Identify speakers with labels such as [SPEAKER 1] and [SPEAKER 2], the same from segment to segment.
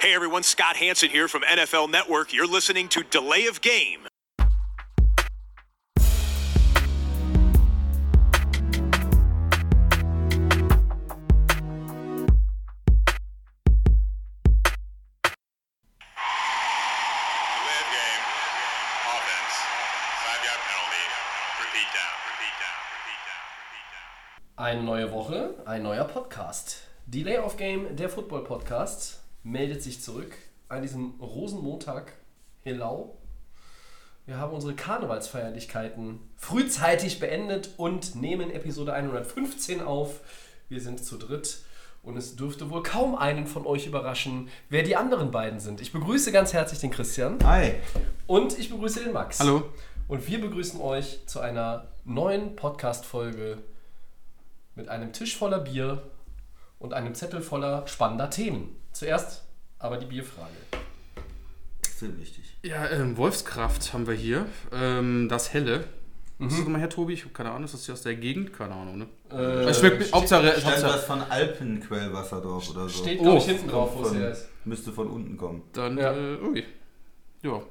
[SPEAKER 1] Hey everyone, Scott Hanson here from NFL Network. You're listening to Delay of Game.
[SPEAKER 2] Delay of game. Offense. Five yard penalty. Repeat down. Down. Repeat down. Repeat down.
[SPEAKER 3] Eine neue Woche, ein neuer Podcast. Delay of Game, der Football Podcast, meldet sich zurück an diesem Rosenmontag Helau. Wir haben unsere Karnevalsfeierlichkeiten frühzeitig beendet und nehmen Episode 115 auf. Wir sind zu dritt und es dürfte wohl kaum einen von euch überraschen, wer die anderen beiden sind. Ich begrüße ganz herzlich den Christian
[SPEAKER 4] Hi.
[SPEAKER 3] und ich begrüße den Max.
[SPEAKER 4] Hallo.
[SPEAKER 3] Und wir begrüßen euch zu einer neuen Podcast-Folge mit einem Tisch voller Bier und einem Zettel voller spannender Themen. Zuerst aber die Bierfrage.
[SPEAKER 4] Extrem wichtig.
[SPEAKER 5] Ja, ähm, Wolfskraft haben wir hier. Ähm, das Helle. Was ist das nochmal her, Tobi? Ich habe keine Ahnung. Ist das hier aus der Gegend? Keine Ahnung, ne?
[SPEAKER 3] Äh,
[SPEAKER 5] Es schmeckt, Hauptsache,
[SPEAKER 4] Stand
[SPEAKER 5] Hauptsache
[SPEAKER 4] was von Alpenquellwasser drauf oder so.
[SPEAKER 3] Steht,
[SPEAKER 5] Oh,
[SPEAKER 3] glaube ich, hinten drauf, wo es her ist.
[SPEAKER 4] Müsste von unten kommen.
[SPEAKER 5] dann,
[SPEAKER 3] Ja.
[SPEAKER 5] äh, ui. Ja.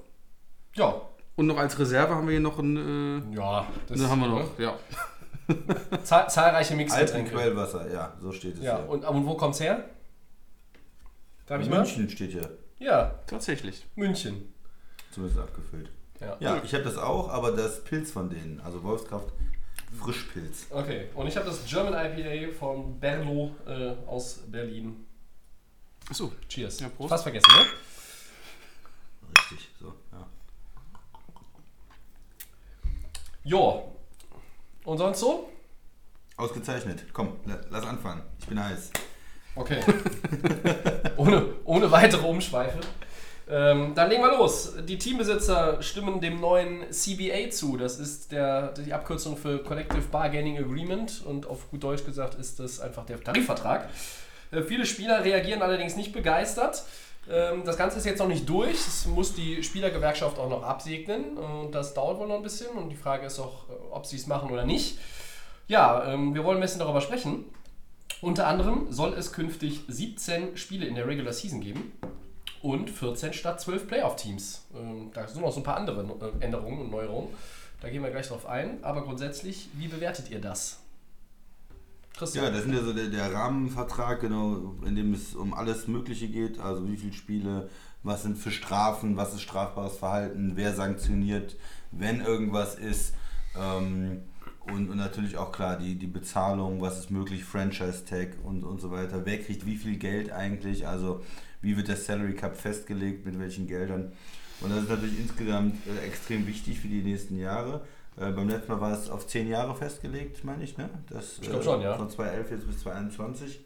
[SPEAKER 3] Ja.
[SPEAKER 5] Und noch als Reserve haben wir hier noch ein, äh,
[SPEAKER 3] Ja, das
[SPEAKER 5] ne, haben wir noch, ja.
[SPEAKER 3] Zahl, zahlreiche Mixgetränke.
[SPEAKER 4] Alpenquellwasser, ja, so steht es
[SPEAKER 3] Ja,
[SPEAKER 4] hier.
[SPEAKER 3] und, und wo kommt's her? Darf ich mal?
[SPEAKER 4] München steht hier,
[SPEAKER 3] Ja,
[SPEAKER 5] Tatsächlich.
[SPEAKER 3] München.
[SPEAKER 4] zumindest abgefüllt.
[SPEAKER 3] Ja.
[SPEAKER 4] Ja, ich habe das auch, aber das Pilz von denen, also Wolfskraft Frischpilz.
[SPEAKER 3] Okay, und ich habe das German IPA von Berlo äh, aus Berlin.
[SPEAKER 5] Achso.
[SPEAKER 3] Cheers.
[SPEAKER 5] Ja, Prost.
[SPEAKER 3] Fast vergessen, ne?
[SPEAKER 4] Richtig, so, ja.
[SPEAKER 3] Jo. Und sonst so?
[SPEAKER 4] Ausgezeichnet. Komm, la- lass anfangen. Ich bin heiß.
[SPEAKER 3] Okay. ohne, ohne weitere Umschweife. Ähm, dann legen wir los. Die Teambesitzer stimmen dem neuen CBA zu. Das ist der, die Abkürzung für Collective Bargaining Agreement und auf gut Deutsch gesagt ist das einfach der Tarifvertrag. Äh, viele Spieler reagieren allerdings nicht begeistert. Ähm, das Ganze ist jetzt noch nicht durch. Es muss die Spielergewerkschaft auch noch absegnen. Und das dauert wohl noch ein bisschen. Und die Frage ist auch, äh, ob sie es machen oder nicht. Ja, ähm, wir wollen ein bisschen darüber sprechen. Unter anderem soll es künftig 17 Spiele in der Regular Season geben und 14 statt 12 Playoff-Teams. Ähm, da sind noch so ein paar andere äh, Änderungen und Neuerungen. Da gehen wir gleich drauf ein. Aber grundsätzlich, wie bewertet ihr das? Christian?
[SPEAKER 4] Ja, das sind ja so der, der Rahmenvertrag, genau, in dem es um alles Mögliche geht. Also wie viele Spiele, was sind für Strafen, was ist strafbares Verhalten, wer sanktioniert, wenn irgendwas ist. Ähm, und, und natürlich auch klar die, die Bezahlung, was ist möglich, Franchise-Tag und, und so weiter. Wer kriegt wie viel Geld eigentlich? Also wie wird der Salary Cup festgelegt, mit welchen Geldern? Und das ist natürlich insgesamt äh, extrem wichtig für die nächsten Jahre. Äh, beim letzten Mal war es auf zehn Jahre festgelegt, meine ich, ne? Das,
[SPEAKER 3] Ich glaub schon, ja.
[SPEAKER 4] Von 2011 jetzt bis 2021.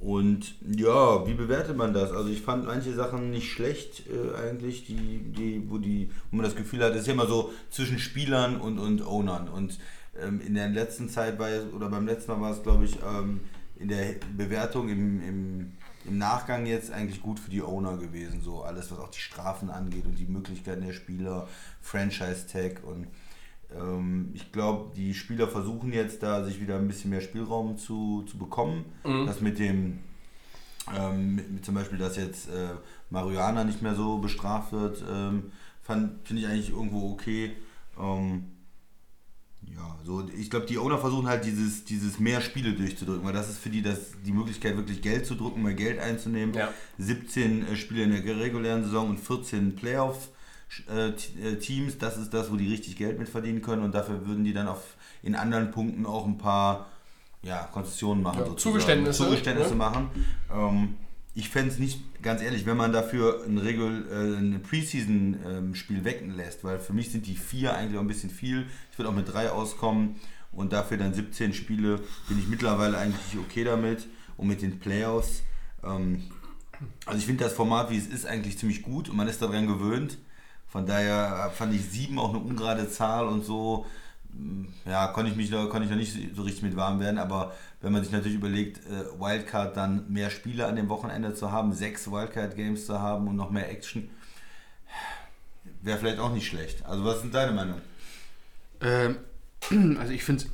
[SPEAKER 4] Und ja, wie bewertet man das? Also ich fand manche Sachen nicht schlecht äh, eigentlich, die, die, wo, die, wo man das Gefühl hat, es ist ja immer so zwischen Spielern und, und Ownern. Und ähm, in der letzten Zeit war es, oder beim letzten Mal war es, glaube ich, ähm, in der Bewertung im, im, im Nachgang jetzt eigentlich gut für die Owner gewesen. So alles, was auch die Strafen angeht und die Möglichkeiten der Spieler, Franchise-Tag und ich glaube, die Spieler versuchen jetzt da sich wieder ein bisschen mehr Spielraum zu, zu bekommen. Das mit dem, ähm, mit, mit zum Beispiel, dass jetzt äh, Marihuana nicht mehr so bestraft wird, ähm, finde ich eigentlich irgendwo okay. Ähm, ja, so ich glaube, die Owner versuchen halt dieses, dieses mehr Spiele durchzudrücken, weil das ist für die das, die Möglichkeit, wirklich Geld zu drucken, mehr Geld einzunehmen.
[SPEAKER 3] Ja.
[SPEAKER 4] 17 äh, Spiele in der regulären Saison und 14 Playoff äh, äh, Teams, das ist das, wo die richtig Geld mit verdienen können und dafür würden die dann auf in anderen Punkten auch ein paar ja, Konzessionen machen.
[SPEAKER 3] Ja. Zugeständnisse,
[SPEAKER 4] Zugeständnisse
[SPEAKER 3] ne?
[SPEAKER 4] machen. Ähm, ich fände es nicht, ganz ehrlich, wenn man dafür ein, Regul äh, ein Preseason-Spiel weglässt, weil für mich sind die vier eigentlich auch ein bisschen viel. Ich würde auch mit drei auskommen und dafür dann 17 Spiele bin ich mittlerweile eigentlich okay damit. Und mit den Playoffs, ähm, also ich finde das Format, wie es ist, eigentlich ziemlich gut und man ist daran gewöhnt. Von daher fand ich sieben auch eine ungerade Zahl und so. Ja, konnte ich mich da, konnte ich noch nicht so richtig mit warm werden, aber wenn man sich natürlich überlegt, äh, Wildcard dann mehr Spiele an dem Wochenende zu haben, sechs Wildcard-Games zu haben und noch mehr Action, wäre vielleicht auch nicht schlecht. Also was sind deine Meinung?
[SPEAKER 5] Ähm, also ich finde,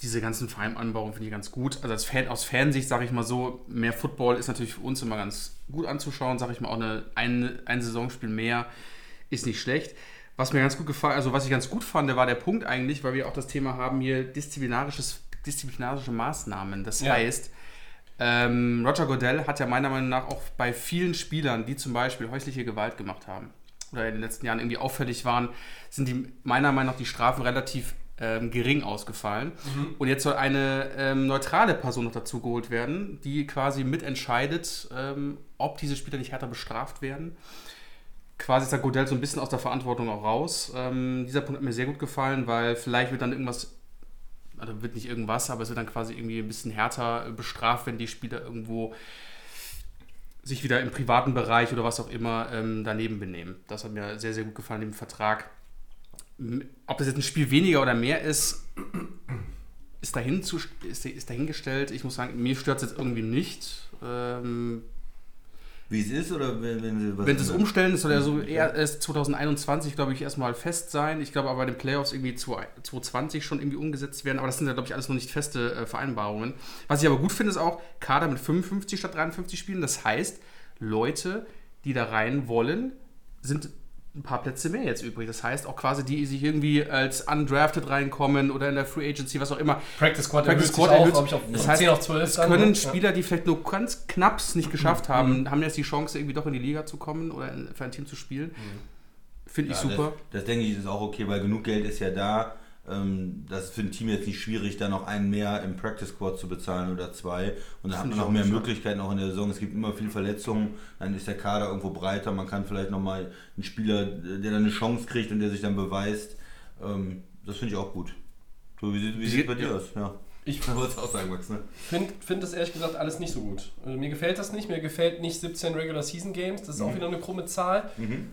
[SPEAKER 5] diese ganzen Vereinanbauungen finde ich ganz gut. Also als Fan, aus Fansicht sage ich mal so, mehr Football ist natürlich für uns immer ganz gut anzuschauen. Sage ich mal auch eine, ein, ein Saisonspiel mehr ist nicht schlecht. Was mir ganz gut gefallen, also was ich ganz gut fand, war der Punkt eigentlich, weil wir auch das Thema haben hier disziplinarisches, disziplinarische Maßnahmen. Das
[SPEAKER 3] Ja.
[SPEAKER 5] heißt, ähm, Roger Goodell hat ja meiner Meinung nach auch bei vielen Spielern, die zum Beispiel häusliche Gewalt gemacht haben oder in den letzten Jahren irgendwie auffällig waren, sind die meiner Meinung nach die Strafen relativ ähm, gering ausgefallen. Und jetzt soll eine ähm, neutrale Person noch dazu geholt werden, die quasi mitentscheidet, ähm, ob diese Spieler nicht härter bestraft werden. Quasi der Godell so ein bisschen aus der Verantwortung auch raus. Ähm, dieser Punkt hat mir sehr gut gefallen, weil vielleicht wird dann irgendwas, also wird nicht irgendwas, aber es wird dann quasi irgendwie ein bisschen härter bestraft, wenn die Spieler irgendwo sich wieder im privaten Bereich oder was auch immer ähm, daneben benehmen. Das hat mir sehr, sehr gut gefallen im Vertrag. Ob das jetzt ein Spiel weniger oder mehr ist, ist, dahin zu, ist, ist dahingestellt. Ich muss sagen, mir stört es jetzt irgendwie nicht. Ähm,
[SPEAKER 4] Wie es ist oder wenn, wenn sie was
[SPEAKER 5] wenn sie es umstellen, das soll ja so eher erst 2021, glaube ich, erstmal fest sein. Ich glaube aber bei den Playoffs irgendwie 2020 schon irgendwie umgesetzt werden. Aber das sind ja, glaube ich, alles noch nicht feste äh, Vereinbarungen. Was ich aber gut finde, ist auch Kader mit 55 statt 53 Spielen. Das heißt, Leute, die da rein wollen, sind ein paar Plätze mehr jetzt übrig. Das heißt auch quasi die, die sich irgendwie als undrafted reinkommen oder in der Free Agency, was auch immer.
[SPEAKER 3] Practice Squad
[SPEAKER 5] Practice
[SPEAKER 3] erhöht
[SPEAKER 5] Squad
[SPEAKER 3] sich auch,
[SPEAKER 5] erhöht-
[SPEAKER 3] glaube ich, auf
[SPEAKER 5] das heißt,
[SPEAKER 3] 10 auf 12
[SPEAKER 5] Es
[SPEAKER 3] dann,
[SPEAKER 5] können
[SPEAKER 3] ne?
[SPEAKER 5] Spieler, die vielleicht nur ganz knapp es nicht geschafft
[SPEAKER 3] Mhm.
[SPEAKER 5] haben, haben jetzt die Chance, irgendwie doch in die Liga zu kommen oder für ein Team zu spielen. Finde ich
[SPEAKER 4] Ja,
[SPEAKER 5] super.
[SPEAKER 4] Das, das denke ich ist auch okay, weil genug Geld ist ja da. Ähm, das ist für ein Team jetzt nicht schwierig, da noch einen mehr im Practice Squad zu bezahlen oder zwei. Und dann hat man noch mehr. Möglichkeiten auch in der Saison. Es gibt immer viel Verletzungen, dann ist der Kader irgendwo breiter. Man kann vielleicht nochmal einen Spieler, der dann eine Chance kriegt und der sich dann beweist. Ähm, das finde ich auch gut. So, wie sieht wie sieht es bei dir aus? Ja.
[SPEAKER 3] Ich
[SPEAKER 4] wollte es auch sagen, Max. Ne?
[SPEAKER 3] finde find das ehrlich gesagt alles nicht so gut. Also mir gefällt das nicht. Mir gefällt nicht 17 Regular Season Games. Das ist auch wieder eine krumme Zahl.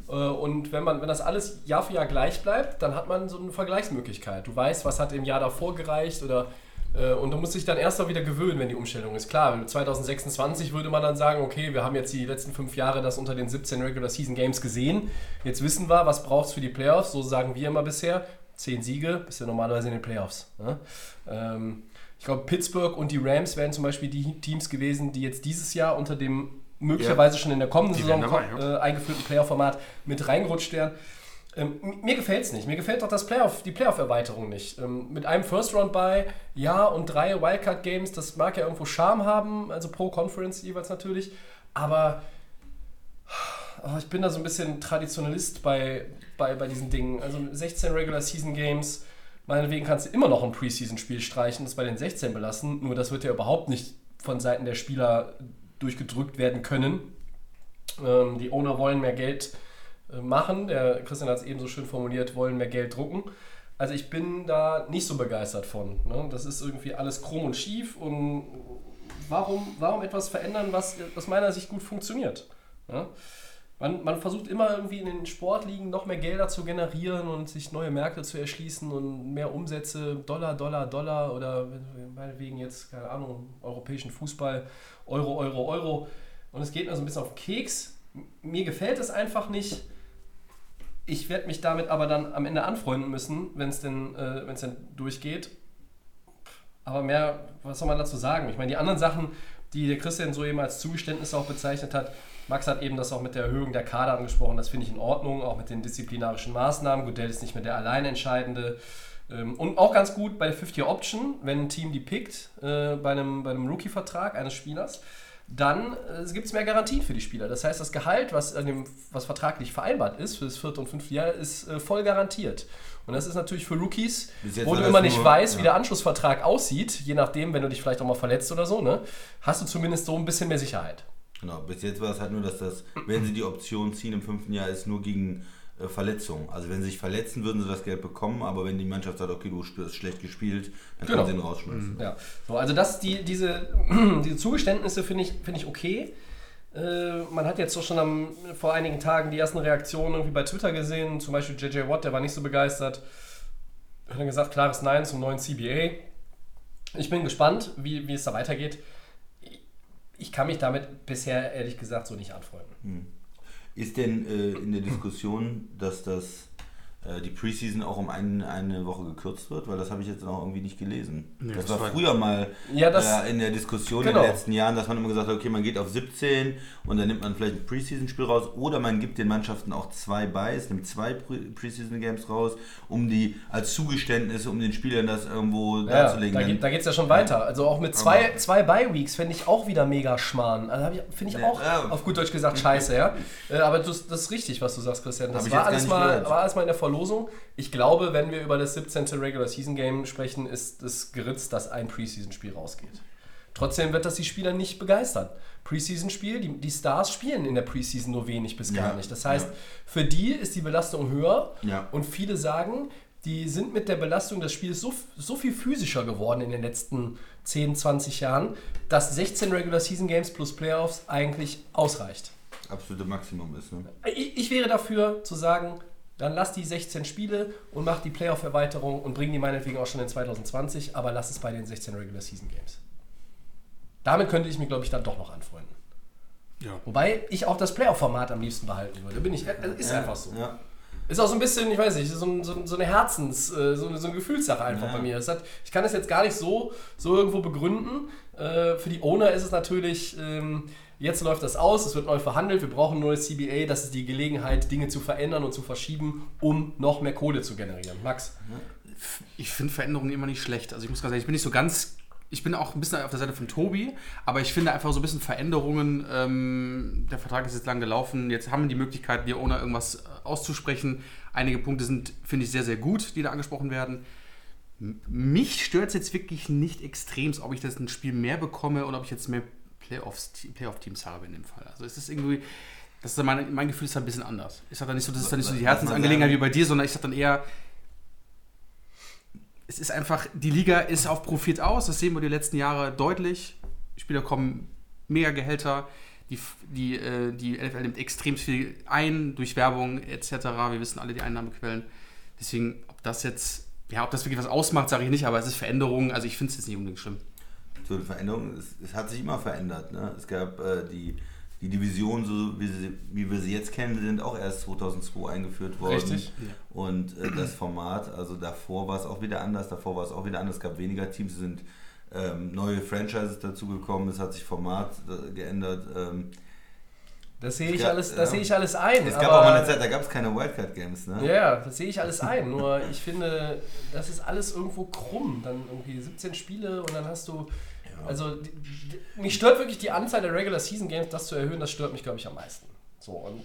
[SPEAKER 3] Äh, Und wenn, man, wenn das alles Jahr für Jahr gleich bleibt, dann hat man so eine Vergleichsmöglichkeit. Du weißt, was hat im Jahr davor gereicht oder äh, und du musst dich dann erst mal wieder gewöhnen, wenn die Umstellung ist. Klar, wenn 2026 würde man dann sagen, okay, wir haben jetzt die letzten fünf Jahre das unter den 17 Regular Season Games gesehen. Jetzt wissen wir, was braucht es für die Playoffs. So sagen wir immer bisher. Zehn Siege, bist ja normalerweise in den Playoffs. Ne? Ähm, ich glaube, Pittsburgh und die Rams wären zum Beispiel die Teams gewesen, die jetzt dieses Jahr unter dem möglicherweise schon in der kommenden
[SPEAKER 5] Die
[SPEAKER 3] Saison
[SPEAKER 5] dabei, ja.
[SPEAKER 3] äh, eingeführten Playoff-Format mit reingerutscht wären. Ähm, mir gefällt es nicht. Mir gefällt doch das Playoff, die Playoff-Erweiterung nicht. Ähm, mit einem First-Round-Bye, ja, und drei Wildcard-Games, das mag ja irgendwo Charme haben, also pro Conference jeweils natürlich. Aber oh, ich bin da so ein bisschen Traditionalist bei, bei, bei diesen Dingen. Also 16 Regular-Season-Games, meinetwegen kannst du immer noch ein Preseason-Spiel streichen, das bei den 16 belassen. Nur das wird ja überhaupt nicht von Seiten der Spieler durchgedrückt werden können. Ähm, die Owner wollen mehr Geld äh, machen. Der Christian hat es eben so schön formuliert, wollen mehr Geld drucken. Also ich bin da nicht so begeistert von. Ne? Das ist irgendwie alles krumm und schief und warum, warum etwas verändern, was aus meiner Sicht gut funktioniert? Ja? Man, man versucht immer irgendwie in den Sportligen noch mehr Gelder zu generieren und sich neue Märkte zu erschließen und mehr Umsätze, Dollar, Dollar, Dollar oder meinetwegen jetzt, keine Ahnung, europäischen Fußball, Euro, Euro, Euro. Und es geht mir so ein bisschen auf Keks. Mir gefällt es einfach nicht. Ich werde mich damit aber dann am Ende anfreunden müssen, wenn es denn, äh, denn durchgeht. Aber mehr, was soll man dazu sagen? Ich meine, die anderen Sachen, die der Christian so eben als Zugeständnisse auch bezeichnet hat, Max hat eben das auch mit der Erhöhung der Kader angesprochen, das finde ich in Ordnung, auch mit den disziplinarischen Maßnahmen. Goodell ist nicht mehr der Alleinentscheidende. Ähm, Und auch ganz gut bei der 50-Option, wenn ein Team die pickt, äh, bei einem, bei einem Rookie-Vertrag eines Spielers, dann äh, gibt es mehr Garantien für die Spieler. Das heißt, das Gehalt, was, an dem, was vertraglich vereinbart ist für das vierte und fünfte Jahr, ist äh, voll garantiert. Und das ist natürlich für Rookies, wo du immer nicht
[SPEAKER 4] nur-
[SPEAKER 3] weißt, wie
[SPEAKER 4] ja.
[SPEAKER 3] der Anschlussvertrag aussieht, je nachdem, wenn du dich vielleicht auch mal verletzt oder so, ne, hast du zumindest so ein bisschen mehr Sicherheit.
[SPEAKER 4] Genau, bis jetzt war es halt nur, dass das, wenn sie die Option ziehen im fünften Jahr, ist nur gegen äh, Verletzungen. Also wenn sie sich verletzen, würden sie das Geld bekommen, aber wenn die Mannschaft sagt, okay, du hast schlecht gespielt, dann
[SPEAKER 3] Genau.
[SPEAKER 4] können sie ihn rausschmeißen.
[SPEAKER 3] Ja, so, also das, die, diese, diese Zugeständnisse finde ich, finde ich okay. Äh, man hat jetzt doch schon am, vor einigen Tagen die ersten Reaktionen irgendwie bei Twitter gesehen. Zum Beispiel JJ Watt, der war nicht so begeistert. Hat dann gesagt, klares Nein zum neuen CBA. Ich bin gespannt, wie, wie es da weitergeht. Ich kann mich damit bisher ehrlich gesagt so nicht anfreunden.
[SPEAKER 4] Ist denn äh, in der Diskussion, dass das die Preseason auch um ein, eine Woche gekürzt wird, weil das habe ich jetzt noch irgendwie nicht gelesen.
[SPEAKER 5] Nee,
[SPEAKER 4] das
[SPEAKER 5] das
[SPEAKER 4] war früher mal
[SPEAKER 3] Ja, das-
[SPEAKER 4] äh, in der Diskussion
[SPEAKER 3] Genau.
[SPEAKER 4] in den letzten Jahren, dass man immer gesagt hat, okay, man geht auf 17 und dann nimmt man vielleicht ein Preseason-Spiel raus oder man gibt den Mannschaften auch zwei Buys, nimmt zwei Pre- Preseason-Games raus, um die als Zugeständnis, um den Spielern das irgendwo
[SPEAKER 3] Ja,
[SPEAKER 4] darzulegen.
[SPEAKER 3] da, geht, da geht's ja schon weiter. Also auch mit zwei, zwei Bye-Weeks fände ich auch wieder mega schmarrn. Also finde ich auch
[SPEAKER 4] ja.
[SPEAKER 3] auf gut Deutsch gesagt scheiße, ja. Äh, Aber das, das ist richtig, was du sagst, Christian. Das war alles, mal, war alles mal in der Verlosung. Ich glaube, wenn wir über das 17. Regular Season Game sprechen, ist es geritzt, dass ein Preseason-Spiel rausgeht. Trotzdem wird das die Spieler nicht begeistern. Preseason-Spiel, die, die Stars spielen in der Preseason nur wenig bis gar
[SPEAKER 4] Ja,
[SPEAKER 3] nicht. Das heißt,
[SPEAKER 4] ja.
[SPEAKER 3] für die ist die Belastung höher
[SPEAKER 4] Ja.
[SPEAKER 3] und viele sagen, die sind mit der Belastung des Spiels so, so viel physischer geworden in den letzten 10, 20 Jahren, dass 16 Regular Season Games plus Playoffs eigentlich ausreicht.
[SPEAKER 4] absolute Maximum ist. Ne?
[SPEAKER 3] Ich, ich wäre dafür zu sagen, dann lass die 16 Spiele und mach die Playoff-Erweiterung und bring die meinetwegen auch schon in 2020, aber lass es bei den 16 Regular Season Games. Damit könnte ich mich, glaube ich, dann doch noch anfreunden.
[SPEAKER 5] Ja.
[SPEAKER 3] Wobei ich auch das Playoff-Format am liebsten behalten würde. Bin ich, also ist einfach so.
[SPEAKER 4] Ja.
[SPEAKER 3] Ist auch so ein bisschen, ich weiß nicht, so, so, so eine Herzens-, äh, so eine, so eine Gefühlssache einfach
[SPEAKER 4] Ja.
[SPEAKER 3] bei mir. Es hat, ich kann das jetzt gar nicht so, so irgendwo begründen. Äh, für die Owner ist es natürlich, ähm, jetzt läuft das aus, es wird neu verhandelt, wir brauchen ein neues CBA, das ist die Gelegenheit, Dinge zu verändern und zu verschieben, um noch mehr Kohle zu generieren. Max?
[SPEAKER 5] Ich finde Veränderungen immer nicht schlecht. Also ich muss ganz sagen, ich bin nicht so ganz. Ich bin auch ein bisschen auf der Seite von Tobi, aber ich finde einfach so ein bisschen Veränderungen. Ähm, der Vertrag ist jetzt lang gelaufen. Jetzt haben wir die Möglichkeit, dir ohne irgendwas äh, auszusprechen. Einige Punkte sind, finde ich, sehr, sehr gut, die da angesprochen werden. Mich stört es jetzt wirklich nicht extrem, ob ich das ein Spiel mehr bekomme oder ob ich jetzt mehr Playoff-Teams habe in dem Fall. Also es ist irgendwie, das ist mein, mein Gefühl ist halt ein bisschen anders. Ich sage dann nicht so, das ist dann nicht so die Herzensangelegenheit wie bei dir, sondern ich sage dann eher, es ist einfach, die Liga ist auf Profit aus, das sehen wir die letzten Jahre deutlich. Spieler kommen mega Gehälter, die, die, äh, die NFL nimmt extrem viel ein durch Werbung etc. Wir wissen alle die Einnahmequellen. Deswegen, ob das jetzt, ja, ob das wirklich was ausmacht, sage ich nicht, aber es ist Veränderung, also ich finde es jetzt nicht unbedingt schlimm.
[SPEAKER 4] So eine Veränderung, es, es hat sich immer verändert. Ne? Es gab äh, die, die Division, so wie, sie, wie wir sie jetzt kennen, sind auch erst 2002 eingeführt worden.
[SPEAKER 3] Richtig.
[SPEAKER 4] Und äh, das Format, also davor war es auch wieder anders, davor war es auch wieder anders. Es gab weniger Teams, es sind ähm, neue Franchises dazugekommen, es hat sich Format äh, geändert. Ähm,
[SPEAKER 3] Das sehe ich,
[SPEAKER 4] Ja,
[SPEAKER 3] alles, das
[SPEAKER 4] ja.
[SPEAKER 3] sehe ich alles ein.
[SPEAKER 4] es gab
[SPEAKER 3] aber-
[SPEAKER 4] auch mal eine Zeit, da gab es keine Wildcard-Games. Ne?
[SPEAKER 3] Ja, das sehe ich alles ein. Nur ich finde, das ist alles irgendwo krumm. Dann irgendwie 17 Spiele und dann hast du. Also, mich stört wirklich die Anzahl der Regular Season Games, das zu erhöhen, das stört mich, glaube ich, am meisten. So, und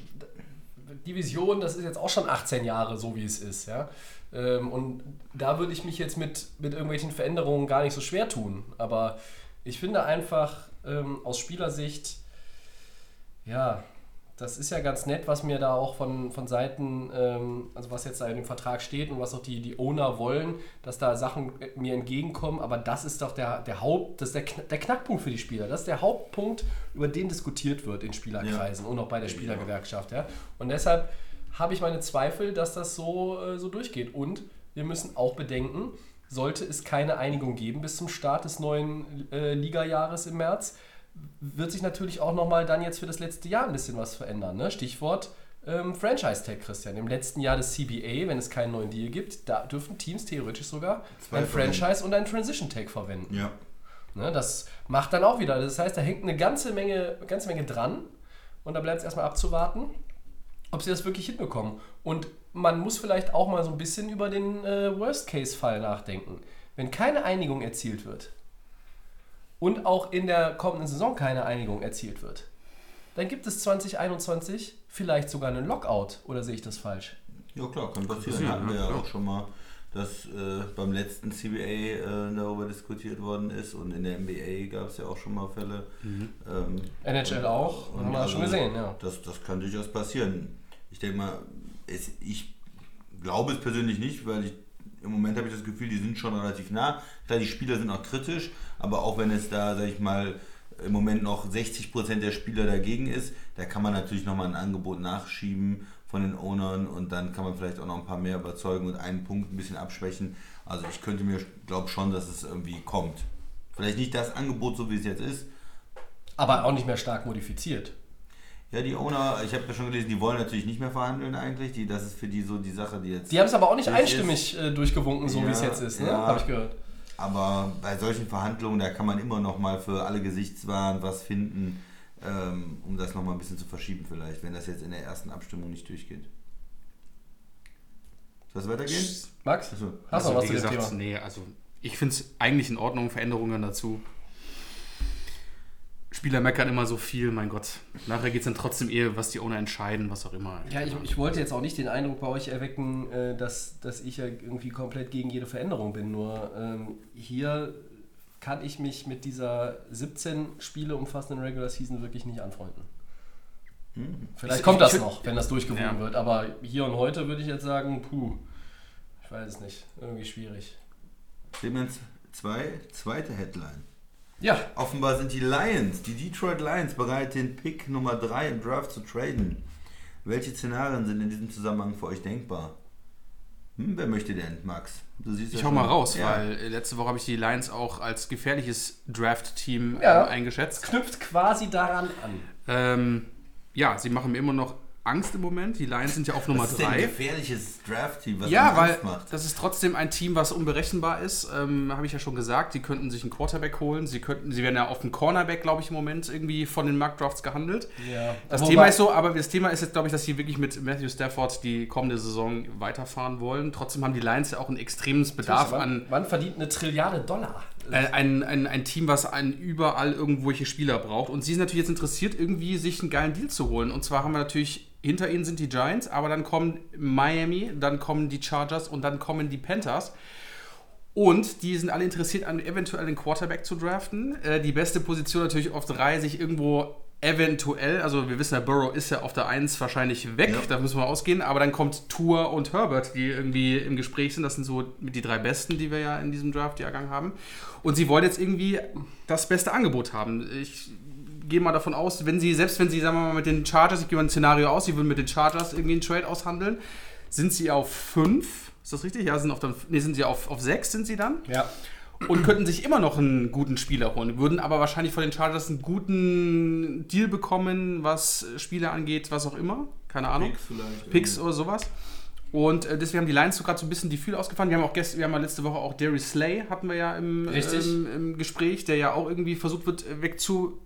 [SPEAKER 3] Division, das ist jetzt auch schon 18 Jahre so, wie es ist, ja. Ähm, und da würde ich mich jetzt mit, mit irgendwelchen Veränderungen gar nicht so schwer tun. Aber ich finde einfach ähm, aus Spielersicht, ja, das ist ja ganz nett, was mir da auch von, von Seiten, ähm, also was jetzt da in dem Vertrag steht und was auch die, die Owner wollen, dass da Sachen äh, mir entgegenkommen, aber das ist doch der, der Haupt, das der, der Knackpunkt für die Spieler. Das ist der Hauptpunkt, über den diskutiert wird in Spielerkreisen und auch bei der Spielergewerkschaft. Ja? Und deshalb habe ich meine Zweifel, dass das so, äh, so durchgeht. Und wir müssen auch bedenken, sollte es keine Einigung geben bis zum Start des neuen äh, Ligajahres im März, wird sich natürlich auch nochmal dann jetzt für das letzte Jahr ein bisschen was verändern. Ne? Stichwort ähm, Franchise-Tag, Christian. Im letzten Jahr des CBA, wenn es keinen neuen Deal gibt, da dürfen Teams theoretisch sogar
[SPEAKER 4] Zwei
[SPEAKER 3] ein. Franchise und ein Transition-Tag verwenden.
[SPEAKER 4] Ja.
[SPEAKER 3] Ne, das macht dann auch wieder. Das heißt, da hängt eine ganze Menge, ganze Menge dran. Und da bleibt es erstmal abzuwarten, ob sie das wirklich hinbekommen. Und man muss vielleicht auch mal so ein bisschen über den äh, Worst-Case-Fall nachdenken. Wenn keine Einigung erzielt wird und auch in der kommenden Saison keine Einigung erzielt wird, dann gibt es 2021 vielleicht sogar einen Lockout. Oder sehe ich das falsch?
[SPEAKER 4] Ja klar, kann passieren.
[SPEAKER 5] passieren,
[SPEAKER 4] Hatten wir
[SPEAKER 5] ja,
[SPEAKER 4] ja
[SPEAKER 5] klar.
[SPEAKER 4] auch schon mal, dass äh, beim letzten CBA äh, darüber diskutiert worden ist und in der NBA gab es ja auch schon mal Fälle. Ähm,
[SPEAKER 3] NHL auch, haben wir schon gesehen, ja.
[SPEAKER 4] Das, das kann durchaus passieren. Ich denke mal, es, ich glaube es persönlich nicht, weil ich im Moment habe ich das Gefühl, die sind schon relativ nah. Klar, die Spieler sind auch kritisch, aber auch wenn es da, sag ich mal, im Moment noch 60% der Spieler dagegen ist, da kann man natürlich nochmal ein Angebot nachschieben von den Ownern und dann kann man vielleicht auch noch ein paar mehr überzeugen und einen Punkt ein bisschen abschwächen. Also ich könnte mir, glaube schon, dass es irgendwie kommt. Vielleicht nicht das Angebot, so wie es jetzt ist.
[SPEAKER 3] Aber auch nicht mehr stark modifiziert.
[SPEAKER 4] Ja, die Owner, ich habe ja schon gelesen, die wollen natürlich nicht mehr verhandeln eigentlich. Die, das ist für die so die Sache, die jetzt.
[SPEAKER 3] Die haben es aber auch nicht einstimmig äh, durchgewunken, so
[SPEAKER 4] Ja,
[SPEAKER 3] wie es jetzt ist, ne?
[SPEAKER 4] ja.
[SPEAKER 3] Habe ich gehört.
[SPEAKER 4] Aber bei solchen Verhandlungen, da kann man immer noch mal für alle Gesichtswahn was finden, ähm, um das noch mal ein bisschen zu verschieben vielleicht, wenn das jetzt in der ersten Abstimmung nicht durchgeht. Soll es weitergehen?
[SPEAKER 3] Max,
[SPEAKER 4] Achso.
[SPEAKER 3] hast du noch was
[SPEAKER 5] Also, wie
[SPEAKER 3] zu dem
[SPEAKER 5] gesagt,
[SPEAKER 3] Thema?
[SPEAKER 5] nee, also ich finde es eigentlich in Ordnung, Veränderungen dazu. Spieler meckern immer so viel, mein Gott. Nachher geht es dann trotzdem eher, was die Owner entscheiden, was auch immer.
[SPEAKER 3] Ja, ich, ich wollte jetzt auch nicht den Eindruck bei euch erwecken, äh, dass, dass ich ja irgendwie komplett gegen jede Veränderung bin. Nur ähm, hier kann ich mich mit dieser 17 Spiele umfassenden Regular Season wirklich nicht anfreunden. Vielleicht
[SPEAKER 5] Ich-
[SPEAKER 3] kommt das
[SPEAKER 5] ich-
[SPEAKER 3] noch, wenn das durchgewunken
[SPEAKER 5] Ja.
[SPEAKER 3] wird. Aber hier und heute würde ich jetzt sagen, puh, ich weiß es nicht. Irgendwie schwierig.
[SPEAKER 4] Clemens, zwei, zweite Headline.
[SPEAKER 3] Ja,
[SPEAKER 4] Offenbar sind die Lions, die Detroit Lions, bereit, den Pick Nummer 3 im Draft zu traden. Welche Szenarien sind in diesem Zusammenhang für euch denkbar? Hm, wer möchte denn, Max? Du siehst
[SPEAKER 5] Ich
[SPEAKER 4] ja
[SPEAKER 5] hau
[SPEAKER 4] schon-
[SPEAKER 5] mal raus,
[SPEAKER 4] Ja.
[SPEAKER 5] weil äh, letzte Woche habe ich die Lions auch als gefährliches Draft-Team
[SPEAKER 3] Ja.
[SPEAKER 5] ähm, eingeschätzt.
[SPEAKER 3] knüpft quasi daran an.
[SPEAKER 5] Ähm, ja, sie machen mir immer noch Angst im Moment. Die Lions sind ja auf Nummer
[SPEAKER 4] Was ist denn ein
[SPEAKER 5] 3.
[SPEAKER 4] gefährliches Draft-Team, was
[SPEAKER 5] Ja, weil
[SPEAKER 4] Angst macht?
[SPEAKER 5] das ist trotzdem ein Team, was unberechenbar ist. Ähm, Habe ich ja schon gesagt. Sie könnten sich einen Quarterback holen. Sie könnten, sie werden ja auf einen Cornerback, glaube ich, im Moment irgendwie von den Markdrafts gehandelt.
[SPEAKER 3] Ja.
[SPEAKER 5] Das
[SPEAKER 3] Wobei-
[SPEAKER 5] Thema ist so, aber das Thema ist jetzt, glaube ich, dass sie wirklich mit Matthew Stafford die kommende Saison weiterfahren wollen. Trotzdem haben die Lions ja auch ein extremes Bedarf
[SPEAKER 3] wann,
[SPEAKER 5] an
[SPEAKER 3] wann verdient eine Trilliarde Dollar?
[SPEAKER 5] Äh, ein, ein, ein Team, was einen überall irgendwelche Spieler braucht. Und sie sind natürlich jetzt interessiert, irgendwie sich einen geilen Deal zu holen. Und zwar haben wir natürlich, hinter ihnen sind die Giants, aber dann kommen Miami, dann kommen die Chargers und dann kommen die Panthers. Und die sind alle interessiert an eventuell einen Quarterback zu draften. Äh, die beste Position natürlich auf drei, sich irgendwo eventuell, also wir wissen ja, Burrow ist ja auf der 1 wahrscheinlich weg,
[SPEAKER 4] Ja.
[SPEAKER 5] da müssen wir ausgehen, aber dann kommt Tour und Herbert, die irgendwie im Gespräch sind. Das sind so die drei besten, die wir ja in diesem Draft-Jahrgang haben. Und sie wollen jetzt irgendwie das beste Angebot haben. Ich gehe mal davon aus, wenn sie, selbst wenn sie, sagen wir mal, mit den Chargers, ich gehe mal ein Szenario aus, sie würden mit den Chargers irgendwie einen Trade aushandeln, sind sie auf 5. Ist das richtig? Ja, sind auf, der, nee, sind sie auf, auf 6 sind sie dann
[SPEAKER 3] Ja.
[SPEAKER 5] Und könnten sich immer noch einen guten Spieler holen. Würden aber wahrscheinlich von den Chargers einen guten Deal bekommen, was Spieler angeht, was auch immer. Keine Ahnung.
[SPEAKER 4] Picks vielleicht.
[SPEAKER 5] Picks oder sowas. Und äh, deswegen haben die Lions so gerade so ein bisschen die Fühler ausgefahren. Wir haben auch gest wir haben ja letzte Woche auch Darius Slay hatten wir ja im, ähm, im Gespräch, der ja auch irgendwie versucht wird äh, wegzu,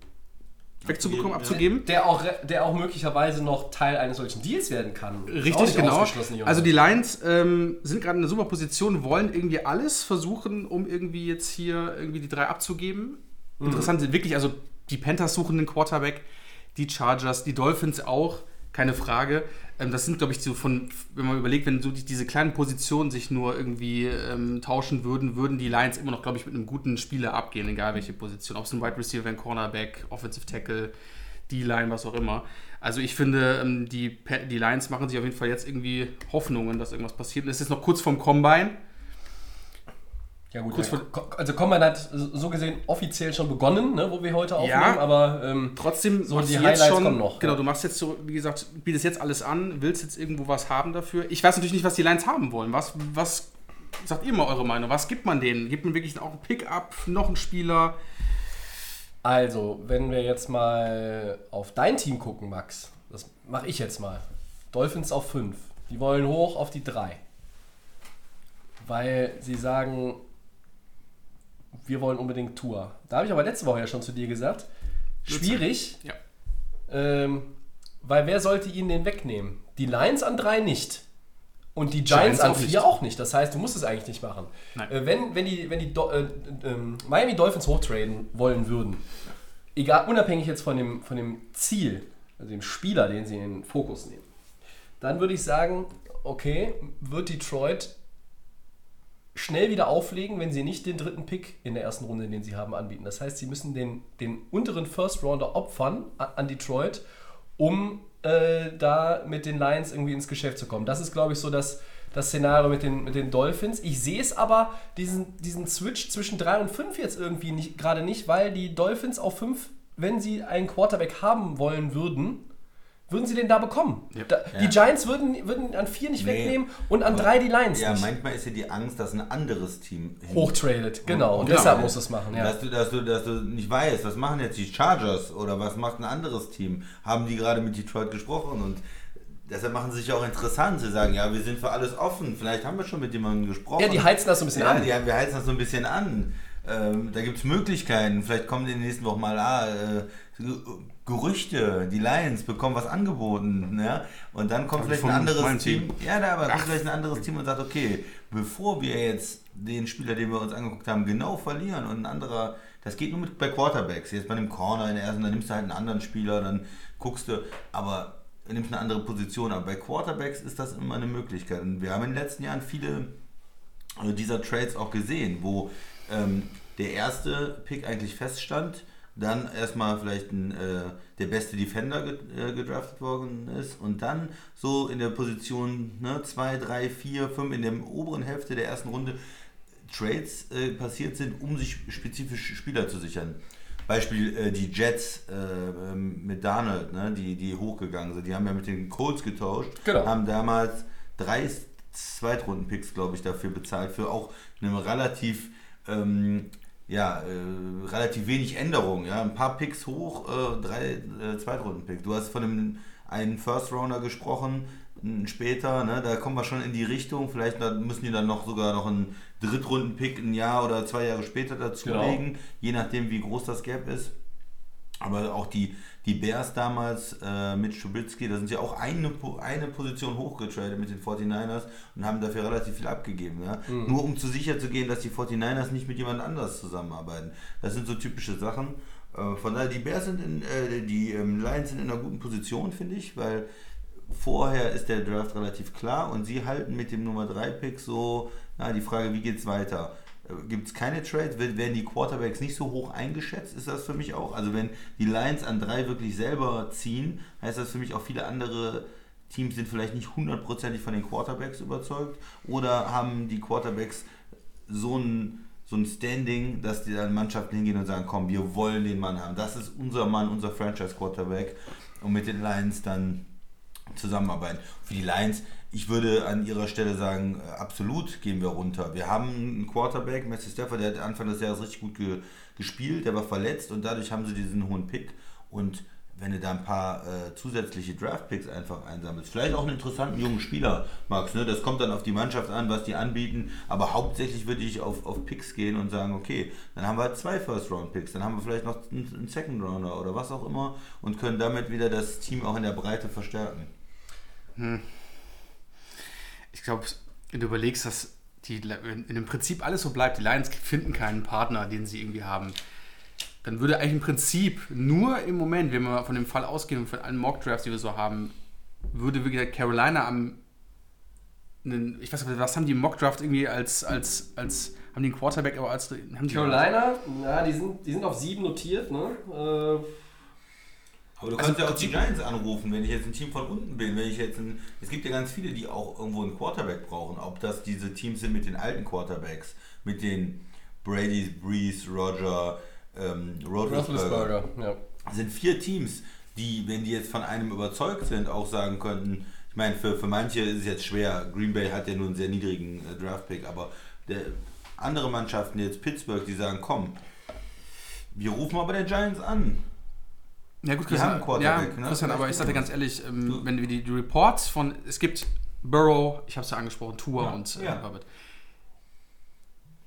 [SPEAKER 5] wegzubekommen,
[SPEAKER 4] Abzugeben.
[SPEAKER 3] Der auch, der auch möglicherweise noch Teil eines solchen Deals werden kann.
[SPEAKER 5] Richtig, genau. Also die Lions ähm, sind gerade in einer super Position, wollen irgendwie alles versuchen, um irgendwie jetzt hier irgendwie die drei abzugeben. Interessant sind wirklich, also die Panthers suchen einen Quarterback, die Chargers, die Dolphins auch, keine Frage. Ähm, das sind, glaube ich, so von, wenn man überlegt, wenn so die, diese kleinen Positionen sich nur irgendwie ähm, tauschen würden, würden die Lions immer noch, glaube ich, mit einem guten Spieler abgehen, egal welche Position. Ob es ein Wide Receiver, ein Cornerback, Offensive Tackle, D-Line, was auch immer. Also ich finde, ähm, die, die Lions machen sich auf jeden Fall jetzt irgendwie Hoffnungen, dass irgendwas passiert. Und es ist noch kurz vorm Combine.
[SPEAKER 3] Ja gut,
[SPEAKER 5] kurz vor-
[SPEAKER 3] also Combine hat so gesehen offiziell schon begonnen, ne, wo wir heute aufnehmen,
[SPEAKER 5] Ja.
[SPEAKER 3] aber ähm,
[SPEAKER 5] Trotzdem
[SPEAKER 3] So, die Highlights
[SPEAKER 5] schon,
[SPEAKER 3] kommen noch,
[SPEAKER 5] Genau,
[SPEAKER 3] ja.
[SPEAKER 5] du machst jetzt so, wie gesagt, bietest jetzt alles an, willst jetzt irgendwo was haben dafür. Ich weiß natürlich nicht, was die Lions haben wollen. Was, was sagt ihr mal eure Meinung? Was gibt man denen? Gibt man wirklich auch ein Pickup, noch einen Spieler?
[SPEAKER 3] also, wenn wir jetzt mal auf dein Team gucken, Max, das mache ich jetzt mal. Dolphins auf 5. Die wollen hoch auf die 3. Weil sie sagen, wir wollen unbedingt Tour. Da habe ich aber letzte Woche ja schon zu dir gesagt, schwierig,
[SPEAKER 5] Ja.
[SPEAKER 3] ähm, weil wer sollte ihnen den wegnehmen? Die Lions an 3 nicht. Und die
[SPEAKER 5] Giants
[SPEAKER 3] Giants an 4
[SPEAKER 5] nicht.
[SPEAKER 3] auch nicht. Das heißt, du musst es eigentlich nicht machen. Äh, wenn, wenn die, wenn die Do äh, ähm, Miami Dolphins hochtraden wollen würden, egal, unabhängig jetzt von dem, von dem Ziel, also dem Spieler, den sie in den Fokus nehmen, dann würde ich sagen, okay, wird Detroit schnell wieder auflegen, wenn sie nicht den dritten Pick in der ersten Runde, den sie haben, anbieten. Das heißt, sie müssen den, den unteren First Rounder opfern an Detroit, um äh, da mit den Lions irgendwie ins Geschäft zu kommen. Das ist, glaube ich, so das, das Szenario mit den, mit den Dolphins. Ich sehe es aber, diesen, diesen Switch zwischen 3 und 5 jetzt irgendwie gerade nicht, weil die Dolphins auf 5, wenn sie einen Quarterback haben wollen würden, würden sie den da bekommen.
[SPEAKER 5] Ja.
[SPEAKER 3] Da, Die Giants würden, würden an vier nicht
[SPEAKER 4] Nee.
[SPEAKER 3] wegnehmen und an drei die Lions
[SPEAKER 4] Ja,
[SPEAKER 3] nicht.
[SPEAKER 4] manchmal ist ja die Angst, dass ein anderes Team
[SPEAKER 3] Hochtradet, genau. Und
[SPEAKER 4] Genau.
[SPEAKER 3] deshalb muss es machen, ja.
[SPEAKER 4] Dass, du, dass, du, dass du nicht weißt, was machen jetzt die Chargers oder was macht ein anderes Team? Haben die gerade mit Detroit gesprochen und deshalb machen sie sich auch interessant. Sie sagen, ja, wir sind für alles offen. Vielleicht haben wir schon mit jemandem gesprochen.
[SPEAKER 3] Ja, die heizen das so ein bisschen
[SPEAKER 4] ja,
[SPEAKER 3] an.
[SPEAKER 4] Die, wir heizen das so ein bisschen an. Ähm, da gibt es Möglichkeiten. Vielleicht kommen in den nächsten Wochen mal ah, äh, Gerüchte. Die Lions bekommen was angeboten. Ja? Und dann kommt vielleicht ein anderes Team.
[SPEAKER 5] Team.
[SPEAKER 4] Ja, da aber kommt vielleicht ein anderes Team und sagt, okay, bevor wir jetzt den Spieler, den wir uns angeguckt haben, genau verlieren und ein anderer, das geht nur mit bei Quarterbacks. Jetzt bei einem Corner in der ersten, dann nimmst du halt einen anderen Spieler, dann guckst du, aber du nimmst eine andere Position. Aber bei Quarterbacks ist das immer eine Möglichkeit. Und wir haben in den letzten Jahren viele äh, dieser Trades auch gesehen, wo ähm, der erste Pick eigentlich feststand, dann erstmal vielleicht ein, äh, der beste Defender äh, gedraftet worden ist und dann so in der Position 2, 3, 4, 5 in der oberen Hälfte der ersten Runde Trades äh, passiert sind, um sich spezifisch Spieler zu sichern. Beispiel äh, die Jets äh, ähm, mit Darnold, ne, die, die hochgegangen sind. Die haben ja mit den Colts getauscht,
[SPEAKER 3] Genau.
[SPEAKER 4] haben damals drei Zweitrunden-Picks, glaube ich, dafür bezahlt, für auch eine relativ, ähm, ja, äh, relativ wenig Änderungen. Ja? Ein paar Picks hoch, äh, drei äh, Zweitrunden-Picks. Du hast von einem einen First-Rounder gesprochen, später, ne? da kommen wir schon in die Richtung. Vielleicht müssen die dann noch sogar noch einen Drittrunden-Pick ein Jahr oder zwei Jahre später dazulegen, je nachdem, wie groß das Gap ist. Aber auch die, die Bears damals äh, mit Trubisky, da sind ja auch eine, eine Position hochgetradet mit den 49ers und haben dafür relativ viel abgegeben. Ja? Nur um zu sicher zu gehen, dass die 49ers nicht mit jemand anders zusammenarbeiten. Das sind so typische Sachen. Äh, von daher, die Bears sind in, äh, die ähm, Lions sind in einer guten Position, finde ich, weil vorher ist der Draft relativ klar und sie halten mit dem Nummer 3 Pick so, na, die Frage, wie geht's weiter? Gibt es keine Trades? Werden die Quarterbacks nicht so hoch eingeschätzt? Ist das für mich auch? Also wenn die Lions an drei wirklich selber ziehen, heißt das für mich auch viele andere Teams sind vielleicht nicht hundertprozentig von den Quarterbacks überzeugt oder haben die Quarterbacks so ein, so ein Standing, dass die dann Mannschaften hingehen und sagen, komm, wir wollen den Mann haben. Das ist unser Mann, unser Franchise-Quarterback und mit den Lions dann zusammenarbeiten. Für die Lions, ich würde an ihrer Stelle sagen, äh, absolut gehen wir runter. Wir haben einen Quarterback, Matthew Stafford, der hat Anfang des Jahres richtig gut ge gespielt, der war verletzt und dadurch haben sie diesen hohen Pick und wenn du da ein paar äh, zusätzliche Draft-Picks einfach einsammelst, vielleicht auch einen interessanten jungen Spieler, Max, ne? das kommt dann auf die Mannschaft an, was die anbieten, aber hauptsächlich würde ich auf, auf Picks gehen und sagen, okay, dann haben wir zwei First-Round-Picks, dann haben wir vielleicht noch einen, Second-Rounder oder was auch immer und können damit wieder das Team auch in der Breite verstärken.
[SPEAKER 5] Ich glaube, wenn du überlegst, dass die, wenn im Prinzip alles so bleibt, die Lions finden keinen Partner, den sie irgendwie haben, dann würde eigentlich im Prinzip nur im Moment, wenn wir von dem Fall ausgehen und von allen Mock-Drafts, die wir so haben, würde wirklich Carolina am einen, ich weiß nicht, was haben die im Mock-Draft irgendwie als, als, als, haben die einen Quarterback, aber als, haben die
[SPEAKER 3] Carolina, ja, die sind, die sind auf sieben notiert, ne? Äh,
[SPEAKER 4] Aber du
[SPEAKER 5] Also
[SPEAKER 4] kannst ja auch die Giants anrufen, wenn ich jetzt ein Team von unten bin, wenn ich jetzt ein, es gibt ja ganz viele, die auch irgendwo einen Quarterback brauchen, ob das diese Teams sind mit den alten Quarterbacks, mit den Brady, Breeze, Roger, ähm, Roethlisberger.
[SPEAKER 3] Ja.
[SPEAKER 4] Sind vier Teams, die, wenn die jetzt von einem überzeugt sind, auch sagen könnten, ich meine, für, für manche ist es jetzt schwer, Green Bay hat ja nur einen sehr niedrigen äh, Draft-Pick, aber der, andere Mannschaften, jetzt Pittsburgh, die sagen, komm, wir rufen aber der Giants an.
[SPEAKER 5] Ja gut, Christian,
[SPEAKER 4] Quarterback,
[SPEAKER 5] ja,
[SPEAKER 4] ne?
[SPEAKER 5] Christian aber ich sage dir ganz ehrlich, ähm,
[SPEAKER 4] Du-
[SPEAKER 5] wenn wir die, die Reports von, es gibt Burrow, ich habe es ja angesprochen, Tour
[SPEAKER 4] Ja,
[SPEAKER 5] und äh,
[SPEAKER 4] ja.
[SPEAKER 5] Herbert.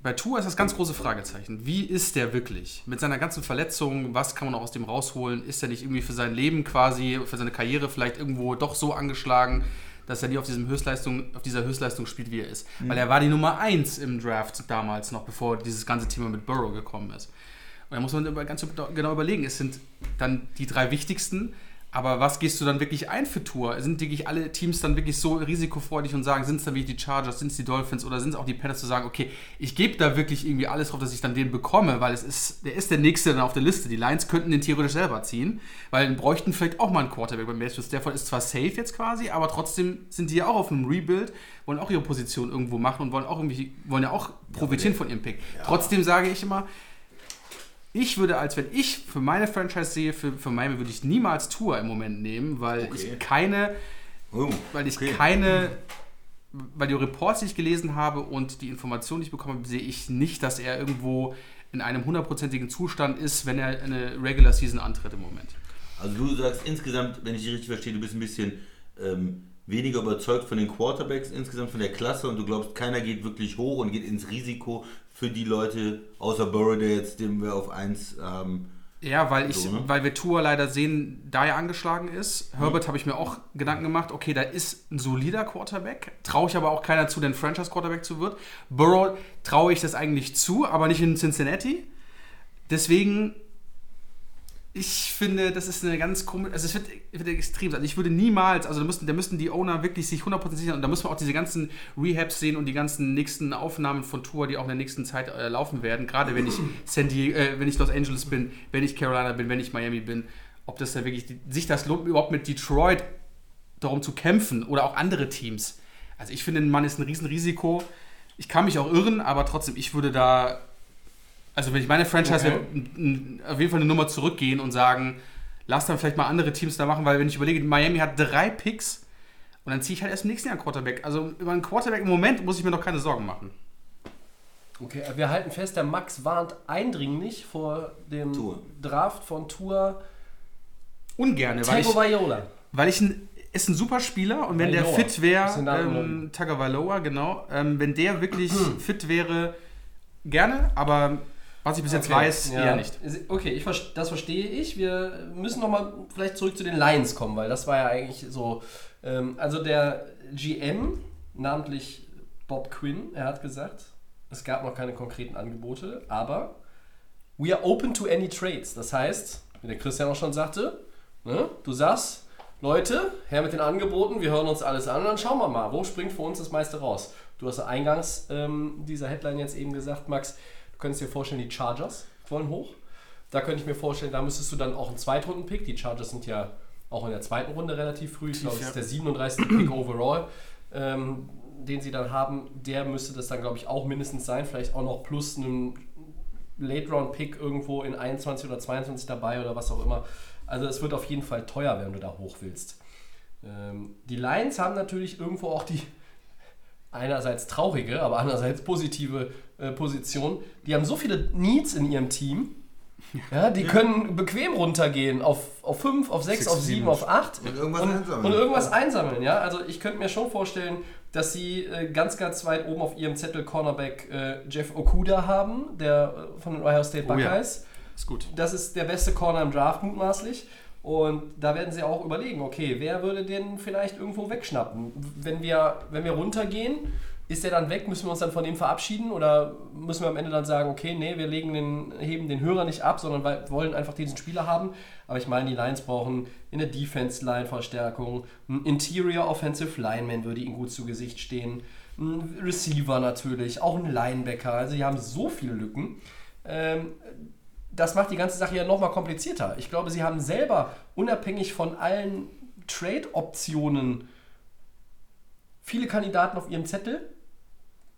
[SPEAKER 5] Bei Tour ist das ganz große Fragezeichen. Wie ist der wirklich? Mit seiner ganzen Verletzung, was kann man noch aus dem rausholen? Ist er nicht irgendwie für sein Leben quasi, für seine Karriere vielleicht irgendwo doch so angeschlagen, dass er nie auf, diesem Höchstleistung, auf dieser Höchstleistung spielt, wie er ist?
[SPEAKER 4] Mhm.
[SPEAKER 5] Weil er war die Nummer 1 im Draft damals noch, bevor dieses ganze Thema mit Burrow gekommen ist. Und da muss man über- ganz genau überlegen, es sind dann die drei wichtigsten, aber was gehst du dann wirklich ein für Tour? Sind wirklich alle Teams dann wirklich so risikofreudig und sagen, sind es dann wirklich die Chargers, sind es die Dolphins oder sind es auch die Panthers zu sagen, okay, ich gebe da wirklich irgendwie alles drauf, dass ich dann den bekomme, weil es ist, der ist der nächste dann auf der Liste. Die Lions könnten den theoretisch selber ziehen, weil dann bräuchten vielleicht auch mal einen Quarterback. Bei Matthew Stafford ist zwar safe jetzt quasi, aber trotzdem sind die ja auch auf einem Rebuild, wollen auch ihre Position irgendwo machen und wollen auch irgendwie, wollen ja auch profitieren von ihrem Pick. Trotzdem sage ich immer, Ich würde, als wenn ich für meine Franchise sehe, für, für Miami würde ich niemals Tour im Moment nehmen, weil
[SPEAKER 4] Okay.
[SPEAKER 5] ich keine,
[SPEAKER 4] Oh,
[SPEAKER 5] weil ich
[SPEAKER 4] okay.
[SPEAKER 5] keine, weil die Reports, die ich gelesen habe und die Informationen, die ich bekommen habe, sehe ich nicht, dass er irgendwo in einem hundertprozentigen Zustand ist, wenn er eine Regular Season antritt im Moment.
[SPEAKER 4] Also du sagst insgesamt, wenn ich dich richtig verstehe, du bist ein bisschen ähm, weniger überzeugt von den Quarterbacks insgesamt von der Klasse und du glaubst, keiner geht wirklich hoch und geht ins Risiko für die Leute, außer Burrow, der jetzt, den wir auf 1 haben.
[SPEAKER 5] Ja, weil ich,
[SPEAKER 4] So, ne?
[SPEAKER 5] weil wir Tour leider sehen, da er angeschlagen ist. Herbert habe ich mir auch Gedanken gemacht, okay, da ist ein solider Quarterback. Traue ich aber auch keiner zu, der ein Franchise-Quarterback zu wird. Burrow traue ich das eigentlich zu, aber nicht in Cincinnati. Deswegen, ich finde, das ist eine ganz komische, also es wird, wird extrem sein. Ich würde niemals, also da müssten, da müssten die Owner wirklich sich 100% sichern und da müssen wir auch diese ganzen Rehabs sehen und die ganzen nächsten Aufnahmen von Tour, die auch in der nächsten Zeit äh, laufen werden. Gerade wenn ich San Diego, äh, wenn ich Los Angeles bin, wenn ich Carolina bin, wenn ich Miami bin, ob das da wirklich, sich das lohnt, überhaupt mit Detroit darum zu kämpfen oder auch andere Teams. Also ich finde, ein Mann ist ein Riesenrisiko. Ich kann mich auch irren, aber trotzdem, ich würde da, also wenn ich meine Franchise
[SPEAKER 3] Okay.
[SPEAKER 5] auf jeden Fall eine Nummer zurückgehen und sagen, lass dann vielleicht mal andere Teams da machen, weil wenn ich überlege, Miami hat drei Picks und dann ziehe ich halt erst im nächsten Jahr einen Quarterback. Also über einen Quarterback im Moment muss ich mir noch keine Sorgen machen.
[SPEAKER 3] Okay, wir halten fest, der Max warnt eindringlich vor dem
[SPEAKER 4] Tour.
[SPEAKER 3] Draft von Tour
[SPEAKER 5] Ungerne, weil ich,
[SPEAKER 3] Viola.
[SPEAKER 5] weil ich ein, ist ein super Spieler und wenn der
[SPEAKER 3] Vailoa.
[SPEAKER 5] fit wäre,
[SPEAKER 3] der
[SPEAKER 5] ähm, Tagovailoa, genau, ähm, wenn der wirklich fit wäre, gerne, aber was ich bis jetzt
[SPEAKER 3] Okay,
[SPEAKER 5] weiß,
[SPEAKER 3] ja.
[SPEAKER 5] eher nicht.
[SPEAKER 3] Okay, ich, das verstehe ich. Wir müssen nochmal vielleicht zurück zu den Lions kommen, weil das war ja eigentlich so. Ähm, also der GM, namentlich Bob Quinn, er hat gesagt, es gab noch keine konkreten Angebote, aber we are open to any trades. Das heißt, wie der Christian auch schon sagte, ne, du sagst, Leute, her mit den Angeboten, wir hören uns alles an und dann schauen wir mal, wo springt für uns das meiste raus. Du hast ja eingangs ähm, dieser Headline jetzt eben gesagt, Max, du könntest dir vorstellen, die Chargers wollen hoch. Da könnte ich mir vorstellen, da müsstest du dann auch einen Zweitrunden-Pick. Die Chargers sind ja auch in der zweiten Runde relativ früh. Ich glaube, das ist der 37. Pick overall, ähm, den sie dann haben. Der müsste das dann, glaube ich, auch mindestens sein. Vielleicht auch noch plus einen Late-Round-Pick irgendwo in 21 oder 22 dabei oder was auch immer. Also es wird auf jeden Fall teuer, wenn du da hoch willst. Ähm, die Lions haben natürlich irgendwo auch die einerseits traurige, aber andererseits positive äh, Position. Die haben so viele Needs in ihrem Team. Ja, die können bequem runtergehen auf, auf 5, auf 6,
[SPEAKER 5] Six,
[SPEAKER 3] auf 7,
[SPEAKER 5] sieben.
[SPEAKER 3] auf 8
[SPEAKER 4] Und irgendwas
[SPEAKER 3] und,
[SPEAKER 4] einsammeln.
[SPEAKER 3] und irgendwas einsammeln. Ja? Also ich könnte mir schon vorstellen, dass sie äh, ganz, ganz weit oben auf ihrem Zettel Cornerback äh, Jeff Okuda haben, der äh, von den Ohio State
[SPEAKER 5] Oh ja.
[SPEAKER 3] Buckeyes.
[SPEAKER 5] Ist gut.
[SPEAKER 3] Das ist der beste Corner im Draft mutmaßlich. Und da werden sie auch überlegen, okay, wer würde den vielleicht irgendwo wegschnappen? Wenn wir, wenn wir runtergehen, ist der dann weg? Müssen wir uns dann von dem verabschieden? Oder müssen wir am Ende dann sagen, okay, nee, wir legen den, heben den Hörer nicht ab, sondern weil- wollen einfach diesen Spieler haben? Aber ich meine, die Lions brauchen in der Defense-Line Verstärkung. Ein Interior Offensive Lineman würde ihnen gut zu Gesicht stehen. Ein Receiver natürlich, auch ein Linebacker. Also die haben so viele Lücken. Ähm, das macht die ganze Sache ja nochmal komplizierter. Ich glaube, sie haben selber unabhängig von allen Trade-Optionen viele Kandidaten auf ihrem Zettel,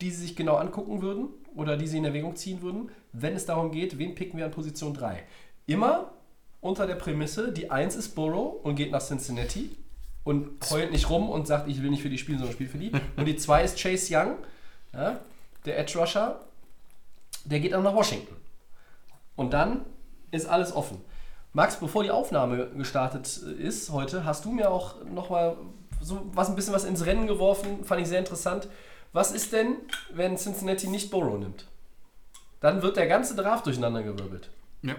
[SPEAKER 3] die sie sich genau angucken würden oder die sie in Erwägung ziehen würden, wenn es darum geht, wen picken wir an Position 3. Immer unter der Prämisse, die 1 ist Burrow und geht nach Cincinnati und heult nicht rum und sagt, ich will nicht für die spielen, sondern spiele für die. Und die 2 ist Chase Young, ja, der Edge Rusher, der geht dann nach Washington. Und dann ist alles offen. Max, bevor die Aufnahme gestartet ist heute, hast du mir auch nochmal so was ein bisschen was ins Rennen geworfen, fand ich sehr interessant. Was ist denn, wenn Cincinnati nicht Burrow nimmt? Dann wird der ganze Draft durcheinandergewirbelt.
[SPEAKER 5] Ja.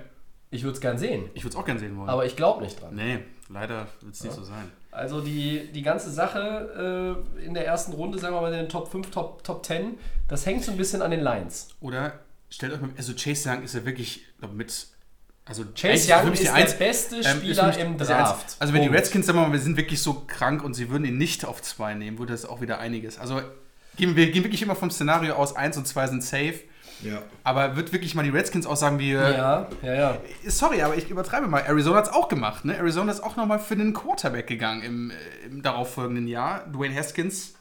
[SPEAKER 3] Ich würde es gern sehen,
[SPEAKER 5] Ich würde es auch gern sehen wollen.
[SPEAKER 3] aber ich glaube nicht dran.
[SPEAKER 5] nee, leider wird es nicht so sein.
[SPEAKER 3] Also die, die ganze Sache äh, in der ersten Runde, sagen wir mal in den Top 5, Top, Top 10, das hängt so ein bisschen an den Lines.
[SPEAKER 5] Oder stellt euch mal, also Chase Young ist ja wirklich glaub, mit. Also
[SPEAKER 3] Chase Young ist
[SPEAKER 5] die
[SPEAKER 3] der beste
[SPEAKER 5] ähm, ist für
[SPEAKER 3] Spieler
[SPEAKER 5] mich
[SPEAKER 3] im
[SPEAKER 5] die.
[SPEAKER 3] Draft.
[SPEAKER 5] Also wenn die
[SPEAKER 3] Punkt.
[SPEAKER 5] Redskins, sagen wir mal, wir sind wirklich so krank und sie würden ihn nicht auf zwei nehmen, würde das auch wieder einiges. Also gehen, wir gehen wirklich immer vom Szenario aus, eins und zwei sind safe.
[SPEAKER 4] Ja.
[SPEAKER 5] Aber wird wirklich mal die Redskins auch sagen, wir.
[SPEAKER 3] Ja, ja, ja.
[SPEAKER 5] Sorry, aber ich übertreibe mal. Arizona hat es auch gemacht. Ne? Arizona ist auch nochmal für den Quarterback gegangen im, äh, im darauffolgenden Jahr. Dwayne Haskins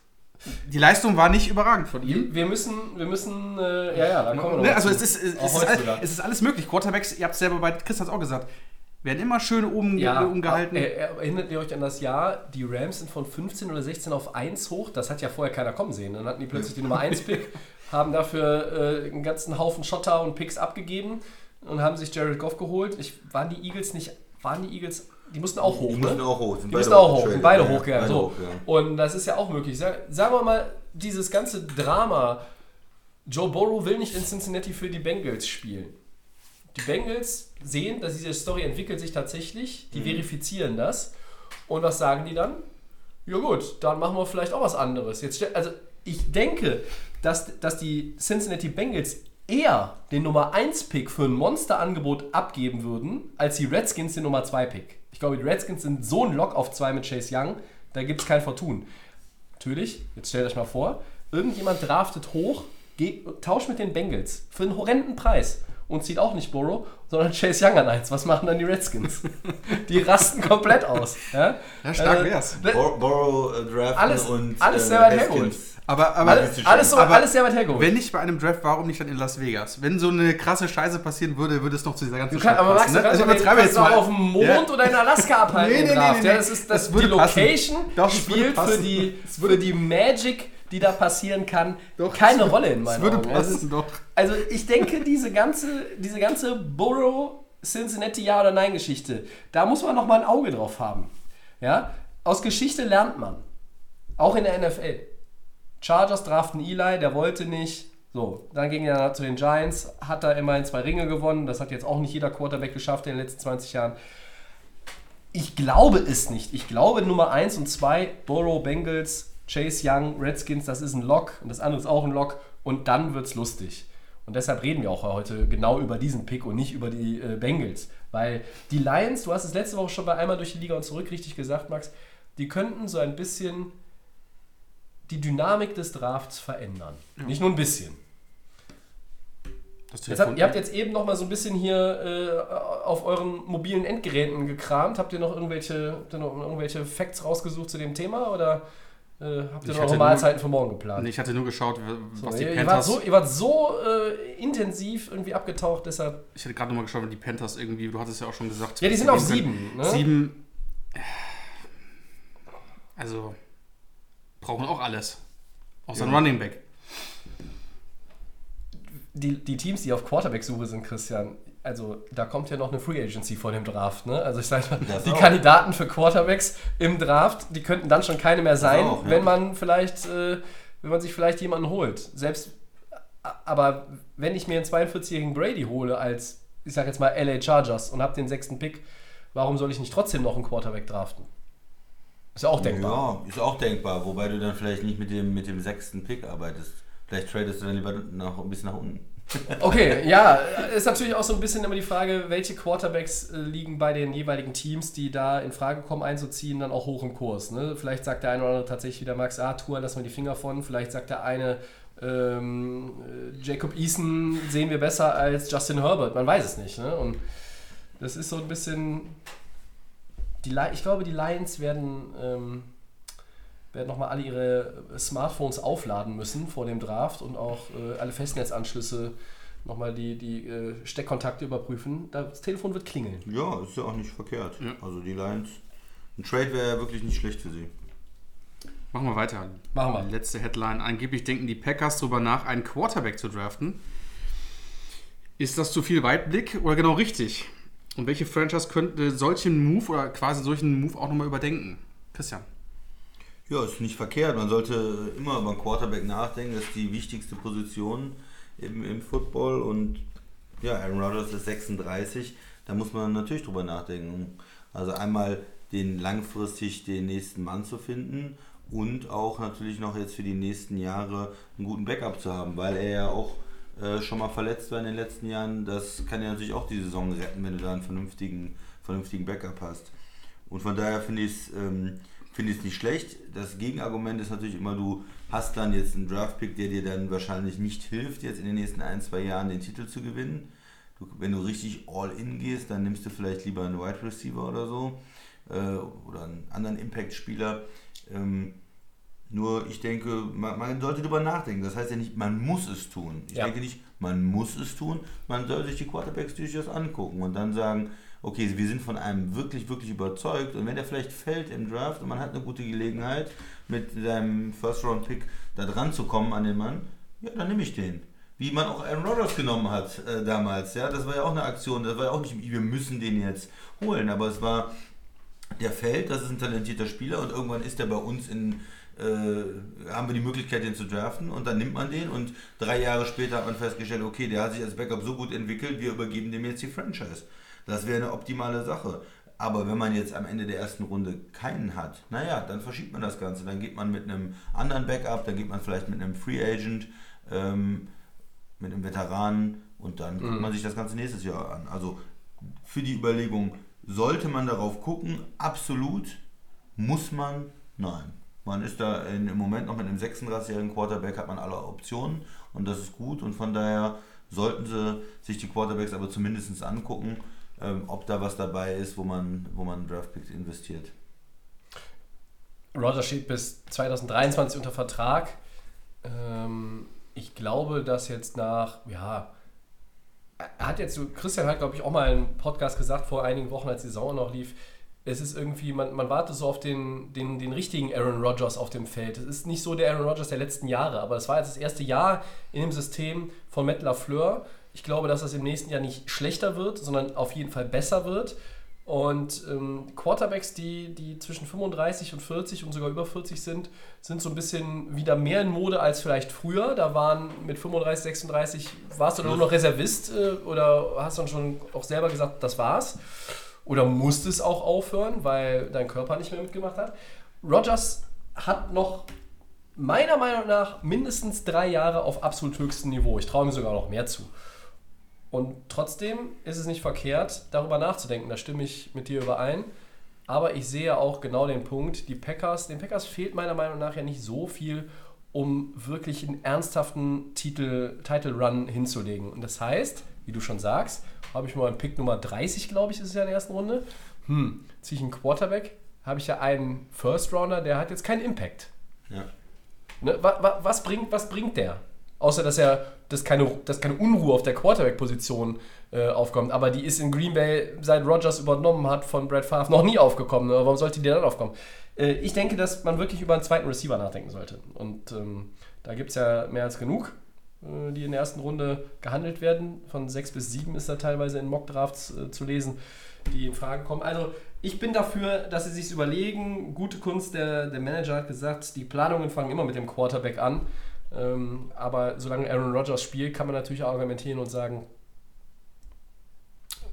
[SPEAKER 5] Die Leistung war nicht überragend von ihm.
[SPEAKER 3] Wir müssen, wir müssen, äh, ja, ja, da kommen wir noch
[SPEAKER 5] Ne,
[SPEAKER 3] mal
[SPEAKER 5] also es ist, es,
[SPEAKER 3] Auch
[SPEAKER 5] ist es ist alles möglich. Quarterbacks, ihr habt es selber bei Chris hat es auch gesagt, werden immer schön oben
[SPEAKER 3] ja,
[SPEAKER 5] ge- umgehalten.
[SPEAKER 3] äh, erinnert ihr euch an das Jahr, die Rams sind von 15 oder 16 auf 1 hoch, das hat ja vorher keiner kommen sehen. Dann hatten die plötzlich die Nummer 1 Pick, haben dafür äh, einen ganzen Haufen Schotter und Picks abgegeben und haben sich Jared Goff geholt. Ich, waren die Eagles nicht, waren die Eagles, die mussten auch hoch,
[SPEAKER 4] Die
[SPEAKER 3] ne?
[SPEAKER 4] mussten auch hoch. Sind
[SPEAKER 3] Die müssen auch hoch, sind beide
[SPEAKER 4] ja,
[SPEAKER 3] hochgegangen.
[SPEAKER 4] beide
[SPEAKER 3] So. Und das ist ja auch möglich. Sag- Sagen wir mal, dieses ganze Drama, Joe Burrow will nicht in Cincinnati für die Bengals spielen. Die Bengals sehen, dass diese Story entwickelt sich tatsächlich, die verifizieren das. Und was sagen die dann? Ja gut, dann machen wir vielleicht auch was anderes. Jetzt, also ich denke, dass, dass die Cincinnati Bengals eher den Nummer 1 Pick für ein Monsterangebot abgeben würden, als die Redskins den Nummer 2 Pick. Ich glaube, die Redskins sind so ein Lock auf 2 mit Chase Young, da gibt es kein Vertun. Natürlich, jetzt stellt euch mal vor, irgendjemand draftet hoch, geht, tauscht mit den Bengals für einen horrenden Preis und zieht auch nicht Burrow, sondern Chase Young an eins. Was machen dann die Redskins? die rasten komplett aus. Ja,
[SPEAKER 5] Ja, stark
[SPEAKER 3] Äh,
[SPEAKER 5] wär's.
[SPEAKER 4] Bor Borrow äh, draften
[SPEAKER 3] Alles-
[SPEAKER 4] und
[SPEAKER 3] alles
[SPEAKER 4] äh,
[SPEAKER 3] sehr weit hergeholt.
[SPEAKER 5] Aber, aber
[SPEAKER 3] Alles, alles, so,
[SPEAKER 5] Aber
[SPEAKER 3] alles sehr weit hergeholt.
[SPEAKER 5] wenn nicht bei einem Draft, warum nicht dann in Las Vegas? Wenn so eine krasse Scheiße passieren würde, würde es noch zu dieser ganzen
[SPEAKER 3] Du kannst, aber Max,
[SPEAKER 5] passen,
[SPEAKER 3] du
[SPEAKER 5] ne?
[SPEAKER 3] kannst,
[SPEAKER 5] Also jetzt
[SPEAKER 3] auch
[SPEAKER 5] mal.
[SPEAKER 3] auf dem Mond
[SPEAKER 5] Ja.
[SPEAKER 3] oder in Alaska abhalten.
[SPEAKER 5] Nee, nee,
[SPEAKER 3] Draft.
[SPEAKER 5] nee, nee,
[SPEAKER 3] ja,
[SPEAKER 5] nee.
[SPEAKER 3] das ist das,
[SPEAKER 5] Das
[SPEAKER 3] die
[SPEAKER 5] würde passen.
[SPEAKER 3] Location
[SPEAKER 5] Doch, das würde
[SPEAKER 3] spielt für
[SPEAKER 5] passen.
[SPEAKER 3] die, für die Magic, die da passieren kann,
[SPEAKER 5] Doch,
[SPEAKER 3] keine
[SPEAKER 5] das-
[SPEAKER 3] Rolle in meinen
[SPEAKER 5] würde
[SPEAKER 3] Augen. Ist-
[SPEAKER 5] passen, doch.
[SPEAKER 3] Also ich denke, diese ganze, diese ganze Burrow Cincinnati Ja oder Nein Geschichte, da muss man noch mal ein Auge drauf haben. Ja? Aus Geschichte lernt man. Auch in der NFL. Chargers draften Eli, der wollte nicht. So, dann ging er zu den Giants, hat da immerhin zwei Ringe gewonnen. Das hat jetzt auch nicht jeder Quarterback geschafft in den letzten 20 Jahren. Ich glaube es nicht. Ich glaube Nummer 1 und 2, Burrow, Bengals, Chase Young, Redskins, das ist ein Lock und das andere ist auch ein Lock und dann wird's lustig. Und deshalb reden wir auch heute genau über diesen Pick und nicht über die äh, Bengals. Weil die Lions, du hast es letzte Woche schon bei einmal durch die Liga und zurück richtig gesagt, Max, die könnten so ein bisschen die Dynamik des Drafts verändern. Nicht nur ein bisschen. Habt, ihr habt jetzt eben noch mal so ein bisschen hier äh, auf euren mobilen Endgeräten gekramt. Habt ihr noch irgendwelche, habt ihr noch irgendwelche Facts rausgesucht zu dem Thema oder äh, habt ihr
[SPEAKER 5] Ich
[SPEAKER 3] noch eure
[SPEAKER 5] nur-
[SPEAKER 3] Mahlzeiten für morgen geplant?
[SPEAKER 5] ich hatte nur geschaut, was die
[SPEAKER 3] ihr, ihr wart
[SPEAKER 5] Panthers.
[SPEAKER 3] so, ihr wart so äh, intensiv irgendwie abgetaucht, deshalb.
[SPEAKER 5] Ich hatte gerade nochmal geschaut, wie die Panthers irgendwie, du hattest ja auch schon gesagt.
[SPEAKER 3] Ja, die sind auf
[SPEAKER 5] sie
[SPEAKER 3] sieben. Ne?
[SPEAKER 5] Sieben. Also, brauchen auch alles. Außer ein Running Back.
[SPEAKER 3] Die, die Teams, die auf Quarterback-Suche sind, Christian, also da kommt ja noch eine Free Agency vor dem Draft. Ne? Also ich sage mal,
[SPEAKER 4] Das
[SPEAKER 3] die
[SPEAKER 4] auch.
[SPEAKER 3] Kandidaten für Quarterbacks im Draft, die könnten dann schon keine mehr sein,
[SPEAKER 4] auch, ja.
[SPEAKER 3] wenn man vielleicht, äh, wenn man sich vielleicht jemanden holt. Selbst, aber wenn ich mir einen 42-jährigen Brady hole als, ich sage jetzt mal LA Chargers und habe den sechsten Pick, warum soll ich nicht trotzdem noch einen Quarterback draften? Ist ja auch denkbar.
[SPEAKER 4] Ja, ist auch denkbar, wobei du dann vielleicht nicht mit dem, mit dem sechsten Pick arbeitest. Vielleicht tradest du dann lieber nach, ein bisschen nach unten.
[SPEAKER 3] Okay, ja, ist natürlich auch so ein bisschen immer die Frage, welche Quarterbacks äh, liegen bei den jeweiligen Teams, die da in Frage kommen einzuziehen, dann auch hoch im Kurs. Ne? Vielleicht sagt der eine oder andere tatsächlich wieder Max, Tour, lass mal die Finger von. Vielleicht sagt der eine, ähm, äh, Jacob Eason sehen wir besser als Justin Herbert. Man weiß es nicht. Ne? Und das ist so ein bisschen. Die, ich glaube, die Lions werden, ähm, werden nochmal alle ihre Smartphones aufladen müssen vor dem Draft und auch äh, alle Festnetzanschlüsse nochmal die, die äh, Steckkontakte überprüfen. Das Telefon wird klingeln.
[SPEAKER 4] Ja, ist ja auch nicht verkehrt. Also die Lions, ein Trade wäre ja wirklich nicht schlecht für sie.
[SPEAKER 5] Machen wir weiter.
[SPEAKER 3] Machen wir.
[SPEAKER 5] Letzte Headline. Angeblich denken die Packers darüber nach, einen Quarterback zu draften. Ist das zu viel Weitblick oder genau richtig? Und welche Franchise könnte solchen Move oder quasi solchen Move auch nochmal überdenken? Christian.
[SPEAKER 4] Ja, ist nicht verkehrt. Man sollte immer über einen Quarterback nachdenken. Das ist die wichtigste Position im, im Football. Und ja, Aaron Rodgers ist 36. Da muss man natürlich drüber nachdenken. Also einmal den langfristig den nächsten Mann zu finden und auch natürlich noch jetzt für die nächsten Jahre einen guten Backup zu haben, weil er ja auch äh, schon mal verletzt war in den letzten Jahren. Das kann ja natürlich auch die Saison retten, wenn du da einen vernünftigen, vernünftigen Backup hast. Und von daher finde ich es ähm, finde ich es nicht schlecht. Das Gegenargument ist natürlich immer, du hast dann jetzt einen Draftpick, der dir dann wahrscheinlich nicht hilft, jetzt in den nächsten ein, zwei Jahren den Titel zu gewinnen. Du, wenn du richtig all in gehst, dann nimmst du vielleicht lieber einen Wide Receiver oder so äh, oder einen anderen Impact-Spieler. Ähm, Nur ich denke, man, man sollte darüber nachdenken. Das heißt ja nicht, man muss es tun. Ich
[SPEAKER 3] Ja.
[SPEAKER 4] denke nicht, man muss es tun. Man soll sich die Quarterbacks durchaus angucken und dann sagen, okay, wir sind von einem wirklich, wirklich überzeugt. Und wenn er vielleicht fällt im Draft und man hat eine gute Gelegenheit, mit seinem First-Round-Pick da dran zu kommen an den Mann, ja, dann nehme ich den. Wie man auch Aaron Rodgers genommen hat äh, damals. Ja, das war ja auch eine Aktion. Das war ja auch nicht, wir müssen den jetzt holen. Aber es war, der fällt, das ist ein talentierter Spieler und irgendwann ist er bei uns in, äh, haben wir die Möglichkeit, den zu draften und dann nimmt man den und drei Jahre später hat man festgestellt, okay, der hat sich als Backup so gut entwickelt, wir übergeben dem jetzt die Franchise. Das wäre eine optimale Sache. Aber wenn man jetzt am Ende der ersten Runde keinen hat, naja, dann verschiebt man das Ganze. Dann geht man mit einem anderen Backup, dann geht man vielleicht mit einem Free Agent, ähm, mit einem Veteranen und dann guckt man sich das Ganze nächstes Jahr an. Also für die Überlegung, sollte man darauf gucken? Absolut. Muss man? Nein. Man ist da in, im Moment noch mit einem 36-jährigen Quarterback, hat man alle Optionen und das ist gut und von daher sollten sie sich die Quarterbacks aber zumindest angucken, ähm, ob da was dabei ist, wo man, wo man Draftpicks investiert.
[SPEAKER 3] Roger steht bis 2023 unter Vertrag. Ähm, ich glaube, dass jetzt nach, ja, er hat jetzt, Christian hat, glaube ich, auch mal einen Podcast gesagt vor einigen Wochen, als die Saison noch lief. Es ist irgendwie, man, man wartet so auf den, den, den richtigen Aaron Rodgers auf dem Feld. Es ist nicht so der Aaron Rodgers der letzten Jahre, aber es war jetzt das erste Jahr in dem System von Matt LaFleur. Ich glaube, dass das im nächsten Jahr nicht schlechter wird, sondern auf jeden Fall besser wird. Und ähm, Quarterbacks, die, die zwischen 35 und 40 und sogar über 40 sind, sind so ein bisschen wieder mehr in Mode als vielleicht früher. Da waren mit 35, 36, warst du nur noch Reservist äh, oder hast dann schon auch selber gesagt, das war's? Oder musstest auch aufhören, weil dein Körper nicht mehr mitgemacht hat? Rogers hat noch meiner Meinung nach mindestens drei Jahre auf absolut höchstem Niveau. Ich traue ihm sogar noch mehr zu. Und trotzdem ist es nicht verkehrt, darüber nachzudenken. Da stimme ich mit dir überein. Aber ich sehe auch genau den Punkt, die Packers, den Packers fehlt meiner Meinung nach ja nicht so viel, um wirklich einen ernsthaften Titel, Title Run hinzulegen. Und das heißt, wie du schon sagst, habe ich mal einen Pick Nummer 30, glaube ich, ist es ja in der ersten Runde. Hm, ziehe ich einen Quarterback, habe ich ja einen First Rounder, der hat jetzt keinen Impact.
[SPEAKER 4] Ja.
[SPEAKER 3] Ne, wa, wa, was, bringt, was bringt der? Außer, dass er dass keine, dass keine Unruhe auf der Quarterback-Position äh, aufkommt. Aber die ist in Green Bay, seit Rodgers übernommen hat von Brad Favre, noch nie aufgekommen. Ne? Warum sollte die dann aufkommen? Äh, ich denke, dass man wirklich über einen zweiten Receiver nachdenken sollte. Und ähm, da gibt es ja mehr als genug, äh, die in der ersten Runde gehandelt werden. Von sechs bis sieben ist da teilweise in Mock-Drafts äh, zu lesen, die in Frage kommen. Also ich bin dafür, dass sie sich überlegen. Gute Kunst, der, der Manager hat gesagt, die Planungen fangen immer mit dem Quarterback an. Ähm, aber solange Aaron Rodgers spielt, kann man natürlich argumentieren und sagen,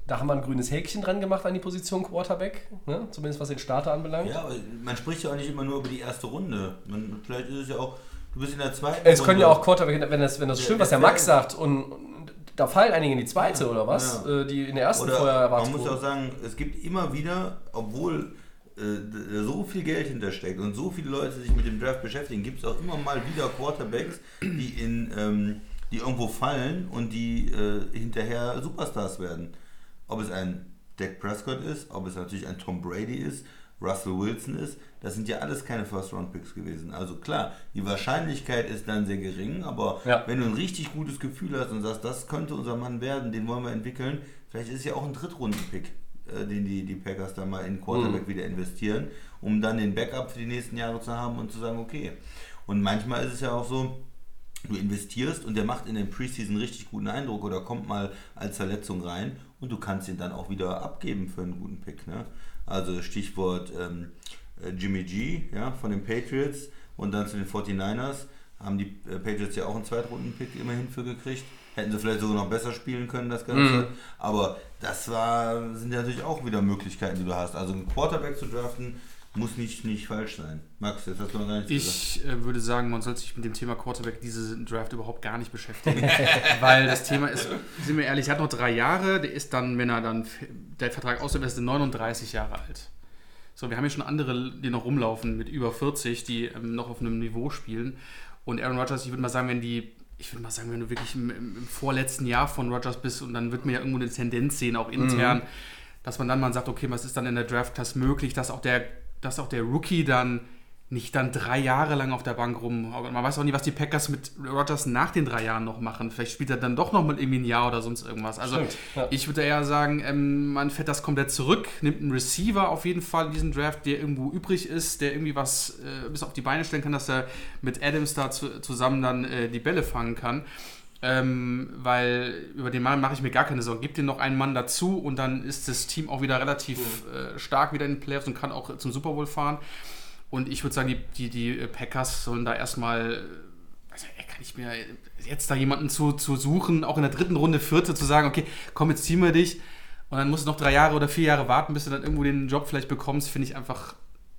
[SPEAKER 3] da haben wir ein grünes Häkchen dran gemacht an die Position Quarterback, ne? zumindest was den Starter anbelangt.
[SPEAKER 4] Ja, aber man spricht ja auch nicht immer nur über die erste Runde. Man, vielleicht ist es ja auch, du bist in der zweiten
[SPEAKER 3] Es können ja
[SPEAKER 4] Runde.
[SPEAKER 3] auch Quarterback, wenn das, wenn das
[SPEAKER 4] Ja,
[SPEAKER 3] stimmt, was der Max sagt, und, und da fallen einige in die zweite oder was,
[SPEAKER 4] Ja.
[SPEAKER 3] äh, die in der ersten
[SPEAKER 4] Oder
[SPEAKER 3] vorher erwartet
[SPEAKER 4] man muss
[SPEAKER 3] wurden.
[SPEAKER 4] auch sagen, es gibt immer wieder, obwohl äh, so viel Geld hintersteckt und so viele Leute sich mit dem Draft beschäftigen, gibt es auch immer mal wieder Quarterbacks, die in ähm, die irgendwo fallen und die äh, hinterher Superstars werden. Ob es ein Dak Prescott ist, ob es natürlich ein Tom Brady ist, Russell Wilson ist, das sind ja alles keine First-Round-Picks gewesen. Also klar, die Wahrscheinlichkeit ist dann sehr gering, aber
[SPEAKER 3] Ja.
[SPEAKER 4] wenn du ein richtig gutes Gefühl hast und sagst, das könnte unser Mann werden, den wollen wir entwickeln, vielleicht ist es ja auch ein Drittrunden-Pick, den die, die Packers da mal in Quarterback wieder investieren, um dann den Backup für die nächsten Jahre zu haben und zu sagen, okay. Und manchmal ist es ja auch so, du investierst und der macht in den Preseason richtig guten Eindruck oder kommt mal als Verletzung rein und du kannst ihn dann auch wieder abgeben für einen guten Pick. Ne? Also Stichwort ähm, äh, Jimmy G ja, von den Patriots und dann zu den 49ers haben die äh, Patriots ja auch einen Zweitrunden-Pick immerhin für gekriegt. Hätten sie vielleicht sogar noch besser spielen können, das Ganze. Aber das war, sind ja natürlich auch wieder Möglichkeiten, die du hast. Also einen Quarterback zu draften, muss nicht, nicht falsch sein. Max, jetzt hast du noch gar nichts gesagt.
[SPEAKER 5] Ich äh, würde sagen, man sollte sich mit dem Thema Quarterback diese Draft überhaupt gar nicht beschäftigen. weil das Thema ist, sind wir ehrlich, er hat noch drei Jahre, der ist dann, wenn er dann der Vertrag ausläuft, ist er 39 Jahre alt. So, wir haben hier schon andere, die noch rumlaufen mit über 40, die ähm, noch auf einem Niveau spielen. Und Aaron Rodgers, ich würde mal sagen, wenn die, ich würde mal sagen, wenn du wirklich im, im, vorletzten Jahr von Rodgers bist und dann wird man ja irgendwo eine Tendenz sehen, auch intern, dass man dann mal sagt, okay, was ist dann in der Draft-Class möglich, dass auch der, dass auch der Rookie dann nicht dann drei Jahre lang auf der Bank rum. Man weiß auch nicht, was die Packers mit Rodgers nach den drei Jahren noch machen. Vielleicht spielt er dann doch noch mal irgendwie ein Jahr oder sonst irgendwas. Also
[SPEAKER 3] Stimmt, ja.
[SPEAKER 5] ich würde eher sagen, ähm, man fährt das komplett zurück, nimmt einen Receiver auf jeden Fall in diesen Draft, der irgendwo übrig ist, der irgendwie was äh, bis auf die Beine stellen kann, dass er mit Adams da zu, zusammen dann äh, die Bälle fangen kann. Ähm, weil über den Mann mache ich mir gar keine Sorgen. Gib dir noch einen Mann dazu und dann ist das Team auch wieder relativ äh, stark wieder in den Playoffs und kann auch zum Super Bowl fahren. Und ich würde sagen, die, die, die Packers sollen da erstmal, also kann ich mir jetzt da jemanden zu, zu suchen, auch in der dritten Runde, vierte, zu sagen, okay, komm, jetzt ziehen wir dich. Und dann musst du noch drei Jahre oder vier Jahre warten, bis du dann irgendwo den Job vielleicht bekommst, finde ich einfach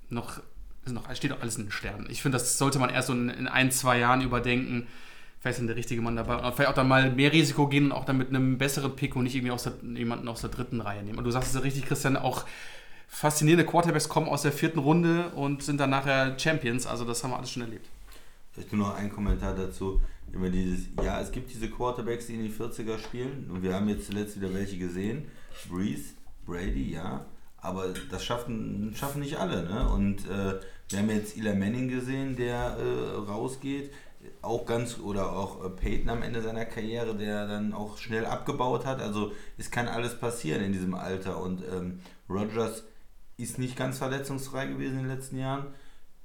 [SPEAKER 5] noch, ist noch, steht doch alles in den Sternen. Ich finde, das sollte man erst so in, in ein, zwei Jahren überdenken. Vielleicht ist der richtige Mann dabei. Und vielleicht auch dann mal mehr Risiko gehen und auch dann mit einem besseren Pick und nicht irgendwie aus der, jemanden aus der dritten Reihe nehmen. Und du sagst es ja richtig, Christian, auch faszinierende Quarterbacks kommen aus der vierten Runde und sind dann nachher Champions. Also das haben wir alles schon erlebt.
[SPEAKER 4] Vielleicht nur noch ein Kommentar dazu. Immer dieses, ja, es gibt diese Quarterbacks, die in die 40er spielen. Und wir haben jetzt zuletzt wieder welche gesehen. Breeze, Brady, ja. Aber das schaffen, schaffen nicht alle. Ne? Und äh, wir haben jetzt Eli Manning gesehen, der äh, rausgeht. Auch ganz, oder auch äh, Peyton am Ende seiner Karriere, der dann auch schnell abgebaut hat. Also es kann alles passieren in diesem Alter. Und ähm, Rogers ist nicht ganz verletzungsfrei gewesen in den letzten Jahren.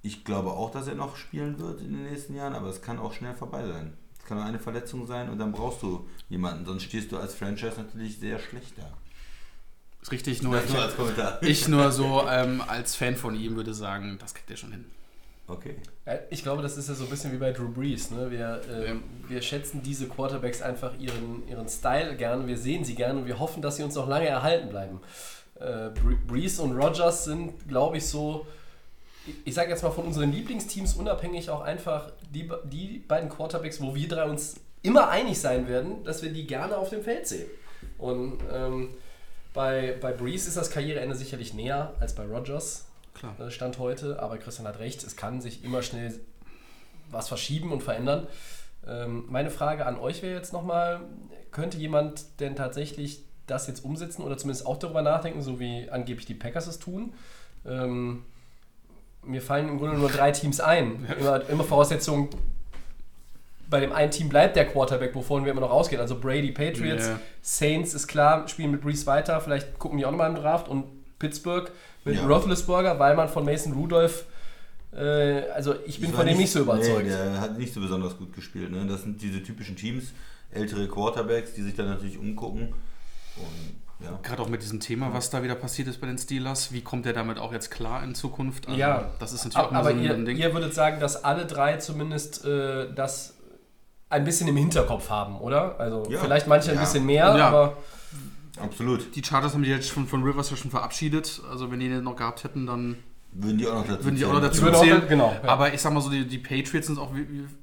[SPEAKER 4] Ich glaube auch, dass er noch spielen wird in den nächsten Jahren, aber es kann auch schnell vorbei sein. Es kann nur eine Verletzung sein und dann brauchst du jemanden, sonst stehst du als Franchise natürlich sehr schlecht da.
[SPEAKER 5] Ist richtig, nur,
[SPEAKER 4] Das nur als Kommentar.
[SPEAKER 5] ich nur so ähm, als Fan von ihm würde sagen, das kriegt er schon hin.
[SPEAKER 4] Okay.
[SPEAKER 3] Ja, Ich glaube, das ist ja so ein bisschen wie bei Drew Brees. Ne? Wir, ähm, wir schätzen diese Quarterbacks einfach ihren, ihren Style gerne, wir sehen sie gerne und wir hoffen, dass sie uns noch lange erhalten bleiben. Äh, Bre- Brees und Rogers sind, glaube ich, so, ich- sage jetzt mal von unseren Lieblingsteams unabhängig auch einfach die, die beiden Quarterbacks, wo wir drei uns immer einig sein werden, dass wir die gerne auf dem Feld sehen. Und ähm, bei, bei Brees ist das Karriereende sicherlich näher als bei Rogers.
[SPEAKER 5] Klar.
[SPEAKER 3] äh, Stand heute, aber Christian hat recht, es kann sich immer schnell was verschieben und verändern. Ähm, meine Frage an euch wäre jetzt nochmal, könnte jemand denn tatsächlich das jetzt umsetzen oder zumindest auch darüber nachdenken, so wie angeblich die Packers es tun? Ähm, mir fallen im Grunde nur drei Teams ein. Immer, immer Voraussetzung, bei dem einen Team bleibt der Quarterback, wovon wir immer noch ausgehen. Also Brady, Patriots,
[SPEAKER 5] Ja.
[SPEAKER 3] Saints ist klar, spielen mit Brees weiter, vielleicht gucken die auch nochmal im Draft und Pittsburgh mit
[SPEAKER 4] Ja.
[SPEAKER 3] Roethlisberger, weil man von Mason Rudolph, äh, also ich bin
[SPEAKER 4] war
[SPEAKER 3] von dem nicht so überzeugt.
[SPEAKER 4] Nee, der hat nicht so besonders gut gespielt. Ne? Das sind diese typischen Teams, ältere Quarterbacks, die sich dann natürlich umgucken. Und, ja.
[SPEAKER 5] Gerade auch mit diesem Thema, was da wieder passiert ist bei den Steelers. Wie kommt er damit auch jetzt klar in Zukunft? Also,
[SPEAKER 3] Ja,
[SPEAKER 5] das ist natürlich auch
[SPEAKER 3] aber,
[SPEAKER 5] immer
[SPEAKER 3] aber
[SPEAKER 5] so
[SPEAKER 3] ihr,
[SPEAKER 5] ein Ding.
[SPEAKER 3] ihr würdet sagen, dass alle drei zumindest äh, das ein bisschen im Hinterkopf haben, oder? Also
[SPEAKER 4] Ja.
[SPEAKER 3] vielleicht manche ein
[SPEAKER 4] Ja.
[SPEAKER 3] bisschen mehr,
[SPEAKER 5] Ja.
[SPEAKER 3] aber
[SPEAKER 4] Absolut.
[SPEAKER 5] die Chargers haben die jetzt schon von Rivers ja schon verabschiedet. Also wenn die den noch gehabt hätten, dann
[SPEAKER 4] Würden die auch noch dazu
[SPEAKER 5] würden die auch noch
[SPEAKER 4] zählen.
[SPEAKER 5] dazu
[SPEAKER 3] auch
[SPEAKER 5] zählen.
[SPEAKER 3] genau, ja.
[SPEAKER 5] Aber ich sag mal so, die, die Patriots sind auch,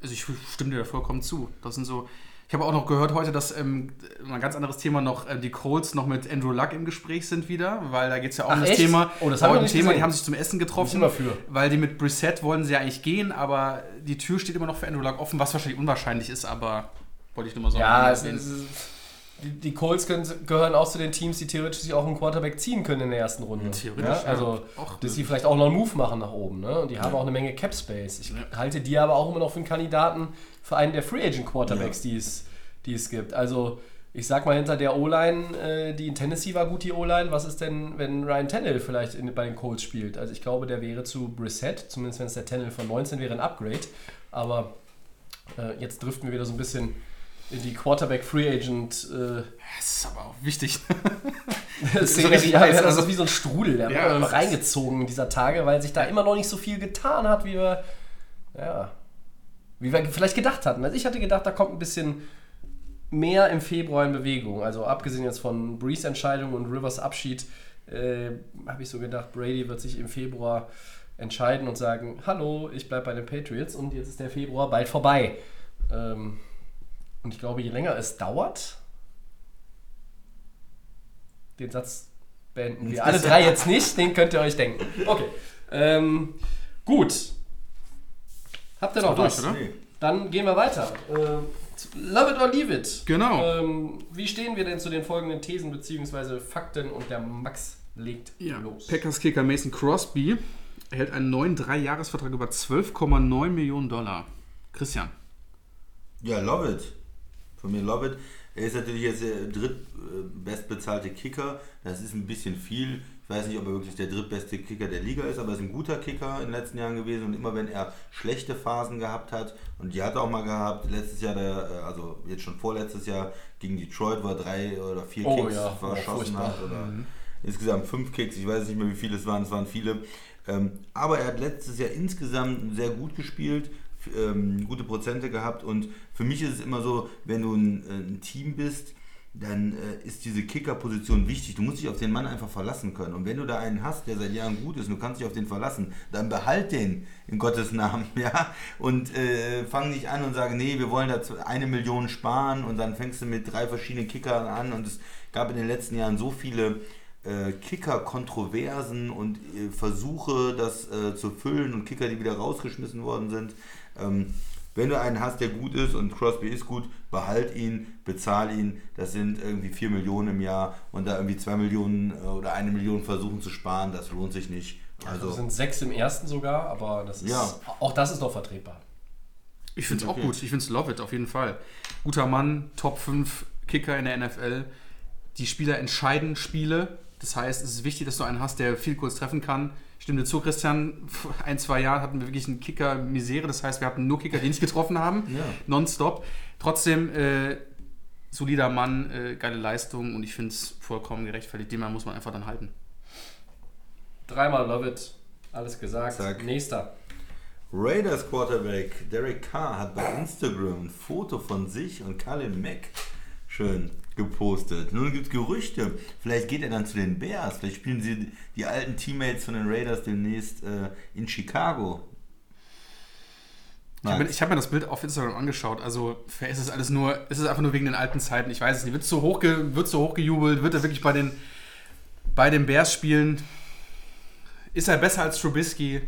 [SPEAKER 5] also ich stimme dir da vollkommen zu. Das sind so, ich habe auch noch gehört heute, dass ähm, ein ganz anderes Thema noch, äh, die Colts noch mit Andrew Luck im Gespräch sind wieder, weil da geht es ja auch
[SPEAKER 3] Ach,
[SPEAKER 5] um das
[SPEAKER 3] echt?
[SPEAKER 5] Thema.
[SPEAKER 3] Oh, das haben wir nicht
[SPEAKER 5] Thema,
[SPEAKER 3] gesehen.
[SPEAKER 5] die haben sich zum Essen getroffen,
[SPEAKER 3] Bin ich immer für.
[SPEAKER 5] weil die mit Brissett wollen sie ja eigentlich gehen, aber die Tür steht immer noch für Andrew Luck offen, was wahrscheinlich unwahrscheinlich ist, aber wollte ich nur mal sagen.
[SPEAKER 3] ja, es, es, die, die Colts können, gehören auch zu den Teams, die theoretisch sich auch einen Quarterback ziehen können in der ersten Runde.
[SPEAKER 5] Theoretisch,
[SPEAKER 3] ja,
[SPEAKER 5] ja.
[SPEAKER 3] also,
[SPEAKER 5] Auch
[SPEAKER 3] dass sie vielleicht auch noch einen Move machen nach oben. Ne? Und die haben auch eine Menge Cap Space. Ich halte die aber auch immer noch für einen Kandidaten für einen der Free Agent Quarterbacks, die, es, die es gibt. Also, ich sag mal, hinter der O-Line, äh, die in Tennessee war gut, die O-Line. Was ist denn, wenn Ryan Tannehill vielleicht in, bei den Colts spielt? Also, ich glaube, der wäre zu Brissett, zumindest wenn es der Tannehill von 19 wäre, ein Upgrade. Aber äh, jetzt driften wir wieder so ein bisschen die Quarterback Free Agent äh,
[SPEAKER 5] Das ist aber auch wichtig.
[SPEAKER 3] Szene,
[SPEAKER 5] richtig
[SPEAKER 3] ja,
[SPEAKER 5] heiß,
[SPEAKER 3] das
[SPEAKER 5] also-
[SPEAKER 3] ist wie so ein Strudel, der
[SPEAKER 5] Ja,
[SPEAKER 3] wird reingezogen dieser Tage, weil sich da immer noch nicht so viel getan hat, wie wir, ja, wie wir vielleicht gedacht hatten. Also ich hatte gedacht, da kommt ein bisschen mehr im Februar in Bewegung. Also abgesehen jetzt von Brees Entscheidung und Rivers Abschied, äh, habe ich so gedacht, Brady wird sich im Februar entscheiden und sagen, hallo, ich bleibe bei den Patriots und jetzt ist der Februar bald vorbei. Ähm, und ich glaube, je länger es dauert, den Satz beenden wir alle drei jetzt nicht, den könnt ihr euch denken. Okay. Ähm, gut. Habt ihr noch
[SPEAKER 5] durch,
[SPEAKER 3] was?
[SPEAKER 5] oder?
[SPEAKER 4] Nee.
[SPEAKER 3] Dann gehen wir weiter. Äh, love it or leave it.
[SPEAKER 5] Genau.
[SPEAKER 3] Ähm, wie stehen wir denn zu den folgenden Thesen bzw. Fakten und der Max legt los.
[SPEAKER 5] Packers Kicker Mason Crosby erhält einen neuen Drei-Jahres-Vertrag über 12,9 Millionen Dollar. Christian.
[SPEAKER 4] Ja, love it. Von mir love it. Er ist natürlich jetzt der drittbestbezahlte Kicker. Das ist ein bisschen viel. Ich weiß nicht, ob er wirklich der drittbeste Kicker der Liga ist, aber er ist ein guter Kicker in den letzten Jahren gewesen. Und immer wenn er schlechte Phasen gehabt hat, und die hat er auch mal gehabt, letztes Jahr, der, also jetzt schon vorletztes Jahr gegen Detroit, wo er drei oder vier
[SPEAKER 3] Oh
[SPEAKER 4] Kicks
[SPEAKER 3] ja,
[SPEAKER 4] verschossen
[SPEAKER 3] furchtbar.
[SPEAKER 4] hat. Oder insgesamt fünf Kicks, ich weiß nicht mehr, wie viele es waren, es waren viele. Ähm, aber er hat letztes Jahr insgesamt sehr gut gespielt, ähm, gute Prozente gehabt und für mich ist es immer so, wenn du ein, äh, ein Team bist, dann äh, ist diese Kicker-Position wichtig. Du musst dich auf den Mann einfach verlassen können. Und wenn du da einen hast, der seit Jahren gut ist und du kannst dich auf den verlassen, dann behalt den in Gottes Namen, ja. Und äh, fang nicht an und sage, nee, wir wollen da eine Million sparen und dann fängst du mit drei verschiedenen Kickern an. Und es gab in den letzten Jahren so viele äh, Kicker-Kontroversen und äh, Versuche, das äh, zu füllen und Kicker, die wieder rausgeschmissen worden sind. Ähm, wenn du einen hast, der gut ist und Crosby ist gut, behalt ihn, bezahl ihn. Das sind irgendwie 4 Millionen im Jahr und da irgendwie 2 Millionen äh, oder eine Million versuchen zu sparen, das lohnt sich nicht.
[SPEAKER 3] Also
[SPEAKER 4] Also,
[SPEAKER 3] sind sechs im ersten sogar, aber das ist,
[SPEAKER 4] Ja.
[SPEAKER 3] auch das ist noch vertretbar.
[SPEAKER 5] Ich finde es auch
[SPEAKER 4] Okay.
[SPEAKER 5] gut. Ich finde es love it auf jeden Fall. Guter Mann, Top 5 Kicker in der NFL. Die Spieler entscheiden Spiele. Das heißt, es ist wichtig, dass du einen hast, der viel kurz treffen kann. Dir zu, Christian. Vor ein, zwei Jahren hatten wir wirklich einen Kicker-Misere. Das heißt, wir hatten nur Kicker, die nicht getroffen haben.
[SPEAKER 4] Ja.
[SPEAKER 5] Nonstop. Trotzdem, äh, solider Mann, äh, geile Leistung und ich finde es vollkommen gerechtfertigt. Den Mann muss man einfach dann halten.
[SPEAKER 3] Dreimal Love It. Alles gesagt.
[SPEAKER 4] Zack.
[SPEAKER 3] Nächster.
[SPEAKER 4] Raiders Quarterback Derek Carr hat bei Instagram ein Foto von sich und Kalin Mack schön gepostet. Nun gibt es Gerüchte, vielleicht geht er dann zu den Bears, vielleicht spielen sie die alten Teammates von den Raiders demnächst äh, in Chicago.
[SPEAKER 5] Ich habe mir, hab mir das Bild auf Instagram angeschaut. Also ist es alles nur, ist es einfach nur wegen den alten Zeiten. Ich weiß es nicht. Wird so hoch, wird so hoch gejubelt? Wird er wirklich bei den, bei den Bears spielen? Ist er besser als Trubisky?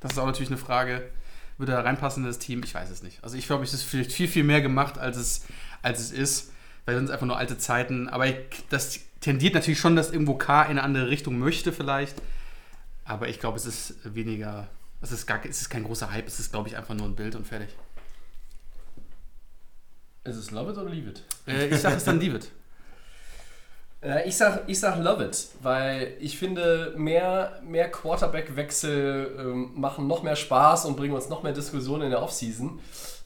[SPEAKER 5] Das ist auch natürlich eine Frage. Wird er reinpassen in das Team? Ich weiß es nicht. Also ich glaube, es ist vielleicht viel, viel mehr gemacht, als es, als es ist. Weil sind es einfach nur alte Zeiten. Aber ich, das tendiert natürlich schon, dass irgendwo K in eine andere Richtung möchte vielleicht. Aber ich glaube, es ist weniger. Es ist, gar, es ist kein großer Hype, es ist, glaube ich, einfach nur ein Bild und fertig.
[SPEAKER 3] Ist es Love It oder Leave It?
[SPEAKER 5] Äh, ich sage es dann David.
[SPEAKER 3] Äh, ich, sag, ich sag Love It, weil ich finde, mehr, mehr Quarterback-Wechsel ähm, machen noch mehr Spaß und bringen uns noch mehr Diskussionen in der Offseason.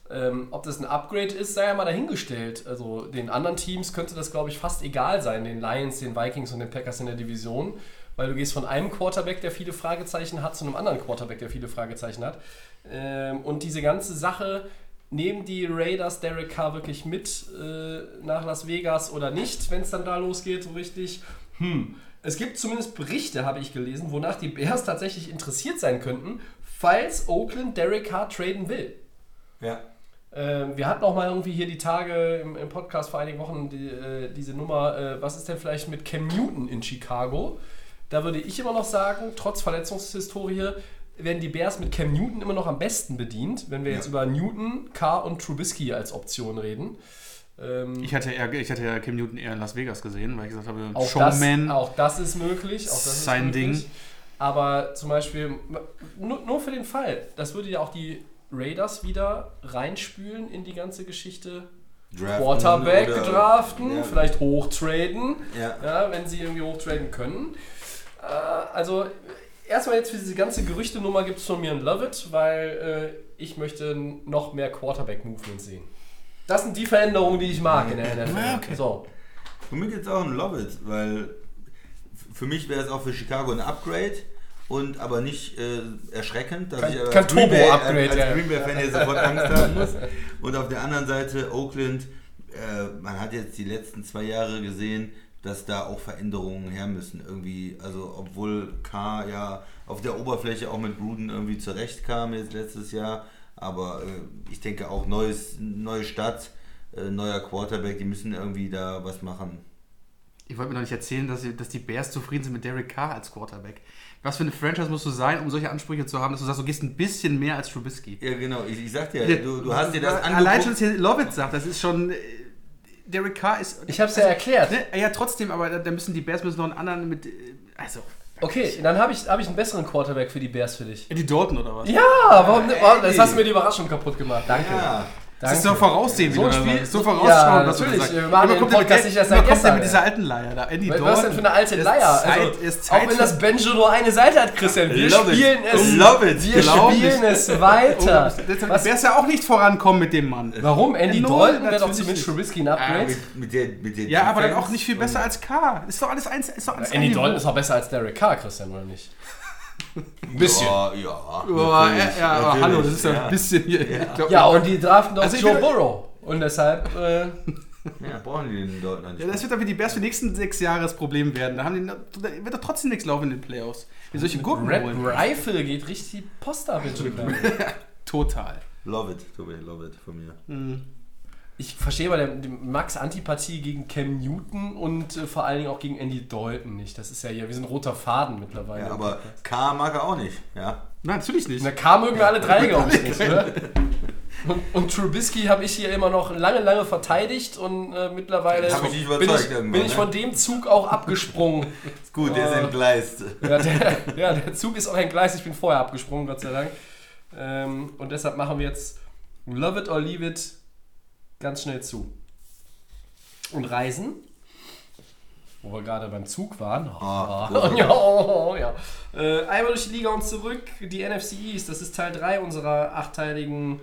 [SPEAKER 3] Ähm, ob das ein Upgrade ist, sei ja mal dahingestellt. Also den anderen Teams könnte das, glaube ich, fast egal sein. Den Lions, den Vikings und den Packers in der Division. Weil du gehst von einem Quarterback, der viele Fragezeichen hat, zu einem anderen Quarterback, der viele Fragezeichen hat. Ähm, und diese ganze Sache, nehmen die Raiders Derek Carr wirklich mit äh, nach Las Vegas oder nicht, wenn es dann da losgeht, so richtig? Hm. Es gibt zumindest Berichte, habe ich gelesen, wonach die Bears tatsächlich interessiert sein könnten, falls Oakland Derek Carr traden will.
[SPEAKER 4] Ja.
[SPEAKER 3] Ähm, wir hatten auch mal irgendwie hier die Tage im, im Podcast vor einigen Wochen die, äh, diese Nummer, äh, was ist denn vielleicht mit Cam Newton in Chicago? Da würde ich immer noch sagen, trotz Verletzungshistorie werden die Bears mit Cam Newton immer noch am besten bedient, wenn wir jetzt
[SPEAKER 4] Ja.
[SPEAKER 3] über Newton, Carr und Trubisky als Option reden. Ähm,
[SPEAKER 5] Ich hatte, eher, ich hatte ja Cam Newton eher in Las Vegas gesehen, weil ich gesagt habe,
[SPEAKER 3] auch,
[SPEAKER 5] Showman.
[SPEAKER 3] das, auch das ist möglich. Auch das ist
[SPEAKER 5] Sein
[SPEAKER 3] möglich.
[SPEAKER 5] Ding.
[SPEAKER 3] Aber zum Beispiel, nur, nur für den Fall, das würde ja auch die Raiders wieder reinspülen in die ganze Geschichte.
[SPEAKER 4] Draften
[SPEAKER 3] Quarterback
[SPEAKER 4] oder-
[SPEAKER 3] draften,
[SPEAKER 4] Ja.
[SPEAKER 3] vielleicht hochtraden,
[SPEAKER 4] Ja.
[SPEAKER 3] ja, wenn sie irgendwie hochtraden können. Äh, also erstmal jetzt für diese ganze Gerüchtenummer gibt es von mir ein Love It, weil äh, ich möchte noch mehr Quarterback-Movement sehen. Das sind die Veränderungen, die ich mag in der NFL.
[SPEAKER 5] Ja, okay.
[SPEAKER 3] So.
[SPEAKER 4] Für mich jetzt auch ein Love It, weil für mich wäre es auch für Chicago ein Upgrade und aber nicht äh, erschreckend, dass
[SPEAKER 3] Kein-
[SPEAKER 4] ich als
[SPEAKER 3] kein
[SPEAKER 4] Green Bay- als, als
[SPEAKER 3] ja.
[SPEAKER 4] Green Bay Fan hier sofort Angst haben muss. Und auf der anderen Seite Oakland, äh, man hat jetzt die letzten zwei Jahre gesehen, dass da auch Veränderungen her müssen. Irgendwie, also obwohl K ja auf der Oberfläche auch mit Gruden irgendwie zurechtkam jetzt letztes Jahr, aber äh, ich denke auch neues, neue Stadt, äh, neuer Quarterback, die müssen irgendwie da was machen.
[SPEAKER 5] Ich wollte mir noch nicht erzählen, dass, dass die Bears zufrieden sind mit Derek Carr als Quarterback. Was für eine Franchise musst du sein, um solche Ansprüche zu haben, dass du sagst, du gehst ein bisschen mehr als Trubisky?
[SPEAKER 4] Ja, genau. Ich, ich sag dir, du, du hast dir das
[SPEAKER 5] Allein
[SPEAKER 4] angeguckt.
[SPEAKER 5] schon, dass hier Lovitz sagt, das ist schon. äh, Derek Carr ist.
[SPEAKER 3] Ich habe es ja erklärt.
[SPEAKER 5] Ne, ja, trotzdem, aber da, müssen die Bears müssen noch einen anderen mit. äh, Also,
[SPEAKER 3] Okay, dann habe ich, hab ich einen besseren Quarterback für die Bears für dich.
[SPEAKER 5] Die Dalton oder was?
[SPEAKER 3] Ja, warum nicht? Warum- Das hast du mir die Überraschung kaputt gemacht. Danke.
[SPEAKER 4] Ja.
[SPEAKER 5] Das ist doch voraussehen,
[SPEAKER 3] So ein. Spiel-
[SPEAKER 5] so
[SPEAKER 3] Ja,
[SPEAKER 5] vorausschauen, was du
[SPEAKER 3] natürlich. Wir machen
[SPEAKER 5] Immer
[SPEAKER 3] den Podcast
[SPEAKER 5] mit-
[SPEAKER 3] nicht erst
[SPEAKER 5] immer
[SPEAKER 3] seit
[SPEAKER 5] kommt der
[SPEAKER 3] gestern,
[SPEAKER 5] mit dieser alten Leier da. Andy
[SPEAKER 3] Was
[SPEAKER 5] Dalton.
[SPEAKER 3] ist denn für eine alte
[SPEAKER 5] Ist
[SPEAKER 3] Leier?
[SPEAKER 5] Zeit-
[SPEAKER 3] Also, auch wenn das Banjo nur eine Seite hat, Christian, wir
[SPEAKER 4] Love it.
[SPEAKER 3] spielen es.
[SPEAKER 4] Love it.
[SPEAKER 3] Wir
[SPEAKER 5] Glaub
[SPEAKER 3] spielen
[SPEAKER 5] nicht.
[SPEAKER 3] es weiter.
[SPEAKER 5] Deshalb
[SPEAKER 3] Was,
[SPEAKER 5] wär's ja auch nicht vorankommen mit dem Mann.
[SPEAKER 3] warum? Andy Dalton wäre doch
[SPEAKER 5] natürlich
[SPEAKER 3] zumindest. Trubisky ein Upgrade.
[SPEAKER 4] Mit, mit der, mit der
[SPEAKER 5] Ja, aber dann auch nicht viel besser als K. Ist doch alles eins. Ist doch alles
[SPEAKER 3] Andy Dalton ist auch besser als Derek Carr, Christian, oder nicht? Ein bisschen.
[SPEAKER 4] Ja, ja.
[SPEAKER 5] Oh, ja,
[SPEAKER 4] natürlich,
[SPEAKER 5] ja, aber hallo, das ist ja ein bisschen hier. Ich glaub,
[SPEAKER 3] Ja, und die draften doch
[SPEAKER 5] Also
[SPEAKER 3] Joe Burrow. Und deshalb, äh,
[SPEAKER 4] Ja, brauchen die den Dalton nicht.
[SPEAKER 5] Ja, das wird aber die Bears für die nächsten sechs Jahre das Problem werden. Da, haben die, da wird doch trotzdem nichts laufen in den Playoffs. Wie solche Gurken
[SPEAKER 3] Red
[SPEAKER 5] holen.
[SPEAKER 3] Rifle geht richtig Post ab in.
[SPEAKER 5] Total.
[SPEAKER 4] Love it, Tobi, love it von mir.
[SPEAKER 3] Ich verstehe bei der, dem Max Antipathie gegen Cam Newton und äh, vor allen Dingen auch gegen Andy Dalton nicht. Das ist ja hier wie so ein roter Faden mittlerweile.
[SPEAKER 4] Ja, aber K mag er auch nicht. Ja.
[SPEAKER 5] Nein, natürlich nicht.
[SPEAKER 3] Na, K mögen wir alle drei, glaube ich, nicht, oder? Und, und Trubisky habe ich hier immer noch lange, lange verteidigt und äh, mittlerweile
[SPEAKER 4] ich
[SPEAKER 3] bin, ich, bin ich
[SPEAKER 4] ne?
[SPEAKER 3] von dem Zug auch abgesprungen.
[SPEAKER 4] Ist gut, der ist entgleist.
[SPEAKER 3] ja, der, ja, der Zug ist auch entgleist. Ich bin vorher abgesprungen, Gott sei Dank. Ähm, und deshalb machen wir jetzt Love it or leave it ganz schnell zu. Und reisen, wo wir gerade beim Zug waren. Oh, ja, oh, ja. Äh, einmal durch die Liga und zurück. Die NFC East, das ist Teil 3 unserer achtteiligen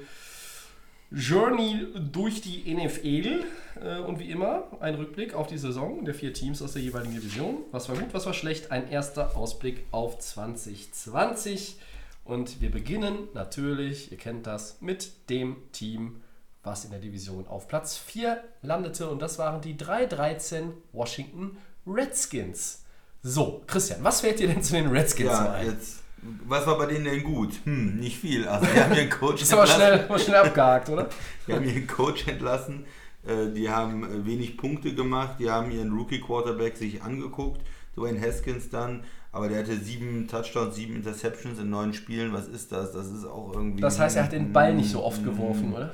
[SPEAKER 3] Journey durch die NFL. Äh, und wie immer ein Rückblick auf die Saison der vier Teams aus der jeweiligen Division. Was war gut, was war schlecht? Ein erster Ausblick auf 2020. Und wir beginnen natürlich, ihr kennt das, mit dem Team, was in der Division auf Platz 4 landete. Und das waren die 3-13 Washington Redskins. So, Christian, was fällt dir denn zu den Redskins
[SPEAKER 4] Ja,
[SPEAKER 3] ein?
[SPEAKER 4] jetzt. Was war bei denen denn gut? Hm, nicht viel. Also, die haben ihren Coach
[SPEAKER 3] Ist aber
[SPEAKER 4] entlassen.
[SPEAKER 3] schnell, schnell abgehakt, oder?
[SPEAKER 4] Die haben ihren Coach entlassen. Äh, Die haben äh, wenig Punkte gemacht. Die haben ihren Rookie-Quarterback sich angeguckt. Dwayne Haskins dann. Aber der hatte sieben Touchdowns, sieben Interceptions in neun Spielen. Was ist das? Das ist auch irgendwie.
[SPEAKER 3] Das heißt, er hat den Ball nicht so oft geworfen, oder?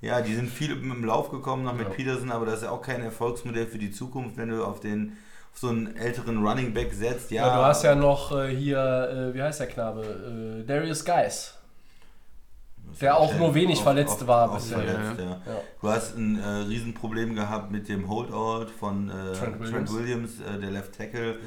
[SPEAKER 4] Ja, die sind viel im Lauf gekommen, noch mit
[SPEAKER 3] Ja.
[SPEAKER 4] Peterson, aber das ist ja auch kein Erfolgsmodell für die Zukunft, wenn du auf den auf so einen älteren Running Back setzt. Ja,
[SPEAKER 3] Ja, du hast ja noch äh, hier, äh, wie heißt der Knabe? Äh, Darius Geis. der auch nur wenig verletzt war
[SPEAKER 4] oft
[SPEAKER 3] bisher.
[SPEAKER 4] Verletzt, ja.
[SPEAKER 3] Ja.
[SPEAKER 4] Du hast ein äh, Riesenproblem gehabt mit dem Holdout von äh,
[SPEAKER 3] Trent
[SPEAKER 4] Trent
[SPEAKER 3] Williams.
[SPEAKER 4] Williams, äh, der Left Tackle.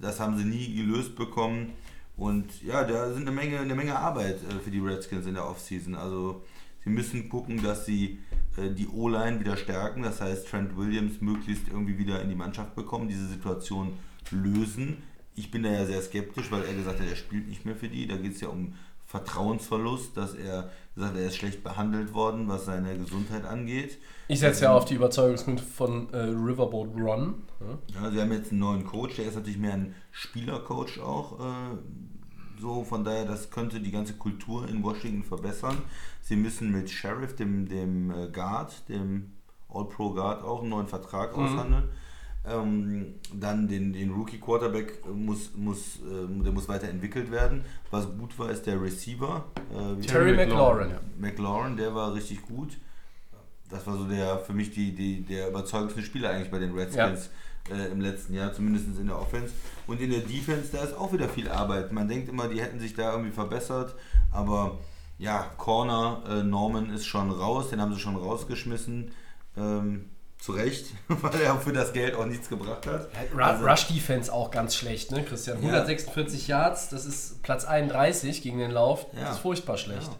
[SPEAKER 4] Das haben sie nie gelöst bekommen. Und ja, da sind eine Menge, eine Menge Arbeit äh, für die Redskins in der Offseason. Also sie müssen gucken, dass sie äh, die O-Line wieder stärken. Das heißt, Trent Williams möglichst irgendwie wieder in die Mannschaft bekommen, diese Situation lösen. Ich bin da ja sehr skeptisch, weil er gesagt hat, er spielt nicht mehr für die. Da geht es ja um Vertrauensverlust, dass er hat, er ist schlecht behandelt worden, was seine Gesundheit angeht.
[SPEAKER 3] Ich setze ja auf die Überzeugungsmittel von äh, Riverboat Run. Ja?
[SPEAKER 4] Ja, sie haben jetzt einen neuen Coach, der ist natürlich mehr ein Spielercoach auch. Äh, so, von daher, das könnte die ganze Kultur in Washington verbessern. Sie müssen mit Sheriff, dem, dem äh, Guard, dem All-Pro Guard, auch einen neuen Vertrag aushandeln. Ähm, dann den, den Rookie Quarterback muss, muss, äh, der muss weiterentwickelt werden. Was gut war, ist der Receiver. Äh,
[SPEAKER 3] Terry McLaurin.
[SPEAKER 5] ja.
[SPEAKER 4] McLaurin, der war richtig gut. Das war so der für mich die, die, der überzeugendste Spieler eigentlich bei den Redskins äh, im letzten Jahr, zumindest in der Offense. Und in der Defense, da ist auch wieder viel Arbeit. Man denkt immer, die hätten sich da irgendwie verbessert, aber ja, Corner äh, Norman ist schon raus, den haben sie schon rausgeschmissen. Ähm, zu Recht, weil er für das Geld auch nichts gebracht hat.
[SPEAKER 3] Ru- Rush Defense auch ganz schlecht, ne, Christian?
[SPEAKER 4] Ja.
[SPEAKER 3] 146 Yards, das ist Platz 31 gegen den Lauf.
[SPEAKER 4] Ja.
[SPEAKER 3] Das ist furchtbar schlecht.
[SPEAKER 4] Ja.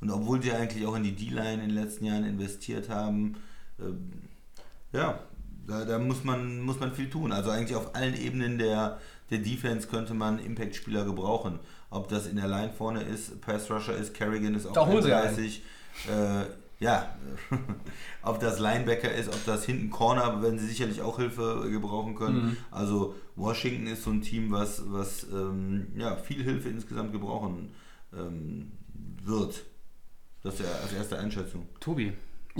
[SPEAKER 4] Und obwohl sie eigentlich auch in die D-Line in den letzten Jahren investiert haben, ähm, ja, da, da muss, man, muss man viel tun. Also eigentlich auf allen Ebenen der, der Defense könnte man Impact-Spieler gebrauchen. Ob das in der Line vorne ist, Pass Rusher ist, Kerrigan ist auch
[SPEAKER 3] Da holen sie
[SPEAKER 4] 31. Äh, ja, ob das Linebacker ist, ob das hinten Corner, werden sie sicherlich auch Hilfe gebrauchen können.
[SPEAKER 3] Mhm.
[SPEAKER 4] Also Washington ist so ein Team, was, was ähm, ja, viel Hilfe insgesamt gebrauchen ähm, wird. Das ist ja als erste Einschätzung.
[SPEAKER 5] Tobi,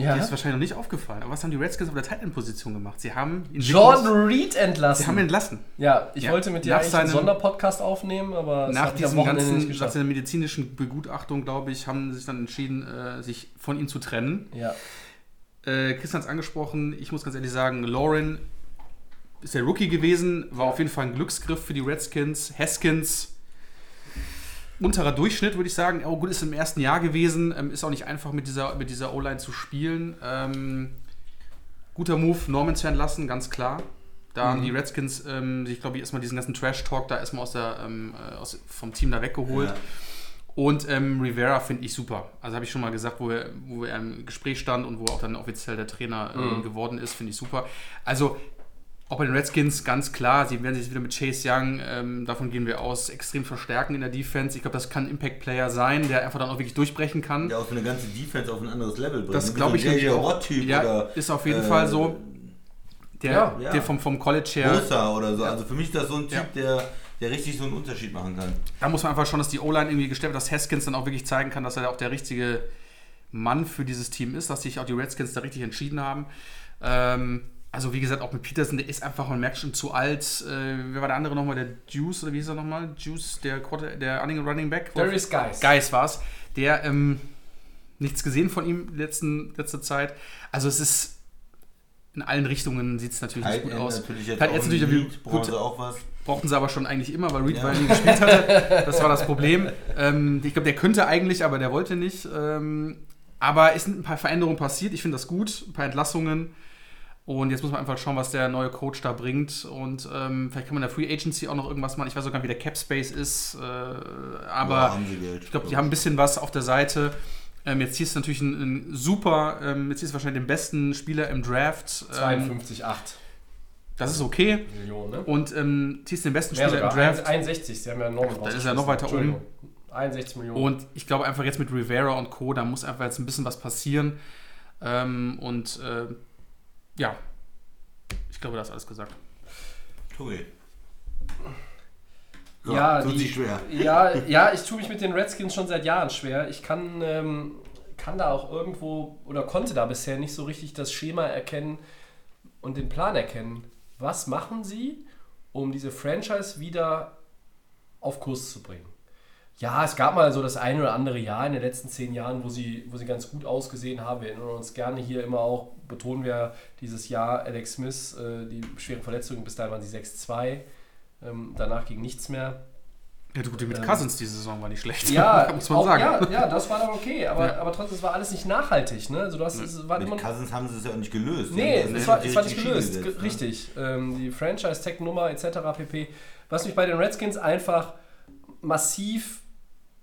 [SPEAKER 3] Ja.
[SPEAKER 5] dir ist wahrscheinlich noch nicht aufgefallen. Aber was haben die Redskins auf der Titan-Position gemacht? Sie haben
[SPEAKER 3] Jordan Reed entlassen.
[SPEAKER 5] Sie haben ihn entlassen.
[SPEAKER 3] ja, ich
[SPEAKER 5] Ja.
[SPEAKER 3] wollte mit dir
[SPEAKER 5] Nach
[SPEAKER 3] eigentlich einen Sonderpodcast aufnehmen, aber das
[SPEAKER 5] Nach diesem ganzen, nach der medizinischen Begutachtung, glaube ich, haben sie sich dann entschieden, äh, sich von ihm zu trennen.
[SPEAKER 3] Ja.
[SPEAKER 5] Äh, Christian hat es angesprochen, ich muss ganz ehrlich sagen, Lauren ist der Rookie gewesen, war auf jeden Fall ein Glücksgriff für die Redskins. Haskins, unterer Durchschnitt, würde ich sagen. Oh, gut, ist im ersten Jahr gewesen, ähm, ist auch nicht einfach mit dieser, mit dieser O-Line zu spielen. Ähm, guter Move, Norman zu entlassen, ganz klar. Da haben die Redskins ähm, sich, glaube ich, erstmal diesen ganzen Trash-Talk da erstmal aus der, ähm, äh, aus, vom Team da weggeholt.
[SPEAKER 4] Ja.
[SPEAKER 5] Und ähm, Rivera finde ich super. Also habe ich schon mal gesagt, wo er, wo er im Gespräch stand und wo auch dann offiziell der Trainer ähm, geworden ist, finde ich super. Also auch bei den Redskins ganz klar, sie werden sich wieder mit Chase Young, ähm, davon gehen wir aus, extrem verstärken in der Defense. Ich glaube, das kann ein Impact-Player sein, der einfach dann auch wirklich durchbrechen kann.
[SPEAKER 4] Der auch so eine ganze Defense auf ein anderes Level bringt.
[SPEAKER 5] Das glaube ich nämlich auch. Ja,
[SPEAKER 4] oder
[SPEAKER 5] ist auf jeden
[SPEAKER 4] äh,
[SPEAKER 5] Fall so. Der,
[SPEAKER 3] Ja,
[SPEAKER 4] ja.
[SPEAKER 5] der vom, vom College her.
[SPEAKER 4] Bosa oder so. Also für mich ist das so ein Typ,
[SPEAKER 5] Ja.
[SPEAKER 4] der, der richtig so einen Unterschied machen kann.
[SPEAKER 5] Da muss man einfach schon, dass die O-Line irgendwie gestellt wird, dass Haskins dann auch wirklich zeigen kann, dass er auch der richtige Mann für dieses Team ist, dass sich auch die Redskins da richtig entschieden haben. Ähm, also wie gesagt, auch mit Peterson, der ist einfach, man merkt schon zu alt. Äh, wer war der andere nochmal? Der Juice oder wie hieß er nochmal? Juice, der, Quarter, der Running, Running Back?
[SPEAKER 3] Darius Guys.
[SPEAKER 5] Geis war es. Der, ähm, nichts gesehen von ihm letzten, letzter Zeit. Also es ist in allen Richtungen sieht es natürlich nicht gut aus.
[SPEAKER 4] natürlich jetzt
[SPEAKER 5] Tight
[SPEAKER 4] auch
[SPEAKER 5] Ends natürlich
[SPEAKER 4] brauchen sie auch was.
[SPEAKER 5] brauchten sie aber schon eigentlich immer, weil Reed
[SPEAKER 4] Ja.
[SPEAKER 5] nie gespielt hatte. Das war das Problem. Ähm, ich glaube, der könnte eigentlich, aber der wollte nicht. Ähm, aber es sind ein paar Veränderungen passiert. Ich finde das gut. Ein paar Entlassungen. Und jetzt muss man einfach schauen, was der neue Coach da bringt. Und ähm, vielleicht kann man in der Free Agency auch noch irgendwas machen. Ich weiß sogar, wie der Cap Space ist. Äh, aber
[SPEAKER 4] Ja, haben sie Geld.
[SPEAKER 5] ich glaube, die haben ein bisschen was auf der Seite. Ähm, jetzt ziehst du natürlich einen, einen super, ähm, jetzt ziehst du wahrscheinlich den besten Spieler im Draft. Ähm,
[SPEAKER 3] 52,8
[SPEAKER 5] das ist okay.
[SPEAKER 3] Millionen, ne?
[SPEAKER 5] Und ähm, ziehst den besten
[SPEAKER 3] Mehr
[SPEAKER 5] Spieler im. Draft.
[SPEAKER 3] 61, sie haben ja Norman
[SPEAKER 5] Da ist er noch weiter
[SPEAKER 3] Entschuldigung. 61 Millionen.
[SPEAKER 5] Und ich glaube einfach jetzt mit Rivera und Co., da muss einfach jetzt ein bisschen was passieren. Ähm, und äh, ja, ich glaube, das ist alles gesagt.
[SPEAKER 4] Toll. So,
[SPEAKER 3] ja,
[SPEAKER 4] tut
[SPEAKER 3] die,
[SPEAKER 4] sich schwer.
[SPEAKER 3] Ja, ja, ich tue mich mit den Redskins schon seit Jahren schwer. Ich kann, ähm, kann da auch irgendwo oder konnte da bisher nicht so richtig das Schema erkennen und den Plan erkennen. Was machen sie, um diese Franchise wieder auf Kurs zu bringen? Ja, es gab mal so das eine oder andere Jahr in den letzten zehn Jahren, wo sie, wo sie ganz gut ausgesehen haben. Wir erinnern uns gerne hier immer auch, betonen wir dieses Jahr Alex Smith, äh, die schweren Verletzungen, bis dahin waren sie 6-2. Ähm, danach ging nichts mehr.
[SPEAKER 5] Ja, du, die mit
[SPEAKER 3] Ähm,
[SPEAKER 5] Cousins diese Saison war nicht schlecht.
[SPEAKER 3] Ja,
[SPEAKER 5] muss man
[SPEAKER 3] auch,
[SPEAKER 5] sagen.
[SPEAKER 3] Ja, ja, das war dann okay, aber,
[SPEAKER 5] Ja.
[SPEAKER 3] aber trotzdem, es war alles nicht nachhaltig. Ne? Also das ist, war immer,
[SPEAKER 4] Mit Cousins haben sie es ja auch nicht gelöst.
[SPEAKER 3] nee, es war, es war nicht gelöst,
[SPEAKER 4] gesetzt, ne?
[SPEAKER 3] richtig. Ähm, die Franchise-Tech-Nummer etc. pp. Was mich bei den Redskins einfach massiv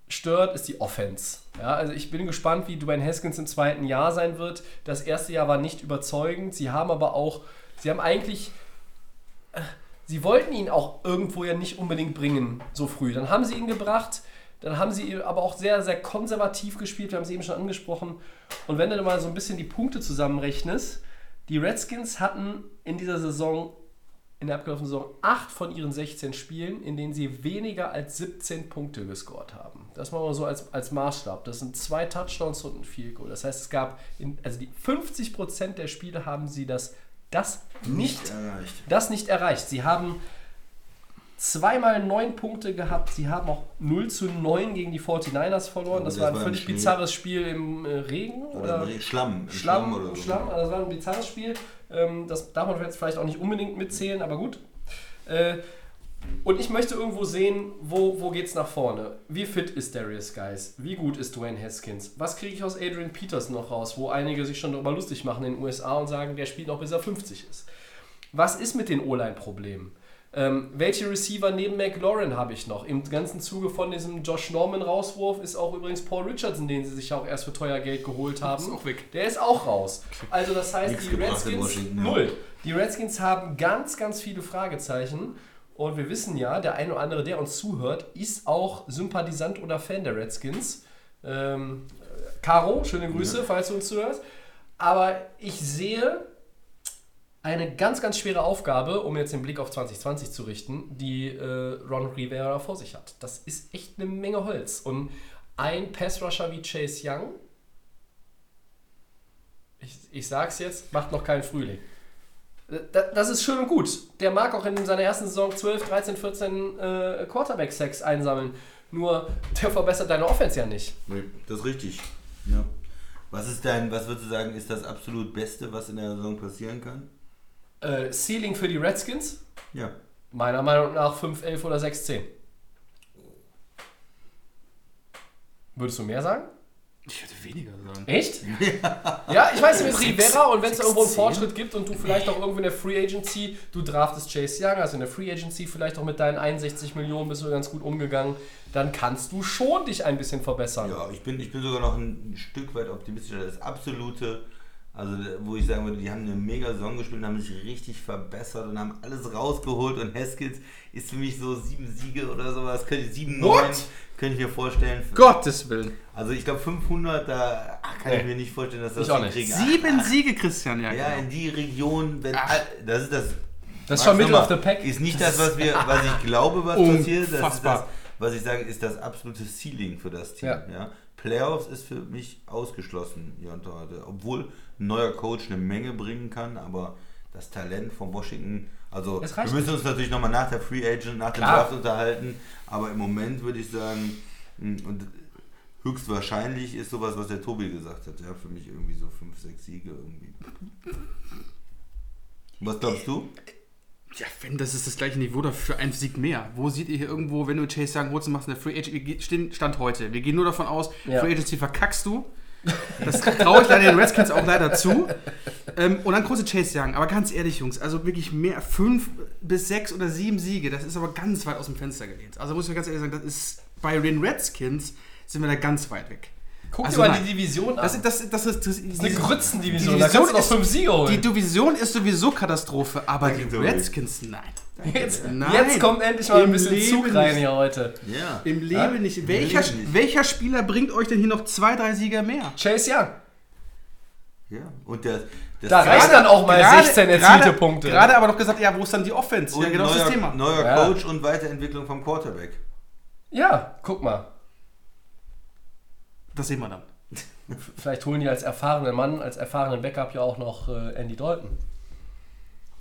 [SPEAKER 3] stört, ist die Offense. Ja, also ich bin gespannt, wie Dwayne Haskins im zweiten Jahr sein wird. Das erste Jahr war nicht überzeugend. Sie haben aber auch, sie haben eigentlich, äh, sie wollten ihn auch irgendwo ja nicht unbedingt bringen, so früh. Dann haben sie ihn gebracht, dann haben sie aber auch sehr, sehr konservativ gespielt, wir haben es eben schon angesprochen. Und wenn du mal so ein bisschen die Punkte zusammenrechnest, die Redskins hatten in dieser Saison in der abgelaufenen Saison 8 von ihren 16 Spielen, in denen sie weniger als 17 Punkte gescored haben. Das machen wir so als, als Maßstab. Das sind zwei Touchdowns und ein Field Goal. Das heißt, es gab, in, also die 50% der Spiele haben sie das, das nicht,
[SPEAKER 4] erreicht.
[SPEAKER 3] das nicht erreicht. Sie haben zweimal 9 Punkte gehabt. Sie haben auch 0 zu 9 gegen die 49ers verloren. Das
[SPEAKER 4] das
[SPEAKER 3] war ein völlig
[SPEAKER 4] Schnee.
[SPEAKER 3] bizarres Spiel im äh, Regen.
[SPEAKER 4] Oder
[SPEAKER 3] Oder,
[SPEAKER 4] im Schlamm. Im
[SPEAKER 3] Schlamm,
[SPEAKER 4] oder so.
[SPEAKER 3] Schlamm, also das war ein bizarres Spiel. Ähm, das darf man jetzt vielleicht auch nicht unbedingt mitzählen, aber gut. Und ich möchte irgendwo sehen, wo, wo geht es nach vorne? Wie fit ist Darius Guys? Wie gut ist Dwayne Haskins? Was kriege ich aus Adrian Peters noch raus, wo einige sich schon darüber lustig machen in den USA und sagen, der spielt noch bis er 50 ist? Was ist mit den O-Line-Problemen? Ähm, welche Receiver neben McLaurin habe ich noch? Im ganzen Zuge von diesem Josh Norman-Rauswurf ist auch übrigens Paul Richardson, den sie sich auch erst für teuer Geld geholt haben.
[SPEAKER 5] Ist auch weg.
[SPEAKER 3] Der ist auch raus. Also das heißt,
[SPEAKER 4] Nichts
[SPEAKER 3] die Redskins null. Die Redskins haben ganz, ganz viele Fragezeichen. Und wir wissen ja, der eine oder andere, der uns zuhört, ist auch Sympathisant oder Fan der Redskins. Ähm, Caro, schöne Grüße, falls du uns zuhörst. Aber ich sehe eine ganz, ganz schwere Aufgabe, um jetzt den Blick auf 2020 zu richten, die äh, Ron Rivera vor sich hat. Das ist echt eine Menge Holz. Und ein Pass-Rusher wie Chase Young, ich, ich sag's jetzt, macht noch keinen Frühling. Da- Das ist schön und gut. Der mag auch in seiner ersten Saison 12, 13, 14 äh, Quarterback-Sacks einsammeln. Nur der verbessert deine Offense ja nicht.
[SPEAKER 4] Nee, das ist richtig. Ja. Was ist dein, was würdest du sagen, ist das absolut Beste, was in der Saison passieren kann?
[SPEAKER 3] Äh, Ceiling für die Redskins?
[SPEAKER 4] Ja.
[SPEAKER 3] Meiner Meinung nach 5, 11 oder 6, 10. Würdest du mehr sagen?
[SPEAKER 5] Ich würde weniger sagen.
[SPEAKER 3] Echt? Ja, ich weiß nicht, mit Rivera und wenn es irgendwo einen? Fortschritt gibt und du vielleicht auch irgendwo in der Free Agency, du draftest Chase Young, also in der Free Agency vielleicht auch mit deinen 61 Millionen bist du ganz gut umgegangen, dann kannst du schon dich ein bisschen verbessern.
[SPEAKER 4] Ja, ich bin, ich bin sogar noch ein Stück weit optimistischer. Das absolute, also wo ich sagen würde, die haben eine mega Saison gespielt und haben sich richtig verbessert und haben alles rausgeholt und Haskins ist für mich so sieben Siege oder sowas, könnte ich sieben,
[SPEAKER 5] What?
[SPEAKER 4] neun, könnte ich mir vorstellen.
[SPEAKER 5] Gottes Willen.
[SPEAKER 4] Also ich glaube 500, da ach, kann ich mir nicht vorstellen, dass das
[SPEAKER 3] Ich auch nicht.
[SPEAKER 4] kriegen.
[SPEAKER 5] Sieben Siege, Christian, ja.
[SPEAKER 4] Ja,
[SPEAKER 5] genau.
[SPEAKER 4] in die Region, wenn das ist das.
[SPEAKER 3] Das ist schon Middle of the Pack.
[SPEAKER 4] Ist nicht das, was wir, was ich glaube, was passiert. Das ist das, was ich sage, ist das absolute Ceiling für das Team.
[SPEAKER 3] Ja.
[SPEAKER 4] Ja. Playoffs ist für mich ausgeschlossen, Jonte heute. Obwohl ein neuer Coach eine Menge bringen kann, aber das Talent von Washington, also wir müssen uns natürlich nochmal nach der Free Agent, nach dem
[SPEAKER 3] Klar.
[SPEAKER 4] Draft unterhalten, aber im Moment würde ich sagen, mh, und höchstwahrscheinlich ist sowas, was der Tobi gesagt hat, ja, für mich irgendwie so 5, 6 Siege irgendwie. Was glaubst du?
[SPEAKER 5] Ja, wenn das ist das gleiche Niveau, dafür ein Sieg mehr. Wo seht ihr hier irgendwo, wenn du Chase Young holst und machst eine Free Agency, wir gehen- stehen- Stand heute, wir gehen nur davon aus,
[SPEAKER 3] Ja.
[SPEAKER 5] Free Agency verkackst du. Das traue ich leider den Redskins auch leider zu. Ähm, und dann große Chase Young. Aber ganz ehrlich, Jungs, also wirklich mehr, fünf bis sechs oder sieben Siege, das ist aber ganz weit aus dem Fenster gelehnt. Also muss ich ganz ehrlich sagen, das ist bei den Redskins sind wir da ganz weit weg.
[SPEAKER 3] Guck
[SPEAKER 5] Also
[SPEAKER 3] dir mal
[SPEAKER 5] nein.
[SPEAKER 3] die Division an.
[SPEAKER 5] Das, das, das, das, das,
[SPEAKER 3] das ist eine Grützendivision,
[SPEAKER 5] die
[SPEAKER 3] da kannst du noch
[SPEAKER 5] ist-
[SPEAKER 3] fünf Siege holen.
[SPEAKER 5] Die Division ist sowieso Katastrophe, aber die
[SPEAKER 4] Danke, Tobi.
[SPEAKER 5] Redskins, nein.
[SPEAKER 3] Jetzt,
[SPEAKER 5] Nein.
[SPEAKER 3] jetzt kommt endlich mal ein
[SPEAKER 5] Im
[SPEAKER 3] bisschen
[SPEAKER 5] Leben
[SPEAKER 3] Zug rein
[SPEAKER 5] nicht.
[SPEAKER 3] hier heute.
[SPEAKER 4] Ja.
[SPEAKER 5] Im Leben nicht. Welcher,
[SPEAKER 4] Leben nicht.
[SPEAKER 5] welcher Spieler bringt euch denn hier noch zwei, drei Sieger mehr?
[SPEAKER 3] Chase Young.
[SPEAKER 4] Ja, und der, das
[SPEAKER 3] Da reichen dann auch mal 16 erzielte Punkte.
[SPEAKER 5] Gerade aber noch gesagt, ja, wo ist dann die Offense?
[SPEAKER 4] und
[SPEAKER 5] ja, genau das ist das
[SPEAKER 4] neuer,
[SPEAKER 5] Thema.
[SPEAKER 4] neuer
[SPEAKER 3] Ja.
[SPEAKER 4] Coach und Weiterentwicklung vom Quarterback.
[SPEAKER 3] Ja, guck mal.
[SPEAKER 5] Das sehen wir dann.
[SPEAKER 3] Vielleicht holen die als erfahrenen Mann, als erfahrenen Backup ja auch noch äh, Andy Dalton.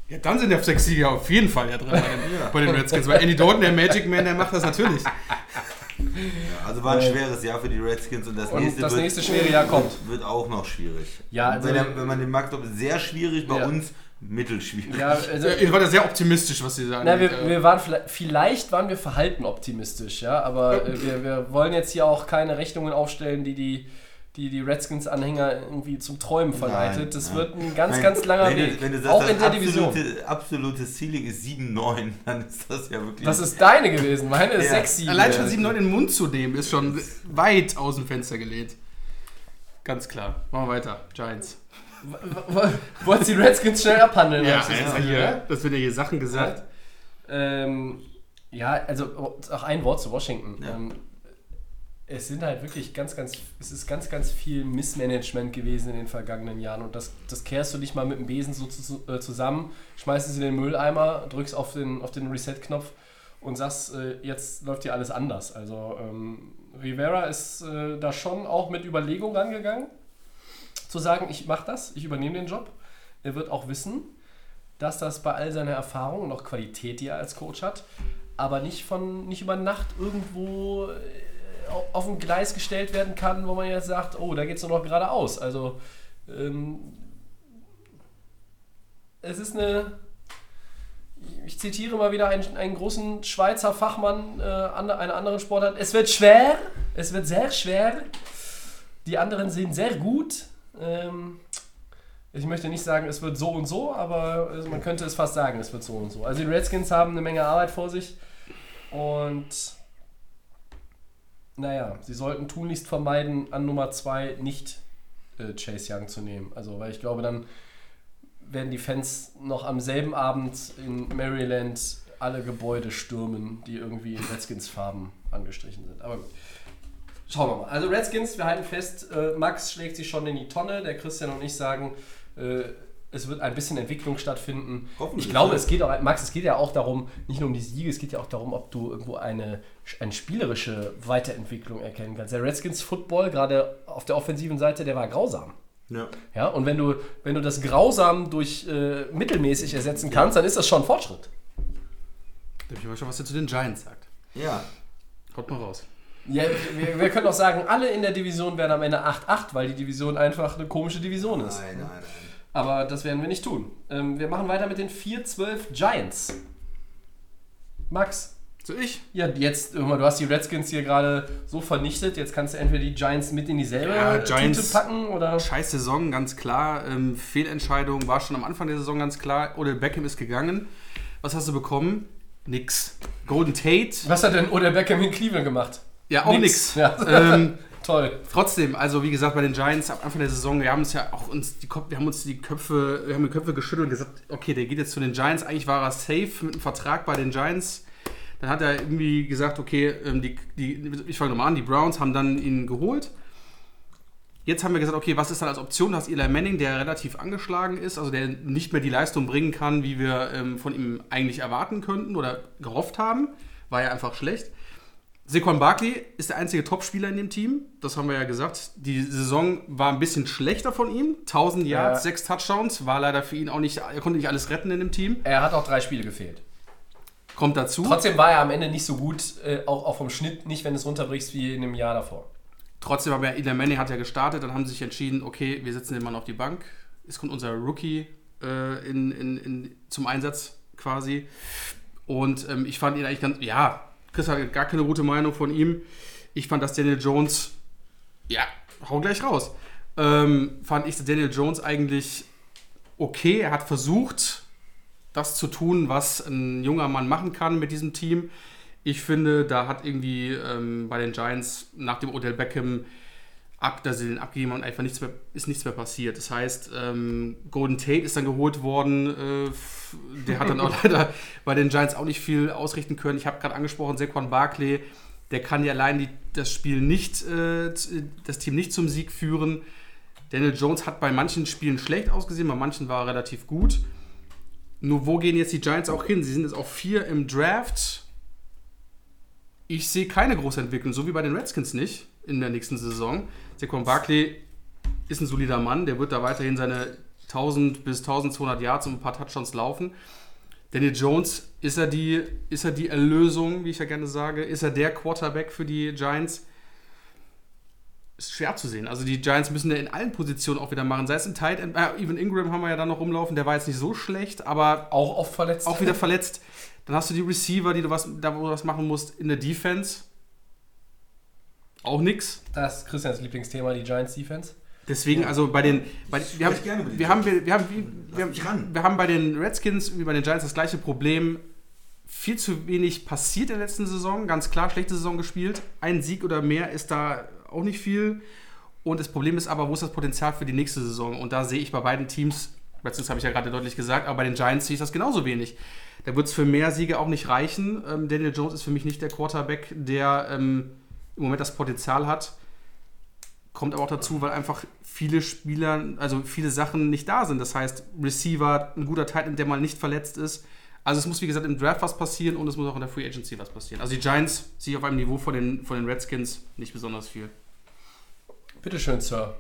[SPEAKER 5] Ja, dann sind der sechs Sieger auf jeden Fall ja drin bei den, bei den Redskins. Weil Andy Dalton, der Magic Man, der macht das natürlich.
[SPEAKER 4] Ja, also war ein schweres Jahr für die Redskins und das
[SPEAKER 3] Und
[SPEAKER 4] nächste,
[SPEAKER 3] das
[SPEAKER 4] wird,
[SPEAKER 3] nächste schwere Jahr kommt.
[SPEAKER 4] wird auch noch schwierig.
[SPEAKER 3] Ja, also-
[SPEAKER 4] wenn, wenn man den Markt sehr schwierig, bei
[SPEAKER 3] Ja.
[SPEAKER 4] uns mittelschwierig.
[SPEAKER 3] Ja, also,
[SPEAKER 5] Ihr wart ja sehr optimistisch, was sie sagen.
[SPEAKER 3] na, wir, wir waren vielleicht, vielleicht waren wir verhalten optimistisch, ja, aber äh, wir, wir wollen jetzt hier auch keine Rechnungen aufstellen, die die, die, die Redskins-Anhänger irgendwie zum Träumen verleitet. das
[SPEAKER 4] nein.
[SPEAKER 3] wird ein ganz,
[SPEAKER 4] Nein,
[SPEAKER 3] ganz langer
[SPEAKER 4] wenn
[SPEAKER 3] Weg.
[SPEAKER 4] Du, wenn du sagst,
[SPEAKER 3] auch in der Division.
[SPEAKER 4] absolute, absolutes Ceiling ist 7-9, dann ist das ja wirklich.
[SPEAKER 3] Das ist deine gewesen, meine ist
[SPEAKER 4] Ja.
[SPEAKER 3] 6 7
[SPEAKER 5] Allein schon 7-9 in den Mund zu nehmen, ist schon weit aus dem Fenster gelehnt. Ganz klar. Machen wir weiter. Giants.
[SPEAKER 3] Wolltest die Redskins schnell abhandeln?
[SPEAKER 5] Ja, das, hier,
[SPEAKER 3] ja?
[SPEAKER 5] das wird ja hier Sachen gesagt.
[SPEAKER 3] Ähm, ja, also auch ein Wort zu Washington.
[SPEAKER 4] Ja.
[SPEAKER 3] Ähm, es sind halt wirklich ganz, ganz, es ist ganz, ganz viel Missmanagement gewesen in den vergangenen Jahren und das, das kehrst du nicht mal mit dem Besen so zu, äh, zusammen, schmeißt es in den Mülleimer, drückst auf den, auf den Reset-Knopf und sagst, äh, jetzt läuft hier alles anders. Also ähm, Rivera ist äh, da schon auch mit Überlegung rangegangen, zu sagen, ich mache das, ich übernehme den Job. Er wird auch wissen, dass das bei all seiner Erfahrung und auch Qualität, die er als Coach hat, aber nicht von nicht über Nacht irgendwo äh, au- auf ein Gleis gestellt werden kann, wo man jetzt sagt, oh, da geht es nur noch geradeaus. Also ähm, es ist eine, ich zitiere mal wieder einen, einen großen Schweizer Fachmann äh, einer anderen Sportart, es wird schwer, es wird sehr schwer. Die anderen sind sehr gut. Ähm, ich möchte nicht sagen, es wird so und so, aber also man könnte es fast sagen, es wird so und so. Also die Redskins haben eine Menge Arbeit vor sich und naja, sie sollten tunlichst vermeiden, an Nummer 2 nicht äh, Chase Young zu nehmen. Also, weil ich glaube, dann werden die Fans noch am selben Abend in Maryland alle Gebäude stürmen, die irgendwie in Redskins-Farben angestrichen sind. Aber gut. Schauen wir mal. Also Redskins, wir halten fest, äh, Max schlägt sich schon in die Tonne. Der Christian und ich sagen, äh, es wird ein bisschen Entwicklung stattfinden.
[SPEAKER 4] Hoffentlich,
[SPEAKER 3] Ich glaube,
[SPEAKER 4] ja.
[SPEAKER 3] es geht auch, Max, es geht ja auch darum, nicht nur um die Siege, es geht ja auch darum, ob du irgendwo eine, eine spielerische Weiterentwicklung erkennen kannst. Der Redskins Football, gerade auf der offensiven Seite, der war grausam.
[SPEAKER 4] Ja.
[SPEAKER 3] Ja, und wenn du, wenn du das grausam durch äh, mittelmäßig ersetzen kannst, dann ist das schon ein Fortschritt.
[SPEAKER 5] Darf ich mal schon, was er zu den Giants sagt?
[SPEAKER 4] ja.
[SPEAKER 5] Haut mal raus.
[SPEAKER 3] Ja, wir, wir können auch sagen, alle in der Division werden am Ende 8-8, weil die Division einfach eine komische Division ist.
[SPEAKER 4] Nein, nein, nein.
[SPEAKER 3] Aber das werden wir nicht tun. Ähm, wir machen weiter mit den 4-12 Giants. Max,
[SPEAKER 5] So ich?
[SPEAKER 3] ja, jetzt, hör mal, du hast die Redskins hier gerade so vernichtet. Jetzt kannst du entweder die Giants mit in dieselbe
[SPEAKER 5] Ja,
[SPEAKER 3] Tüte
[SPEAKER 5] Giants-
[SPEAKER 3] packen oder.
[SPEAKER 5] Scheiß Saison, ganz klar. Ähm, Fehlentscheidung war schon am Anfang der Saison ganz klar. Odell Beckham ist gegangen. Was hast du bekommen? Nix. Golden Tate?
[SPEAKER 3] Was hat denn Odell Beckham in Cleveland gemacht?
[SPEAKER 5] Ja, auch
[SPEAKER 3] Nix.
[SPEAKER 5] nix.
[SPEAKER 3] Ja.
[SPEAKER 5] Ähm,
[SPEAKER 3] Toll.
[SPEAKER 5] Trotzdem, also wie gesagt, bei den Giants am Anfang der Saison, wir haben uns ja auch uns die wir haben uns die Köpfe, wir haben die Köpfe geschüttelt und gesagt, okay, der geht jetzt zu den Giants. Eigentlich war er safe mit einem Vertrag bei den Giants. Dann hat er irgendwie gesagt, okay, ähm, die, die, ich fange nochmal an, die Browns haben dann ihn geholt. Jetzt haben wir gesagt, okay, was ist dann als Option? Du hast Eli Manning, der relativ angeschlagen ist, also der nicht mehr die Leistung bringen kann, wie wir ähm, von ihm eigentlich erwarten könnten oder gehofft haben. War ja einfach schlecht. Saquon Barkley ist der einzige Topspieler in dem Team. Das haben wir ja gesagt. Die Saison war ein bisschen schlechter von ihm. 1000 Yards,
[SPEAKER 3] Ja.
[SPEAKER 5] 6 Touchdowns. War leider für ihn auch nicht, er konnte nicht alles retten in dem Team.
[SPEAKER 3] Er hat auch drei Spiele gefehlt.
[SPEAKER 5] Kommt dazu.
[SPEAKER 3] Trotzdem war er am Ende nicht so gut, äh, auch, auch vom Schnitt nicht, wenn du es runterbrichst, wie in dem Jahr davor.
[SPEAKER 5] Trotzdem aber Eli Manning hat ja gestartet. Dann haben sie sich entschieden, okay, wir setzen den Mann auf die Bank. Es kommt unser Rookie äh, in, in, in, zum Einsatz quasi. Und ähm, ich fand ihn eigentlich ganz, ja, Chris hat gar keine gute Meinung von ihm. Ich fand, dass Daniel Jones, ja, hau gleich raus, ähm, fand ich Daniel Jones eigentlich okay. Er hat versucht, das zu tun, was ein junger Mann machen kann mit diesem Team. Ich finde, da hat irgendwie ähm, bei den Giants nach dem Odell Beckham ab, dass sie den abgegeben haben, einfach nichts mehr, ist nichts mehr passiert. Das heißt, ähm, Golden Tate ist dann geholt worden. Äh, der hat dann auch leider bei den Giants auch nicht viel ausrichten können. Ich habe gerade angesprochen, Saquon Barkley, der kann ja allein die, das Spiel nicht, äh, das Team nicht zum Sieg führen. Daniel Jones hat bei manchen Spielen schlecht ausgesehen, bei manchen war er relativ gut. Nur wo gehen jetzt die Giants auch hin? Sie sind jetzt auf vier im Draft. Ich sehe keine große Entwicklung, so wie bei den Redskins nicht in der nächsten Saison. Saquon Barkley ist ein solider Mann, der wird da weiterhin seine 1000 bis 1200 Yards und ein paar Touchdowns laufen. Daniel Jones, ist er, die, ist er die Erlösung, wie ich ja gerne sage? Ist er der Quarterback für die Giants? Ist schwer zu sehen. Also die Giants müssen ja in allen Positionen auch wieder machen. Sei es im Tight End, äh, Even Ingram haben wir ja dann noch rumlaufen, der war jetzt nicht so schlecht, aber
[SPEAKER 3] Auch oft verletzt.
[SPEAKER 5] auch wieder verletzt. Dann hast du die Receiver, die du was, da wo du was machen musst in der Defense. Auch nix.
[SPEAKER 3] Das ist Christians Lieblingsthema, die Giants Defense.
[SPEAKER 5] Deswegen, also bei den. Bei, wir, haben,
[SPEAKER 4] die
[SPEAKER 5] wir, haben, wir, wir, haben, wir, wir,
[SPEAKER 4] mich ran.
[SPEAKER 5] wir haben bei den Redskins wie bei den Giants das gleiche Problem. Viel zu wenig passiert in der letzten Saison. Ganz klar, schlechte Saison gespielt. Ein Sieg oder mehr ist da auch nicht viel. Und das Problem ist aber, wo ist das Potenzial für die nächste Saison? Und da sehe ich bei beiden Teams, Redskins habe ich ja gerade deutlich gesagt, aber bei den Giants sehe ich das genauso wenig. Da wird es für mehr Siege auch nicht reichen. Ähm, Daniel Jones ist für mich nicht der Quarterback, der ähm, im Moment das Potenzial hat. Kommt aber auch dazu, weil einfach viele Spieler, also viele Sachen nicht da sind. Das heißt, Receiver, ein guter Titan, der mal nicht verletzt ist. Also es muss, wie gesagt, im Draft was passieren und es muss auch in der Free Agency was passieren. Also die Giants sehe ich auf einem Niveau von den, von den Redskins nicht besonders viel.
[SPEAKER 3] Bitteschön, Sir.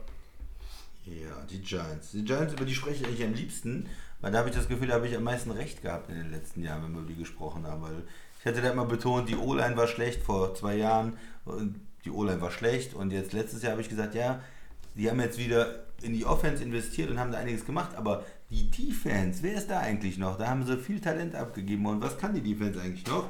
[SPEAKER 4] Ja, die Giants. Die Giants, über die spreche ich eigentlich am liebsten, weil da habe ich das Gefühl, da habe ich am meisten recht gehabt in den letzten Jahren, wenn wir über die gesprochen haben. Weil ich hatte da immer betont, die O-Line war schlecht vor zwei Jahren und die O-Line war schlecht und jetzt letztes Jahr habe ich gesagt, ja, die haben jetzt wieder in die Offense investiert und haben da einiges gemacht, aber die Defense, wer ist da eigentlich noch? Da haben sie viel Talent abgegeben und was kann die Defense eigentlich noch?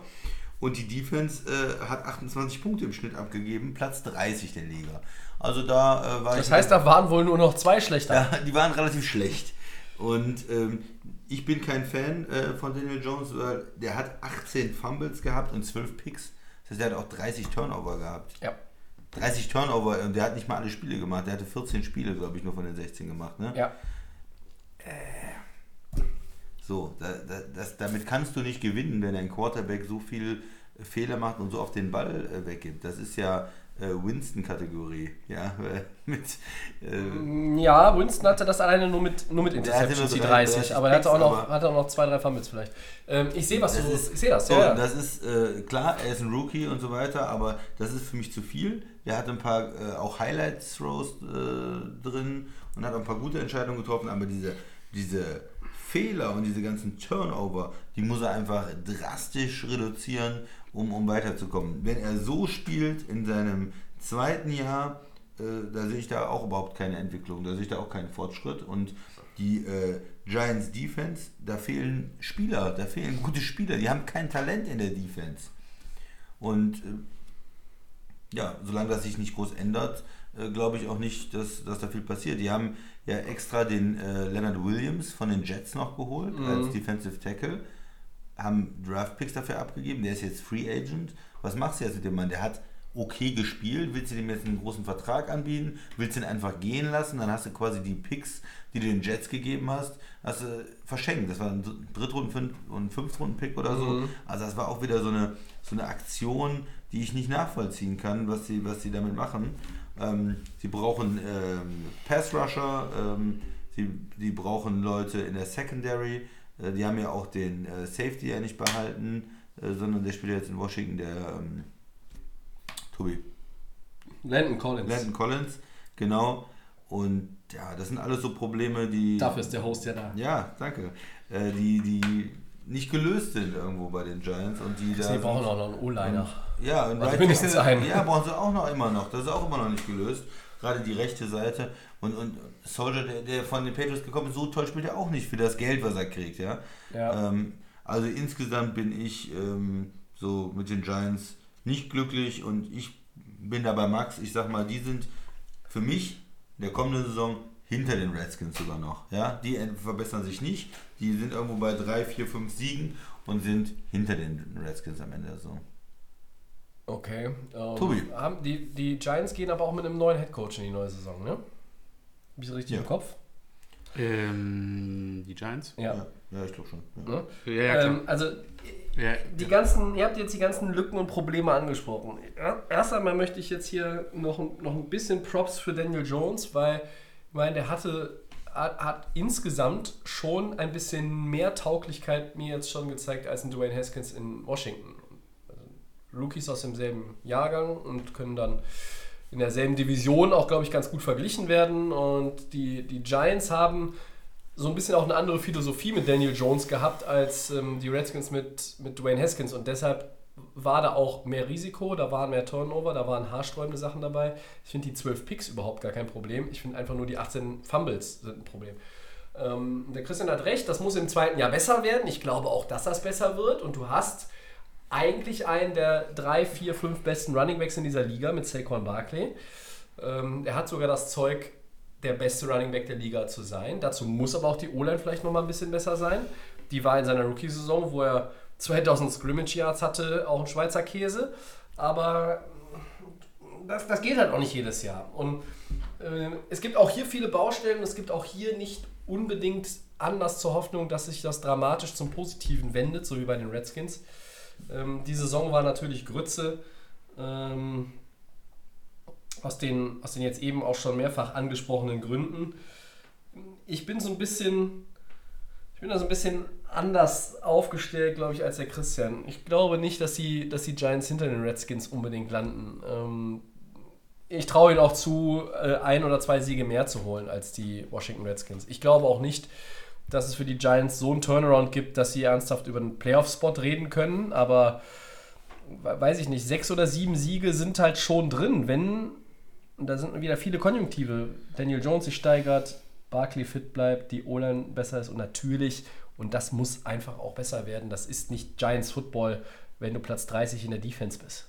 [SPEAKER 4] Und die Defense äh, hat 28 Punkte im Schnitt abgegeben, Platz 30 der Liga. Also da äh, war
[SPEAKER 3] Das heißt, da waren wohl nur noch zwei schlechter.
[SPEAKER 4] Ja, die waren relativ schlecht. Und ähm, ich bin kein Fan äh, von Daniel Jones, weil der hat 18 Fumbles gehabt und 12 Picks. Das heißt, der hat auch 30 Turnover gehabt.
[SPEAKER 3] Ja.
[SPEAKER 4] 30 Turnover und der hat nicht mal alle Spiele gemacht. Der hatte 14 Spiele, glaube ich, nur von den 16 gemacht. Ne?
[SPEAKER 3] Ja.
[SPEAKER 4] So, da, da, das, damit kannst du nicht gewinnen, wenn ein Quarterback so viel Fehler macht und so auf den Ball äh, weggibt. Das ist ja äh, Winston-Kategorie. Ja, äh, mit. Äh,
[SPEAKER 3] Ja, Winston hatte das alleine nur mit, nur mit Interceptions,
[SPEAKER 4] nur
[SPEAKER 3] die
[SPEAKER 4] 30
[SPEAKER 3] 30. Aber er hatte auch, noch, hatte auch noch zwei, drei Fumbles vielleicht. Ähm, ich sehe, was
[SPEAKER 4] Das
[SPEAKER 3] du.
[SPEAKER 4] ist-
[SPEAKER 3] ich sehe das,
[SPEAKER 4] So,
[SPEAKER 3] ja. ja.
[SPEAKER 4] das ist äh, klar, er ist ein Rookie und so weiter, aber das ist für mich zu viel. Der hat ein paar äh, auch Highlights-Throws äh, drin und hat ein paar gute Entscheidungen getroffen, aber diese, diese Fehler und diese ganzen Turnover, die muss er einfach drastisch reduzieren, um, um weiterzukommen. Wenn er so spielt in seinem zweiten Jahr, äh, da sehe ich da auch überhaupt keine Entwicklung, da sehe ich da auch keinen Fortschritt. Und die äh, Giants Defense, da fehlen Spieler, da fehlen gute Spieler, die haben kein Talent in der Defense. Und äh, ja, solange das sich nicht groß ändert, äh, glaube ich auch nicht, dass, dass da viel passiert. Die haben ja extra den äh, Leonard Williams von den Jets noch geholt als Defensive Tackle, haben Draftpicks dafür abgegeben, der ist jetzt Free Agent. Was machst du jetzt mit dem Mann? Der hat okay gespielt, willst du dem jetzt einen großen Vertrag anbieten, willst du ihn einfach gehen lassen, dann hast du quasi die Picks, die du den Jets gegeben hast, hast du verschenkt. Das war ein Drittrunden- und Fünftrunden-Pick oder so. Also das war auch wieder so eine, so eine Aktion, die ich nicht nachvollziehen kann, was sie, was sie damit machen. Ähm, sie brauchen ähm, Pass-Rusher, ähm, sie, die brauchen Leute in der Secondary, die haben ja auch den äh, Safety ja nicht behalten, äh, sondern der spielt jetzt in Washington, der ähm, Tobi.
[SPEAKER 3] Landon Collins.
[SPEAKER 4] Landon Collins, genau. Und ja, das sind alles so Probleme, die.
[SPEAKER 3] Dafür ist der Host ja da.
[SPEAKER 4] Ja, danke. Äh, die, die nicht gelöst sind irgendwo bei den Giants und die da.
[SPEAKER 3] Sie brauchen auch noch einen O-Liner.
[SPEAKER 4] Ja, und
[SPEAKER 3] Also
[SPEAKER 4] Right. Ja, brauchen sie auch noch immer noch. Das ist auch immer noch nicht gelöst. Gerade die rechte Seite. Und, und Soldier, der, der von den Patriots gekommen ist, so toll spielt er auch nicht für das Geld, was er kriegt, ja.
[SPEAKER 3] Ja.
[SPEAKER 4] Ähm, also insgesamt bin ich ähm, so mit den Giants nicht glücklich und ich bin da bei Max. Ich sag mal, die sind für mich in der kommenden Saison hinter den Redskins sogar noch. Ja, die verbessern sich nicht. Die sind irgendwo bei 3, 4, 5 Siegen und sind hinter den Redskins am Ende Saison.
[SPEAKER 3] Okay. Ähm,
[SPEAKER 4] Tobi.
[SPEAKER 3] Haben, die, die Giants gehen aber auch mit einem neuen Headcoach in die neue Saison, ne? Hab ich das richtig
[SPEAKER 4] Ja.
[SPEAKER 3] im Kopf?
[SPEAKER 5] Ähm, die Giants?
[SPEAKER 3] Ja.
[SPEAKER 4] Ja, ja ich glaube schon. Ja.
[SPEAKER 3] Ne?
[SPEAKER 5] Ja, ja,
[SPEAKER 3] ähm, also
[SPEAKER 5] ja,
[SPEAKER 3] die ganzen, ihr habt jetzt die ganzen Lücken und Probleme angesprochen. Erst einmal möchte ich jetzt hier noch, ein- noch ein bisschen Props für Daniel Jones, weil ich meine, der hatte hat, hat insgesamt schon ein bisschen mehr Tauglichkeit mir jetzt schon gezeigt als ein Dwayne Haskins in Washington. Also Rookies aus demselben Jahrgang und können dann in derselben Division auch, glaube ich, ganz gut verglichen werden. Und die, die Giants haben so ein bisschen auch eine andere Philosophie mit Daniel Jones gehabt als ähm, die Redskins mit, mit Dwayne Haskins. Und deshalb war da auch mehr Risiko, da waren mehr Turnover, da waren haarsträubende Sachen dabei. Ich finde die 12 Picks überhaupt gar kein Problem. Ich finde einfach nur die 18 Fumbles sind ein Problem. Ähm, der Christian hat recht, das muss im zweiten Jahr besser werden. Ich glaube auch, dass das besser wird. Und du hast eigentlich einen der drei, vier, fünf besten Runningbacks in dieser Liga mit Saquon Barkley. Ähm, er hat sogar das Zeug, der beste Running Back der Liga zu sein. Dazu muss aber auch die O-Line vielleicht noch mal ein bisschen besser sein. Die war in seiner Rookie-Saison, wo er 2000 Scrimmage Yards hatte, auch ein Schweizer Käse. Aber das, das geht halt auch nicht jedes Jahr. Und äh, es gibt auch hier viele Baustellen. Es gibt auch hier nicht unbedingt Anlass zur Hoffnung, dass sich das dramatisch zum Positiven wendet, so wie bei den Redskins. Ähm, die Saison war natürlich Grütze. Ähm, aus den, aus den jetzt eben auch schon mehrfach angesprochenen Gründen. Ich bin so ein bisschen, ich bin da so ein bisschen anders aufgestellt, glaube ich, als der Christian. Ich glaube nicht, dass die, dass die Giants hinter den Redskins unbedingt landen. Ähm, ich traue ihnen auch zu, äh, ein oder zwei Siege mehr zu holen als die Washington Redskins. Ich glaube auch nicht, dass es für die Giants so einen Turnaround gibt, dass sie ernsthaft über einen Playoff-Spot reden können, aber we- weiß ich nicht, sechs oder sieben Siege sind halt schon drin, wenn, und da sind wieder viele Konjunktive, Daniel Jones sich steigert, Barkley fit bleibt, die O-Line besser ist und natürlich, und das muss einfach auch besser werden, das ist nicht Giants Football, wenn du Platz 30 in der Defense bist.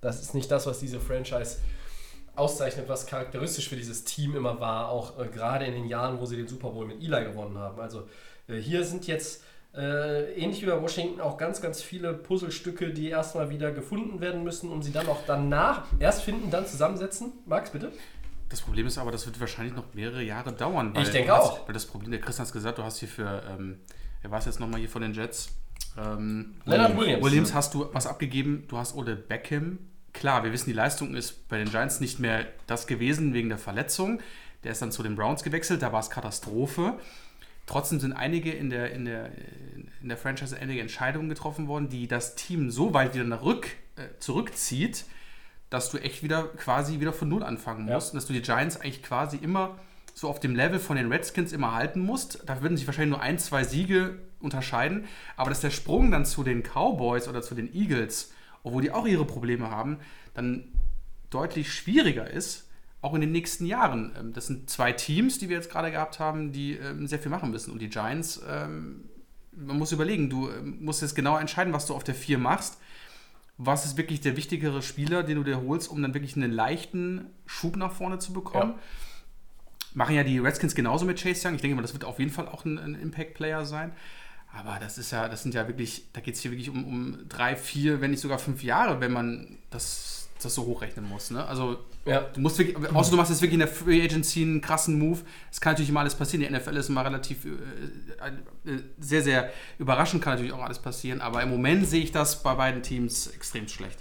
[SPEAKER 3] Das ist nicht das, was diese Franchise auszeichnet, was charakteristisch für dieses Team immer war, auch äh, gerade in den Jahren, wo sie den Super Bowl mit Eli gewonnen haben. Also äh, hier sind jetzt äh, ähnlich wie bei Washington auch ganz, ganz viele Puzzlestücke, die erstmal wieder gefunden werden müssen, um sie dann auch danach erst finden, dann zusammensetzen. Max, bitte?
[SPEAKER 5] Das Problem ist aber, das wird wahrscheinlich noch mehrere Jahre dauern.
[SPEAKER 3] Ich denke
[SPEAKER 5] hast-
[SPEAKER 3] auch.
[SPEAKER 5] Weil das Problem, der Christian hat es gesagt, du hast hier für, ähm, wer war es jetzt nochmal hier von den Jets? Ähm,
[SPEAKER 3] Leonard Williams.
[SPEAKER 5] Williams hast du was abgegeben, du hast Ole Beckham. Klar, wir wissen, die Leistung ist bei den Giants nicht mehr das gewesen wegen der Verletzung. Der ist dann zu den Browns gewechselt, da war es Katastrophe. Trotzdem sind einige in der, in der, in der Franchise einige Entscheidungen getroffen worden, die das Team so weit wieder nach rück, äh, zurückzieht, dass du echt wieder quasi wieder von Null anfangen
[SPEAKER 3] Ja.
[SPEAKER 5] musst und dass du die Giants eigentlich quasi immer so auf dem Level von den Redskins immer halten musst. Da würden sich wahrscheinlich nur ein, zwei Siege unterscheiden, aber dass der Sprung dann zu den Cowboys oder zu den Eagles, obwohl die auch ihre Probleme haben, dann deutlich schwieriger ist, auch in den nächsten Jahren. Ähm, das sind zwei Teams, die wir jetzt gerade gehabt haben, die ähm, sehr viel machen müssen. Und die Giants, ähm, man muss überlegen, du musst jetzt genau entscheiden, was du auf der 4 machst. Was ist wirklich der wichtigere Spieler, den du dir holst, um dann wirklich einen leichten Schub nach vorne zu bekommen?
[SPEAKER 3] Ja.
[SPEAKER 5] Machen ja die Redskins genauso mit Chase Young. Ich denke mal, das wird auf jeden Fall auch ein, ein Impact-Player sein. Aber das ist ja, das sind ja wirklich, da geht es hier wirklich um, um drei, vier, wenn nicht sogar fünf Jahre, wenn man das, das so hochrechnen muss. Ne? Also
[SPEAKER 3] Ja.
[SPEAKER 5] du musst wirklich, außer du machst jetzt wirklich in der Free Agency einen krassen Move. Es kann natürlich immer alles passieren. Die NFL ist immer relativ äh, äh, sehr, sehr überraschend, kann natürlich auch alles passieren. Aber im Moment sehe ich das bei beiden Teams extrem schlecht.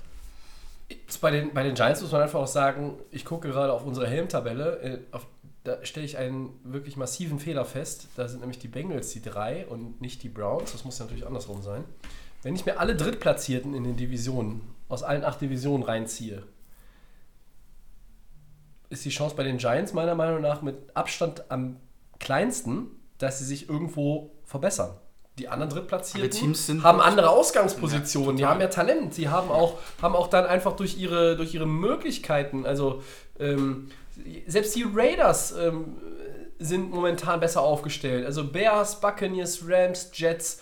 [SPEAKER 3] Bei den, bei den Giants muss man einfach auch sagen, ich gucke gerade auf unsere Helmtabelle, äh, auf, da stelle ich einen wirklich massiven Fehler fest. Da sind nämlich die Bengals die drei und nicht die Browns. Das muss ja natürlich andersrum sein. Wenn ich mir alle Drittplatzierten in den Divisionen aus allen acht Divisionen reinziehe, ist die Chance bei den Giants meiner Meinung nach mit Abstand am kleinsten, dass sie sich irgendwo verbessern. Die anderen Drittplatzierten
[SPEAKER 5] sind-
[SPEAKER 3] haben andere Ausgangspositionen,
[SPEAKER 5] Ja,
[SPEAKER 3] die haben ja Talent, sie haben auch, haben auch dann einfach durch ihre, durch ihre Möglichkeiten, also ähm, selbst die Raiders ähm, sind momentan besser aufgestellt. Also Bears, Buccaneers, Rams, Jets,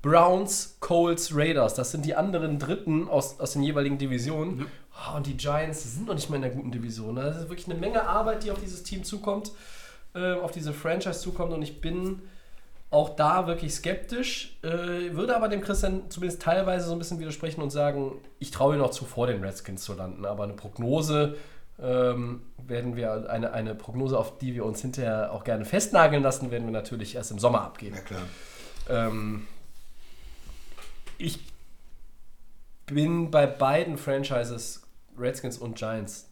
[SPEAKER 3] Browns, Colts, Raiders. Das sind die anderen Dritten aus, aus den jeweiligen Divisionen. Ah, Und die Giants sind noch nicht mal in der guten Division. Das ist wirklich eine Menge Arbeit, die auf dieses Team zukommt, äh, auf diese Franchise zukommt. Und ich bin auch da wirklich skeptisch, äh, würde aber dem Christian zumindest teilweise so ein bisschen widersprechen und sagen, ich traue noch zu, vor den Redskins zu landen. Aber eine Prognose ähm, werden wir, eine, eine Prognose, auf die wir uns hinterher auch gerne festnageln lassen, werden wir natürlich erst im Sommer abgeben.
[SPEAKER 4] Ja, klar.
[SPEAKER 3] Ähm, ich bin bei beiden Franchises, Redskins und Giants,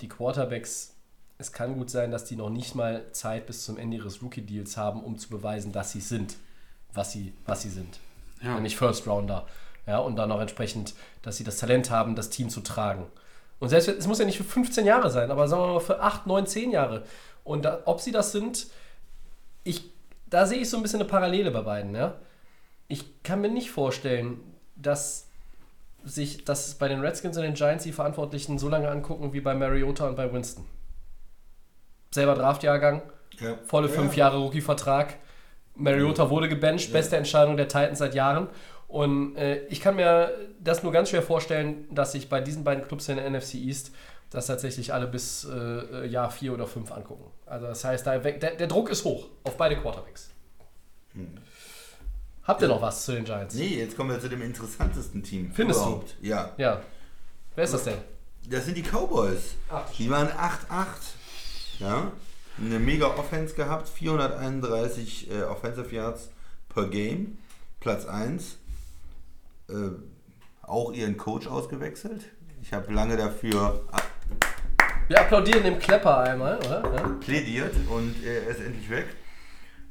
[SPEAKER 3] die Quarterbacks, es kann gut sein, dass die noch nicht mal Zeit bis zum Ende ihres Rookie-Deals haben, um zu beweisen, dass sie sind, was sie, was sie sind.
[SPEAKER 5] Ja.
[SPEAKER 3] Nämlich First Rounder. Ja, und dann auch entsprechend, dass sie das Talent haben, das Team zu tragen. Und selbst, es muss ja nicht für 15 Jahre sein, aber sagen wir mal für 8, 9, 10 Jahre. Und da, ob sie das sind, ich, da sehe ich so ein bisschen eine Parallele bei beiden. Ja? Ich kann mir nicht vorstellen, dass sich dass bei den Redskins und den Giants die Verantwortlichen so lange angucken wie bei Mariota und bei Winston. Selber Draftjahrgang,
[SPEAKER 4] Ja.
[SPEAKER 3] volle
[SPEAKER 4] Ja.
[SPEAKER 3] fünf Jahre Rookie-Vertrag. Mariota wurde gebencht, beste Entscheidung der Titans seit Jahren. Und äh, ich kann mir das nur ganz schwer vorstellen, dass sich bei diesen beiden Clubs in der NFC East das tatsächlich alle bis äh, Jahr vier oder fünf angucken. Also das heißt, da der, der Druck ist hoch auf beide Quarterbacks. Habt ihr noch was zu den Giants?
[SPEAKER 4] Nee, jetzt kommen wir zu dem interessantesten Team.
[SPEAKER 3] Findest du?
[SPEAKER 4] überhaupt. Ja.
[SPEAKER 3] Ja. Wer ist das denn?
[SPEAKER 4] Das sind die Cowboys.
[SPEAKER 3] Ach.
[SPEAKER 4] Die waren 8-8. Ja. Eine mega Offense gehabt. 431 äh, Offensive Yards per Game. Platz 1. Äh, auch ihren Coach ausgewechselt. Ich habe lange dafür
[SPEAKER 3] Wir applaudieren dem Klepper einmal, oder? Ja.
[SPEAKER 4] plädiert und er ist endlich weg.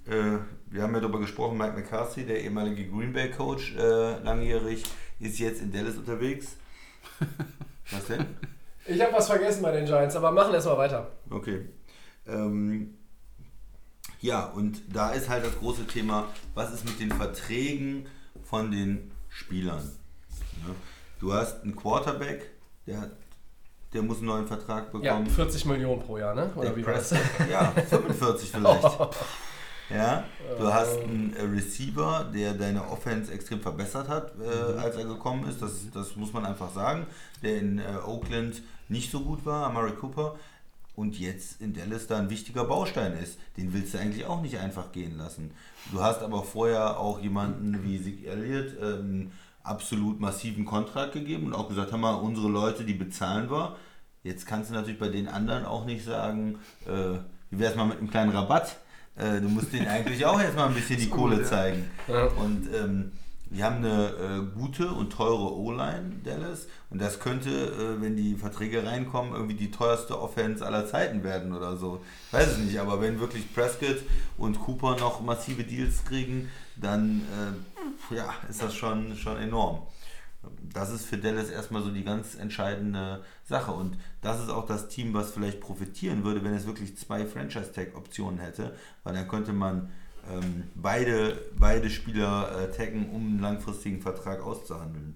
[SPEAKER 4] Äh, wir haben ja darüber gesprochen, Mike McCarthy, der ehemalige Green Bay Coach, äh, langjährig, ist jetzt in Dallas unterwegs. Was denn?
[SPEAKER 3] Ich habe was vergessen bei den Giants, aber machen erstmal weiter.
[SPEAKER 4] Okay. Ähm, ja, und da ist halt das große Thema, was ist mit den Verträgen von den Spielern? Ja, du hast einen Quarterback, der, hat- der muss einen neuen Vertrag
[SPEAKER 3] Ja,
[SPEAKER 4] bekommen.
[SPEAKER 3] 40 Millionen pro Jahr, ne? Oder
[SPEAKER 4] Der
[SPEAKER 3] wie?
[SPEAKER 4] Prescott, Ja, 45 vielleicht. Ja, du hast einen äh, Receiver, der deine Offense extrem verbessert hat, äh, als er gekommen ist. Das, das muss man einfach sagen. Der in äh, Oakland nicht so gut war, Amari Cooper. Und jetzt in Dallas da ein wichtiger Baustein ist. Den willst du eigentlich auch nicht einfach gehen lassen. Du hast aber vorher auch jemanden wie Zeke Elliott einen absolut massiven Kontrakt gegeben und auch gesagt, hör mal, unsere Leute, die bezahlen wir. Jetzt kannst du natürlich bei den anderen auch nicht sagen, äh, wie wäre es mal mit einem kleinen Rabatt? Äh, du musst denen eigentlich auch erstmal ein bisschen die Kohle zeigen. Und ähm, wir haben eine äh, gute und teure O-Line, Dallas. Und das könnte, äh, wenn die Verträge reinkommen, irgendwie die teuerste Offense aller Zeiten werden oder so. Ich weiß es nicht, aber wenn wirklich Prescott und Cooper noch massive Deals kriegen, dann äh, ja, ist das schon, schon enorm. Das ist für Dallas erstmal so die ganz entscheidende Sache. Und das ist auch das Team, was vielleicht profitieren würde, wenn es wirklich zwei Franchise-Tag-Optionen hätte, weil dann könnte man ähm, beide, beide Spieler äh, taggen, um einen langfristigen Vertrag auszuhandeln.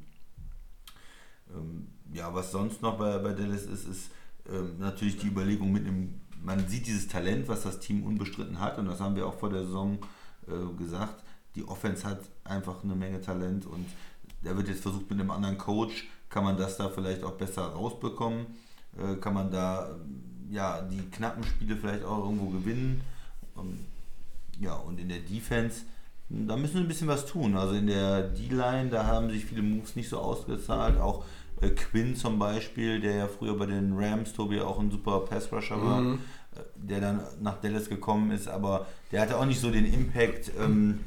[SPEAKER 4] Ähm, ja, was sonst noch bei, bei Dallas ist, ist ähm, natürlich die Überlegung mit einem, man sieht dieses Talent, was das Team unbestritten hat und das haben wir auch vor der Saison äh, gesagt. Die Offense hat einfach eine Menge Talent und da wird jetzt versucht mit einem anderen Coach, kann man das da vielleicht auch besser rausbekommen, äh, kann man da ja die knappen Spiele vielleicht auch irgendwo gewinnen. Ähm, ja, und in der Defense, da müssen wir ein bisschen was tun. Also in der D-Line, da haben sich viele Moves nicht so ausgezahlt. Auch äh, Quinn zum Beispiel, der ja früher bei den Rams, Tobi, auch ein super Pass-Rusher war,
[SPEAKER 3] Mhm.
[SPEAKER 4] äh, der dann nach Dallas gekommen ist, aber der hatte auch nicht so den Impact. Ähm,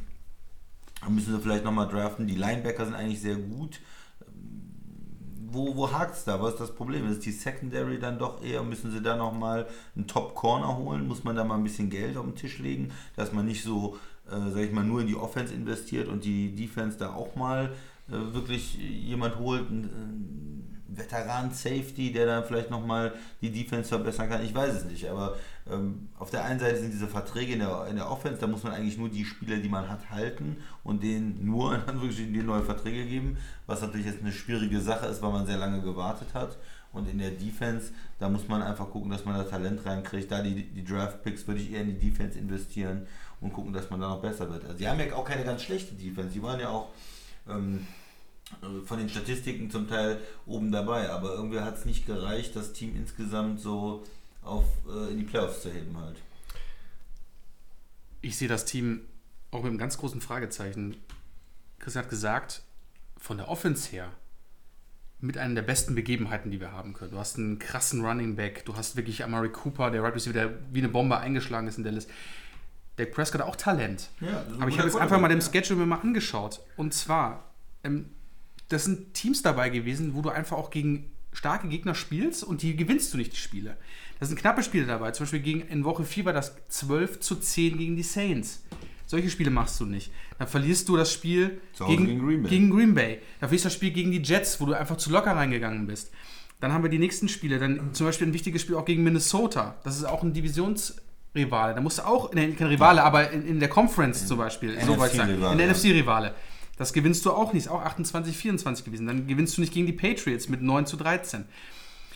[SPEAKER 4] da müssen sie vielleicht nochmal draften. Die Linebacker sind eigentlich sehr gut. Wo, wo hakt es da? Was ist das Problem? Ist die Secondary dann doch eher? Müssen sie da nochmal einen Top-Corner holen? Muss man da mal ein bisschen Geld auf den Tisch legen, dass man nicht so, äh, sag ich mal, nur in die Offense investiert und die Defense da auch mal äh, wirklich jemand holt, einen Veteran-Safety, der dann vielleicht nochmal die Defense verbessern kann? Ich weiß es nicht, aber ähm, auf der einen Seite sind diese Verträge in der, in der Offense, da muss man eigentlich nur die Spieler, die man hat, halten und denen nur in Anführungsstrichen die neue Verträge geben, was natürlich jetzt eine schwierige Sache ist, weil man sehr lange gewartet hat. Und in der Defense, da muss man einfach gucken, dass man da Talent reinkriegt. Da die, die Draft-Picks würde ich eher in die Defense investieren und gucken, dass man da noch besser wird. Also die haben ja auch keine ganz schlechte Defense. Die waren ja auch ähm, von den Statistiken zum Teil oben dabei, aber irgendwie hat es nicht gereicht, das Team insgesamt so auf, äh, in die Playoffs zu heben halt.
[SPEAKER 5] Ich sehe das Team auch mit einem ganz großen Fragezeichen. Christian hat gesagt, von der Offense her mit einer der besten Begebenheiten, die wir haben können. Du hast einen krassen Running Back, du hast wirklich Amari Cooper, der Right Receiver, der wie eine Bombe eingeschlagen ist in Dallas. Dak Prescott hat auch Talent.
[SPEAKER 4] Ja,
[SPEAKER 5] Aber ich habe jetzt einfach mal
[SPEAKER 4] Quarterback,
[SPEAKER 5] Schedule mir mal angeschaut. Und zwar, ähm, das sind Teams dabei gewesen, wo du einfach auch gegen starke Gegner spielst und die gewinnst du nicht, die Spiele. Das sind knappe Spiele dabei. Zum Beispiel gegen, in Woche 4 war das 12 zu 10 gegen die Saints. Solche Spiele machst du nicht. Dann verlierst du das Spiel gegen,
[SPEAKER 4] gegen Green Bay.
[SPEAKER 5] gegen Green Bay. Dann verlierst du das Spiel gegen die Jets, wo du einfach zu locker reingegangen bist. Dann haben wir die nächsten Spiele. Dann zum Beispiel ein wichtiges Spiel auch gegen Minnesota. Das ist auch ein Divisionsrivale. Da musst du auch, ne, kein Rivale, aber in, in der Conference zum Beispiel, so weit sein. In der. NFC-Rivale. Das gewinnst du auch nicht. Ist auch 28, 24 gewesen. Dann gewinnst du nicht gegen die Patriots mit 9 zu 13.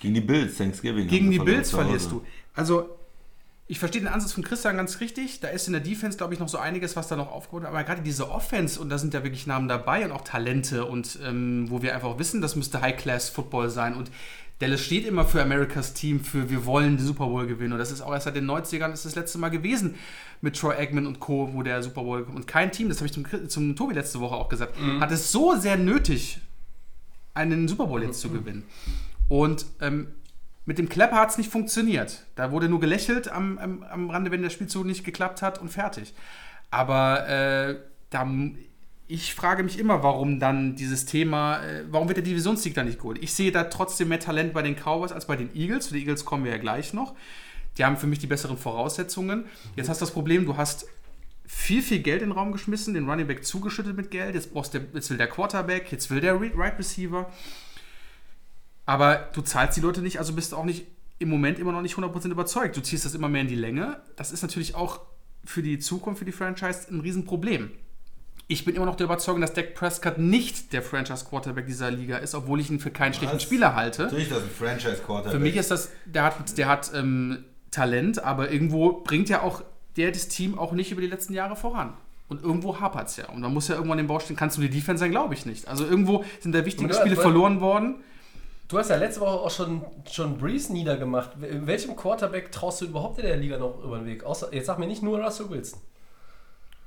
[SPEAKER 4] Gegen die Bills, Thanksgiving.
[SPEAKER 5] Gegen die Bills verlierst du. Also, ich verstehe den Ansatz von Christian ganz richtig. Da ist in der Defense, glaube ich, noch so einiges, was da noch aufgeholt wird. Aber gerade diese Offense, und da sind ja wirklich Namen dabei und auch Talente, und ähm, wo wir einfach wissen, das müsste High-Class-Football sein. Und Dallas steht immer für Americas Team, für wir wollen den Super Bowl gewinnen. Und das ist auch erst seit den 90ern ist das letzte Mal gewesen mit Troy Aikman und Co., wo der Super Bowl kommt. Und kein Team, das habe ich zum, zum Tobi letzte Woche auch gesagt, hat es so sehr nötig, einen Super Bowl jetzt zu gewinnen. Und ähm, mit dem Klepper hat es nicht funktioniert. Da wurde nur gelächelt am, am, am Rande, wenn der Spielzug nicht geklappt hat und fertig. Aber äh, da, ich frage mich immer, warum dann dieses Thema, äh, warum wird der Divisionssieg da nicht geholt? Ich sehe da trotzdem mehr Talent bei den Cowboys als bei den Eagles. Zu den Eagles kommen wir ja gleich noch. Die haben für mich die besseren Voraussetzungen. Jetzt hast du das Problem, du hast viel, viel Geld in den Raum geschmissen, den Running Back zugeschüttet mit Geld. Jetzt, brauchst der, jetzt will der Quarterback, jetzt will der Right Receiver. Aber du zahlst die Leute nicht, also bist du auch nicht im Moment immer noch nicht 100% überzeugt. Du ziehst das immer mehr in die Länge. Das ist natürlich auch für die Zukunft, für die Franchise ein Riesenproblem. Ich bin immer noch der Überzeugung, dass Dak Prescott nicht der Franchise-Quarterback dieser Liga ist, obwohl ich ihn für keinen schlechten
[SPEAKER 4] Was?
[SPEAKER 5] Spieler halte.
[SPEAKER 4] Natürlich, das ist ein Franchise-Quarterback.
[SPEAKER 5] Für mich ist das, der hat, der hat ähm, Talent, aber irgendwo bringt ja auch der das Team auch nicht über die letzten Jahre voran. Und irgendwo hapert es ja. Und dann muss ja irgendwann den Bau stehen. Kannst du die Defense sein? Glaube ich nicht. Also irgendwo sind da wichtige Spiele verloren worden.
[SPEAKER 3] Du hast ja letzte Woche auch schon, schon Breeze niedergemacht. In welchem Quarterback traust du überhaupt in der Liga noch über den Weg? Außer, jetzt sag mir nicht nur Russell Wilson.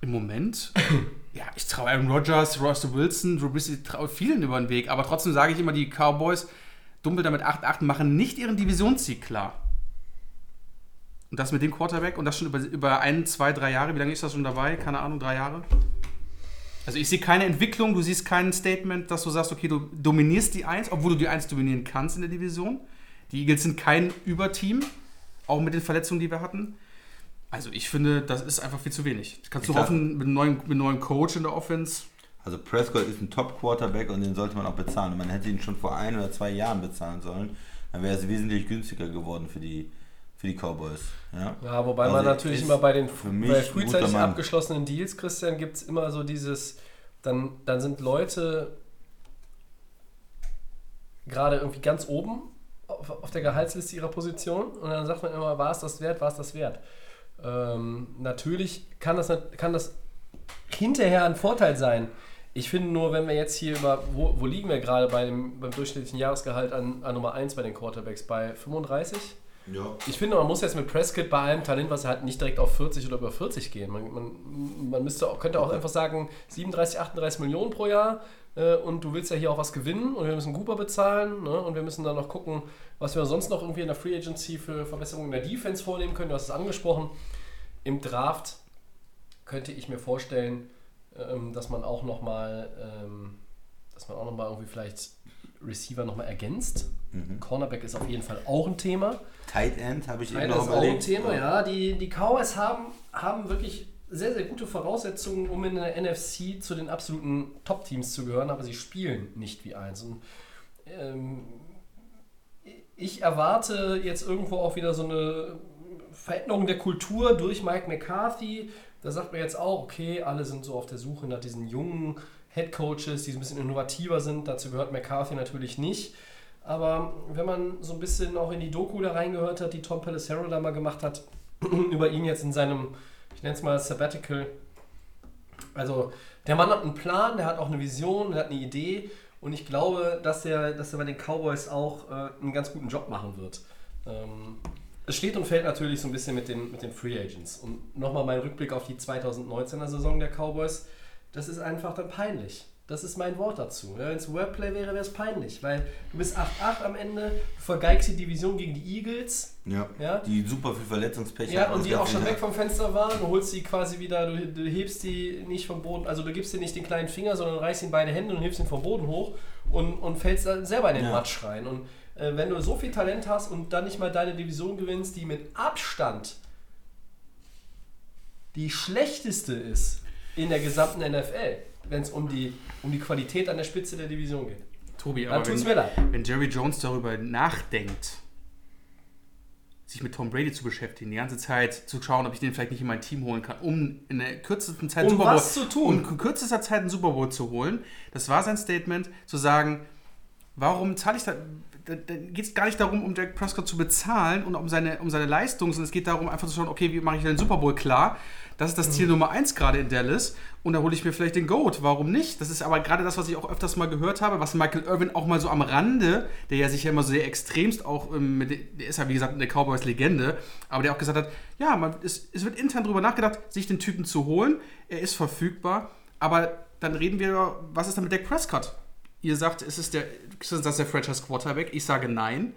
[SPEAKER 5] Im Moment, ja, ich traue Aaron Rodgers, Russell Wilson, Drew Brees, ich traue vielen über den Weg. Aber trotzdem sage ich immer, die Cowboys dumpeln damit 8-8 machen nicht ihren Divisionssieg klar. Und das mit dem Quarterback und das schon über, über ein, zwei, drei Jahre. Wie lange ist das schon dabei? Keine Ahnung, drei Jahre? Also ich sehe keine Entwicklung, du siehst kein Statement, dass du sagst, okay, du dominierst die Eins, obwohl du die Eins dominieren kannst in der Division. Die Eagles sind kein Überteam, auch mit den Verletzungen, die wir hatten. Also ich finde, das ist einfach viel zu wenig. Kannst du
[SPEAKER 4] Ich sag-
[SPEAKER 5] hoffen, mit einem, neuen, mit einem neuen Coach in der Offense.
[SPEAKER 4] Also Prescott ist ein Top-Quarterback und den sollte man auch bezahlen. Und man hätte ihn schon vor ein oder zwei Jahren bezahlen sollen. Dann wäre es wesentlich günstiger geworden für die, für die Cowboys. Ja,
[SPEAKER 3] Ja, wobei
[SPEAKER 4] Also
[SPEAKER 3] man natürlich immer bei den bei frühzeitig abgeschlossenen Deals, Christian, gibt es immer so dieses, dann, dann sind Leute gerade irgendwie ganz oben auf, auf der Gehaltsliste ihrer Position und dann sagt man immer, war es das wert, war es das wert. Ähm, natürlich kann das, kann das hinterher ein Vorteil sein. Ich finde nur, wenn wir jetzt hier über, wo, wo liegen wir gerade bei dem, beim durchschnittlichen Jahresgehalt an, an Nummer 1 bei den Quarterbacks? Bei 35?
[SPEAKER 4] Ja.
[SPEAKER 3] Ich finde, man muss jetzt mit Prescott bei allem Talent, was er hat, nicht direkt auf 40 oder über 40 gehen. Man, man, man müsste auch, könnte auch einfach sagen, 37, 38 Millionen pro Jahr äh, und du willst ja hier auch was gewinnen und wir müssen Cooper bezahlen ne? und wir müssen dann noch gucken, was wir sonst noch irgendwie in der Free Agency für Verbesserungen in der Defense vornehmen können. Du hast es angesprochen. Im Draft könnte ich mir vorstellen, ähm, dass man auch nochmal, ähm, dass man auch noch mal irgendwie vielleicht Receiver nochmal ergänzt. Cornerback ist auf jeden Fall auch ein Thema.
[SPEAKER 4] Tight End habe ich eben
[SPEAKER 3] Nein,
[SPEAKER 4] noch
[SPEAKER 3] ist auch ein. Thema, ja. Die, die Cowboys haben, haben wirklich sehr, sehr gute Voraussetzungen, um in der NFC zu den absoluten Top-Teams zu gehören, aber sie spielen nicht wie eins. Und, ähm, ich erwarte jetzt irgendwo auch wieder so eine Veränderung der Kultur durch Mike McCarthy. Da sagt man jetzt auch, okay, alle sind so auf der Suche nach diesen jungen Head Coaches, die so ein bisschen innovativer sind. Dazu gehört McCarthy natürlich nicht. Aber wenn man so ein bisschen auch in die Doku da reingehört hat, die Tom Pelissero da mal gemacht hat, über ihn jetzt in seinem, ich nenne es mal Sabbatical. Also der Mann hat einen Plan, der hat auch eine Vision, der hat eine Idee und ich glaube, dass er, dass er bei den Cowboys auch äh, einen ganz guten Job machen wird. Ähm, es steht und fällt natürlich so ein bisschen mit den, mit den Free Agents. Und nochmal mein Rückblick auf die 2019er Saison der Cowboys. Das ist einfach dann peinlich. Das ist mein Wort dazu. Ja, Wenn es Wordplay wäre, wäre es peinlich. Weil du bist 8-8 am Ende, du vergeigst die Division gegen die Eagles.
[SPEAKER 4] Ja.
[SPEAKER 3] Ja.
[SPEAKER 4] Die super viel Verletzungspech
[SPEAKER 3] Ja, und die auch schon weg vom Fenster waren. Du holst sie quasi wieder, du, du hebst die nicht vom Boden, also du gibst dir nicht den kleinen Finger, sondern reißt ihn beide Hände und hebst ihn vom Boden hoch und, und fällst dann selber in den
[SPEAKER 4] Ja.
[SPEAKER 3] Matsch rein. Und wenn du so viel Talent hast und dann nicht mal deine Division gewinnst, die mit Abstand die schlechteste ist in der gesamten NFL, wenn es um die, um die Qualität an der Spitze der Division geht.
[SPEAKER 5] Tobi,
[SPEAKER 3] Dann
[SPEAKER 5] aber wenn, wenn Jerry Jones darüber nachdenkt, sich mit Tom Brady zu beschäftigen, die ganze Zeit zu schauen, ob ich den vielleicht nicht in mein Team holen kann, um in der kürzesten Zeit
[SPEAKER 3] Um
[SPEAKER 5] Super Bowl,
[SPEAKER 3] was zu tun.
[SPEAKER 5] um in kürzester Zeit einen Super Bowl zu holen. Das war sein Statement, zu sagen, warum zahle ich da? Da, da geht es gar nicht darum, um Jack Prescott zu bezahlen und um seine, um seine Leistung, sondern es geht darum, einfach zu schauen, okay, wie mache ich den Super Bowl klar? Das ist das Ziel Nummer eins gerade in Dallas. Und da hole ich mir vielleicht den Goat. Warum nicht? Das ist aber gerade das, was ich auch öfters mal gehört habe, was Michael Irvin auch mal so am Rande, der ja sich ja immer so sehr extremst auch, ähm, mit, der ist ja wie gesagt eine Cowboys-Legende, aber der auch gesagt hat, ja, man, es, es wird intern drüber nachgedacht, sich den Typen zu holen. Er ist verfügbar, aber dann reden wir, was ist dann mit Dak Prescott? Ihr sagt, ist es der, ist das der Franchise Quarterback? Ich sage nein.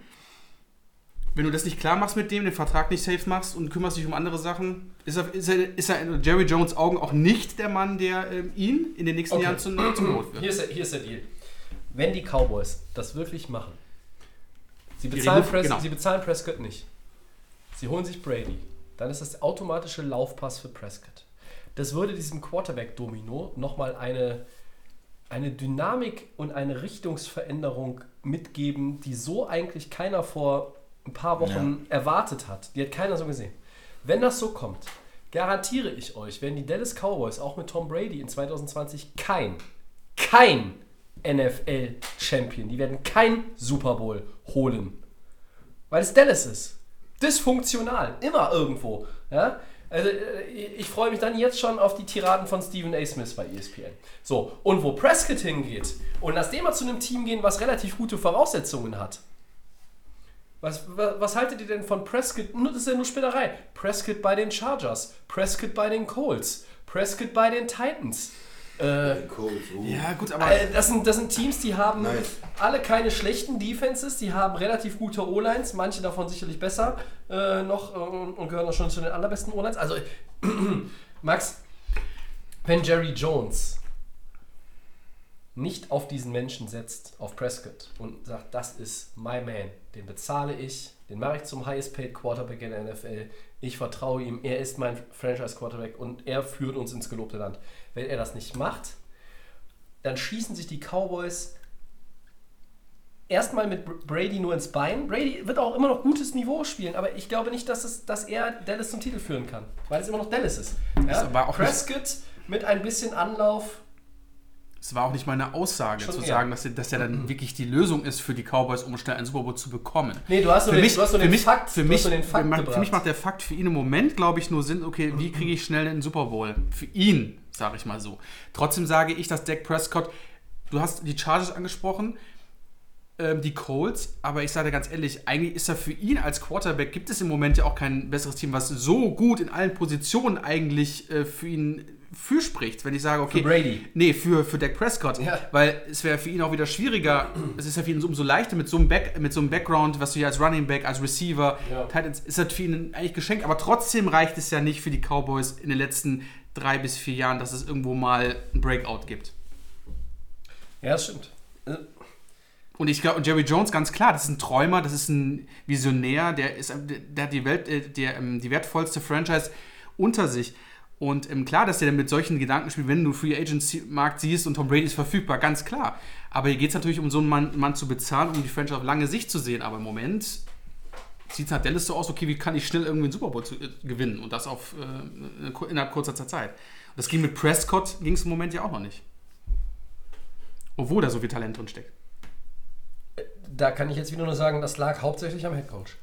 [SPEAKER 5] Wenn du das nicht klar machst mit dem, den Vertrag nicht safe machst und kümmerst dich um andere Sachen, ist er, ist er, ist er in Jerry Jones Augen auch nicht der Mann, der ähm, ihn in den nächsten
[SPEAKER 3] Okay.
[SPEAKER 5] Jahren zum, zum Not wird.
[SPEAKER 3] Hier ist, der, hier ist der Deal. Wenn die Cowboys das wirklich machen, sie bezahlen,
[SPEAKER 5] reden-
[SPEAKER 3] Pres
[SPEAKER 5] genau.
[SPEAKER 3] sie bezahlen Prescott nicht, sie holen sich Brady, dann ist das der automatische Laufpass für Prescott. Das würde diesem Quarterback-Domino nochmal eine, eine Dynamik und eine Richtungsveränderung mitgeben, die so eigentlich keiner vor ein paar Wochen erwartet hat. Die hat keiner so gesehen. Wenn das so kommt, garantiere ich euch, werden die Dallas Cowboys auch mit Tom Brady in 2020 kein, kein NFL-Champion, die werden kein Super Bowl holen. Weil es Dallas ist. Dysfunktional. Immer irgendwo. Ja? Also, äh, ich freue mich dann jetzt schon auf die Tiraden von Stephen A. Smith bei ESPN. So, und wo Prescott hingeht und lass den mal zu einem Team gehen, was relativ gute Voraussetzungen hat. Was, was, was haltet ihr denn von Prescott? Nur, das ist ja nur Spinnerei. Prescott bei den Chargers, Prescott bei den Colts, Prescott bei den Titans. Äh.
[SPEAKER 5] Ja, gut, aber
[SPEAKER 3] äh, Das sind, das sind Teams, die haben
[SPEAKER 4] Nice.
[SPEAKER 3] alle keine schlechten Defenses, die haben relativ gute O-Lines, manche davon sicherlich besser äh, noch äh, und gehören auch schon zu den allerbesten O-Lines. Also, Max, wenn Jerry Jones nicht auf diesen Menschen setzt, auf Prescott, und sagt, das ist my man, den bezahle ich, den mache ich zum highest paid Quarterback in der NFL, ich vertraue ihm, er ist mein Franchise Quarterback und er führt uns ins gelobte Land. Wenn er das nicht macht, dann schießen sich die Cowboys erstmal mit Br- Brady nur ins Bein. Brady wird auch immer noch gutes Niveau spielen, aber ich glaube nicht, dass, es, dass er Dallas zum Titel führen kann, weil es immer noch Dallas ist. Ja?
[SPEAKER 5] aber auch
[SPEAKER 3] Prescott mit ein bisschen Anlauf
[SPEAKER 5] Es war auch nicht meine Aussage
[SPEAKER 3] Schon
[SPEAKER 5] zu
[SPEAKER 3] eher.
[SPEAKER 5] sagen, dass er, dass er dann wirklich die Lösung ist für die Cowboys, um schnell einen Super Bowl zu bekommen.
[SPEAKER 3] Nee, du hast nur
[SPEAKER 5] für
[SPEAKER 3] den-
[SPEAKER 5] mich,
[SPEAKER 3] du hast nur den
[SPEAKER 5] mich,
[SPEAKER 3] Fakt-
[SPEAKER 5] für mich,
[SPEAKER 3] den Fakt
[SPEAKER 5] für, mich- macht der Fakt für ihn im Moment, glaube ich, nur Sinn, okay, wie kriege ich schnell einen Super Bowl? Für ihn, sage ich mal so. Trotzdem sage ich, dass Dak Prescott, du hast die Chargers angesprochen, ähm, die Colts, aber ich sage dir ganz ehrlich, eigentlich ist er für ihn als Quarterback, gibt es im Moment ja auch kein besseres Team, was so gut in allen Positionen eigentlich äh, für ihn fürspricht. Wenn ich sage, okay.
[SPEAKER 3] Für Brady.
[SPEAKER 5] Nee, für, für Dak Prescott.
[SPEAKER 3] Ja.
[SPEAKER 5] Weil es wäre für ihn auch wieder schwieriger, es ist ja für ihn umso leichter mit so einem, Back, mit so einem Background, was du hier als Running Back, als Receiver,
[SPEAKER 3] Ja.
[SPEAKER 5] Ist halt für ihn eigentlich geschenkt. Aber trotzdem reicht es ja nicht für die Cowboys in den letzten drei bis vier Jahren, dass es irgendwo mal ein Breakout gibt.
[SPEAKER 3] Ja, das stimmt.
[SPEAKER 5] Und ich glaube, und Jerry Jones, ganz klar, das ist ein Träumer, das ist ein Visionär, der ist, der, hat die Welt, äh, der, ähm, die wertvollste Franchise unter sich. Und ähm, klar, dass der mit solchen Gedanken spielt, wenn du Free Agency Markt siehst und Tom Brady ist verfügbar, ganz klar. Aber hier geht es natürlich um so einen Mann, Mann zu bezahlen, um die Franchise auf lange Sicht zu sehen. Aber im Moment sieht es nach Dallas so aus, okay, wie kann ich schnell irgendwie einen Super Bowl zu, äh, gewinnen? Und das auf, äh, innerhalb kurzer Zeit. Und das ging mit Prescott, ging es im Moment ja auch noch nicht. Obwohl da so viel Talent drin steckt.
[SPEAKER 3] Da kann ich jetzt wieder nur sagen, das lag hauptsächlich am Headcoach.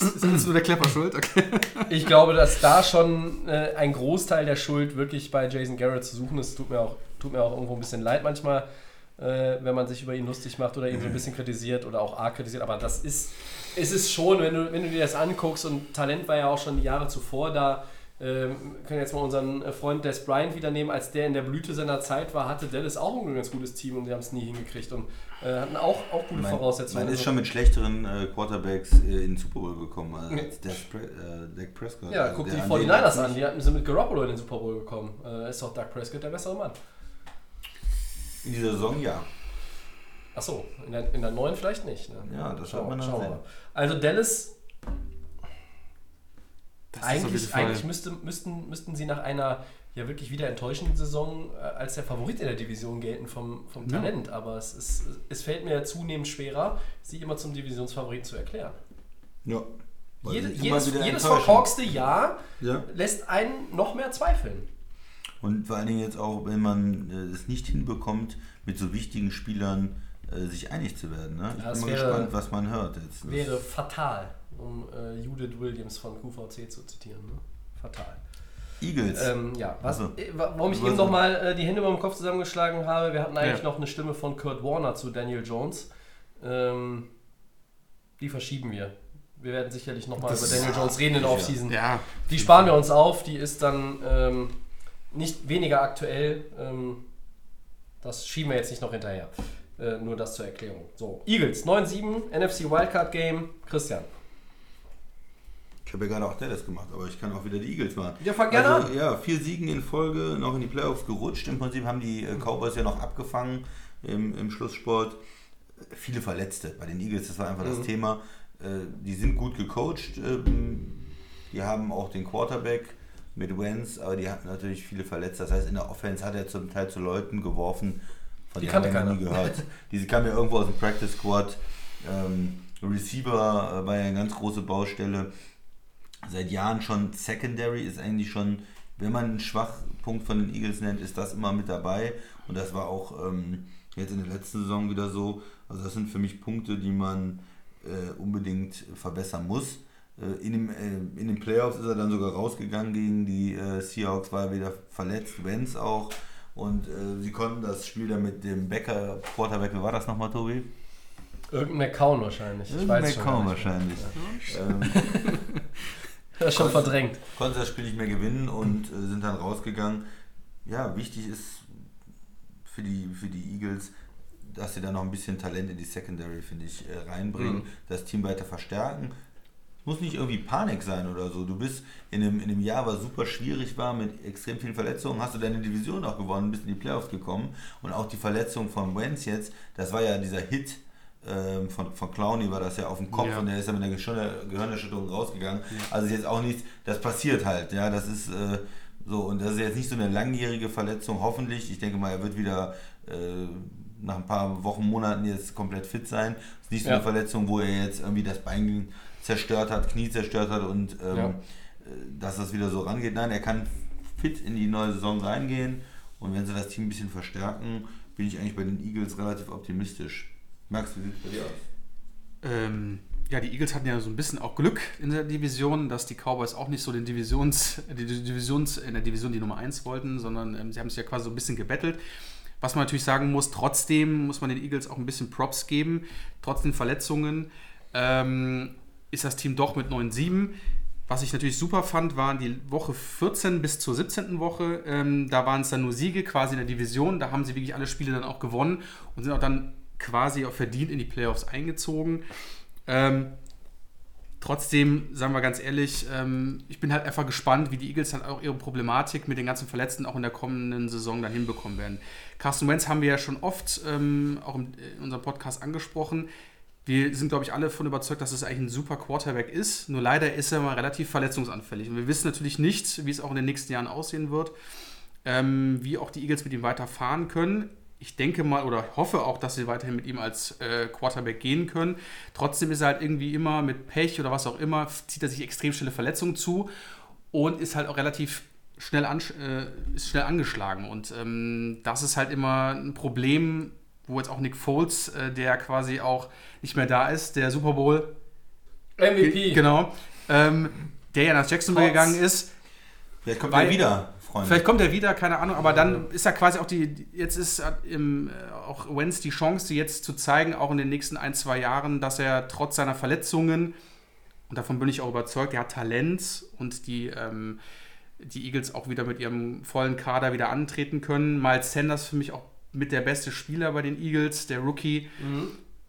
[SPEAKER 5] Ist alles nur der Klepper schuld? Okay.
[SPEAKER 3] Ich glaube, dass da schon äh, ein Großteil der Schuld wirklich bei Jason Garrett zu suchen ist. Tut mir auch, tut mir auch irgendwo ein bisschen leid manchmal, äh, wenn man sich über ihn lustig macht oder ihn so ein bisschen kritisiert oder auch arg kritisiert. Aber das ist, ist es schon, wenn du, wenn du dir das anguckst und Talent war ja auch schon die Jahre zuvor da. Ähm, können jetzt mal unseren äh, Freund Des Bryant wieder nehmen, als der in der Blüte seiner Zeit war, hatte Dallas auch ein ganz gutes Team und sie haben es nie hingekriegt und äh, hatten auch, auch gute Voraussetzungen.
[SPEAKER 4] Man ist
[SPEAKER 3] Also-
[SPEAKER 4] schon mit schlechteren äh, Quarterbacks äh, in den Super Bowl gekommen als Dak, Pre äh, Dak Prescott.
[SPEAKER 3] Ja,
[SPEAKER 4] Also
[SPEAKER 3] guck die
[SPEAKER 4] an
[SPEAKER 3] 49ers
[SPEAKER 4] den-
[SPEAKER 3] an, die hatten, sind mit Garoppolo in den Super Bowl gekommen. Äh, ist doch Doug Prescott der bessere Mann.
[SPEAKER 4] In dieser Saison ja.
[SPEAKER 3] Achso, in der, in der neuen vielleicht nicht. Ne?
[SPEAKER 4] Ja, das
[SPEAKER 3] Schauen
[SPEAKER 4] man
[SPEAKER 3] wir-
[SPEAKER 4] dann sehen.
[SPEAKER 3] mal. Also Dallas,
[SPEAKER 5] Das
[SPEAKER 3] eigentlich, eigentlich müsste, müssten, müssten sie nach einer ja wirklich wieder enttäuschenden Saison äh, als der Favorit in der Division gelten vom, vom
[SPEAKER 5] Ja.
[SPEAKER 3] Talent. Aber es, ist, es fällt mir zunehmend schwerer, sie immer zum Divisionsfavoriten zu erklären.
[SPEAKER 4] Ja.
[SPEAKER 3] Jede, jedes jedes verkorkste Jahr
[SPEAKER 4] Ja.
[SPEAKER 3] lässt einen noch mehr zweifeln.
[SPEAKER 4] Und vor allen Dingen jetzt auch, wenn man äh, es nicht hinbekommt, mit so wichtigen Spielern äh, sich einig zu werden. Ne? Ich
[SPEAKER 3] Ja,
[SPEAKER 4] bin mal
[SPEAKER 3] wäre-
[SPEAKER 4] gespannt, was man hört jetzt. Das-
[SPEAKER 3] Wäre fatal, um äh, Judith Williams von QVC zu zitieren. Ne? Fatal.
[SPEAKER 4] Eagles.
[SPEAKER 3] Ähm, ja, was,
[SPEAKER 4] Ach so.
[SPEAKER 3] äh, wa- warum ich
[SPEAKER 4] Was-
[SPEAKER 3] eben nochmal äh, die Hände über dem Kopf zusammengeschlagen habe, wir hatten eigentlich
[SPEAKER 5] Ja.
[SPEAKER 3] noch eine Stimme von Kurt Warner zu Daniel Jones. Ähm, die verschieben wir. Wir werden sicherlich nochmal über
[SPEAKER 5] Das-
[SPEAKER 3] Daniel Jones reden in der. Offseason.
[SPEAKER 5] Ja,
[SPEAKER 3] Die sparen wir uns auf, die ist dann ähm, nicht weniger aktuell. Ähm, das schieben wir jetzt nicht noch hinterher. Äh, nur das zur Erklärung. So, Eagles 9-7, NFC Wildcard Game. Christian.
[SPEAKER 4] Ich habe ja gerade auch Dallas gemacht, aber ich kann auch wieder die Eagles machen.
[SPEAKER 3] Ja, fang gerne
[SPEAKER 4] also, Ja, vier Siegen in Folge, noch in die Playoffs gerutscht. Im Prinzip haben die äh, Cowboys ja noch abgefangen im, im Schlusssport. Viele Verletzte bei den Eagles, das war einfach das Thema. Äh, die sind gut gecoacht. Ähm, die haben auch den Quarterback mit Wentz, aber die hatten natürlich viele Verletzte. Das heißt, in der Offense hat er zum Teil zu Leuten geworfen,
[SPEAKER 3] Die
[SPEAKER 4] denen
[SPEAKER 3] kannte
[SPEAKER 4] wir nie
[SPEAKER 3] keiner.
[SPEAKER 4] gehört. Diese kamen ja irgendwo aus dem Practice Squad. Ähm, Receiver äh, war ja eine ganz große Baustelle seit Jahren schon Secondary ist eigentlich schon, wenn man einen Schwachpunkt von den Eagles nennt, ist das immer mit dabei. Und das war auch ähm, jetzt in der letzten Saison wieder so. Also das sind für mich Punkte, die man äh, unbedingt verbessern muss. Äh, in, dem, äh, in den Playoffs ist er dann sogar rausgegangen gegen die äh, Seahawks, war er wieder verletzt, Wenz auch. Und äh, sie konnten das Spiel dann mit dem Becker, Quarterback, wie war das nochmal, Tobi?
[SPEAKER 3] Irgendein McCown wahrscheinlich. Schon.
[SPEAKER 4] McCown wahrscheinlich. Ähm,
[SPEAKER 3] Das ist schon verdrängt.
[SPEAKER 4] konnten das Spiel nicht mehr gewinnen und äh, sind dann rausgegangen. Ja, wichtig ist für die, für die Eagles, dass sie da noch ein bisschen Talent in die Secondary, finde ich, äh, reinbringen,
[SPEAKER 3] Mhm.
[SPEAKER 4] das Team weiter verstärken. Muss nicht irgendwie Panik sein oder so. Du bist in einem, in einem Jahr, was super schwierig war, mit extrem vielen Verletzungen, hast du deine Division auch gewonnen, bist in die Playoffs gekommen. Und auch die Verletzung von Wentz jetzt, das war ja dieser Hit ähm, von, von Clowney, war das ja auf dem Kopf
[SPEAKER 5] Ja.
[SPEAKER 4] und der ist ja mit einer Gehirn- Gehirnerschütterung rausgegangen. Also ist jetzt auch nichts, das passiert halt, ja, das ist äh, so und das ist jetzt nicht so eine langjährige Verletzung, hoffentlich. Ich denke mal, er wird wieder äh, nach ein paar Wochen, Monaten jetzt komplett fit sein. ist nicht so
[SPEAKER 3] Ja.
[SPEAKER 4] eine Verletzung, wo er jetzt irgendwie das Bein zerstört hat, Knie zerstört hat und ähm,
[SPEAKER 3] Ja.
[SPEAKER 4] dass das wieder so rangeht. Nein, er kann fit in die neue Saison reingehen Und wenn sie das Team ein bisschen verstärken, bin ich eigentlich bei den Eagles relativ optimistisch. Max, wie sieht es bei dir aus?
[SPEAKER 5] Ähm, ja, die Eagles hatten ja so ein bisschen auch Glück in der Division, dass die Cowboys auch nicht so den Divisions, die Divisions, in der Division die Nummer 1 wollten, sondern ähm, sie haben sich ja quasi so ein bisschen gebettelt. Was man natürlich sagen muss, trotzdem muss man den Eagles auch ein bisschen Props geben, trotz den Verletzungen. Ähm, ist das Team doch mit 9-7. Was ich natürlich super fand, waren die Woche 14 bis zur 17. Woche. Ähm, da waren es dann nur Siege quasi in der Division. Da haben sie wirklich alle Spiele dann auch gewonnen und sind auch dann quasi auch verdient in die Playoffs eingezogen. Ähm, trotzdem, sagen wir ganz ehrlich, ähm, ich bin halt einfach gespannt, wie die Eagles dann auch ihre Problematik mit den ganzen Verletzten auch in der kommenden Saison dann hinbekommen werden. Carsten Wentz haben wir ja schon oft ähm, auch in unserem Podcast angesprochen. Wir sind, glaube ich, alle davon überzeugt, dass es eigentlich ein super Quarterback ist. Nur leider ist er mal relativ verletzungsanfällig. Und wir wissen natürlich nicht, wie es auch in den nächsten Jahren aussehen wird, ähm, wie auch die Eagles mit ihm weiterfahren können ich denke mal oder hoffe auch, dass sie weiterhin mit ihm als äh, Quarterback gehen können. Trotzdem ist er halt irgendwie immer mit Pech oder was auch immer, zieht er sich extrem schnelle Verletzungen zu und ist halt auch relativ schnell, an, äh, ist schnell angeschlagen. Und ähm, das ist halt immer ein Problem, wo jetzt auch Nick Foles, äh, der quasi auch nicht mehr da ist, der Super Bowl
[SPEAKER 3] MVP.
[SPEAKER 5] Genau. Ähm, der ja nach Jacksonville
[SPEAKER 3] Trotz-
[SPEAKER 5] gegangen ist.
[SPEAKER 4] Vielleicht kommt er wieder, Freunde.
[SPEAKER 5] Vielleicht kommt er wieder, keine Ahnung, aber dann ist ja quasi auch die, jetzt ist im, äh, auch Wenz die Chance, jetzt zu zeigen, auch in den nächsten ein, zwei Jahren, dass er trotz seiner Verletzungen, und davon bin ich auch überzeugt, er hat Talent und die, ähm, die Eagles auch wieder mit ihrem vollen Kader wieder antreten können. Miles Sanders für mich auch mit der beste Spieler bei den Eagles, der Rookie.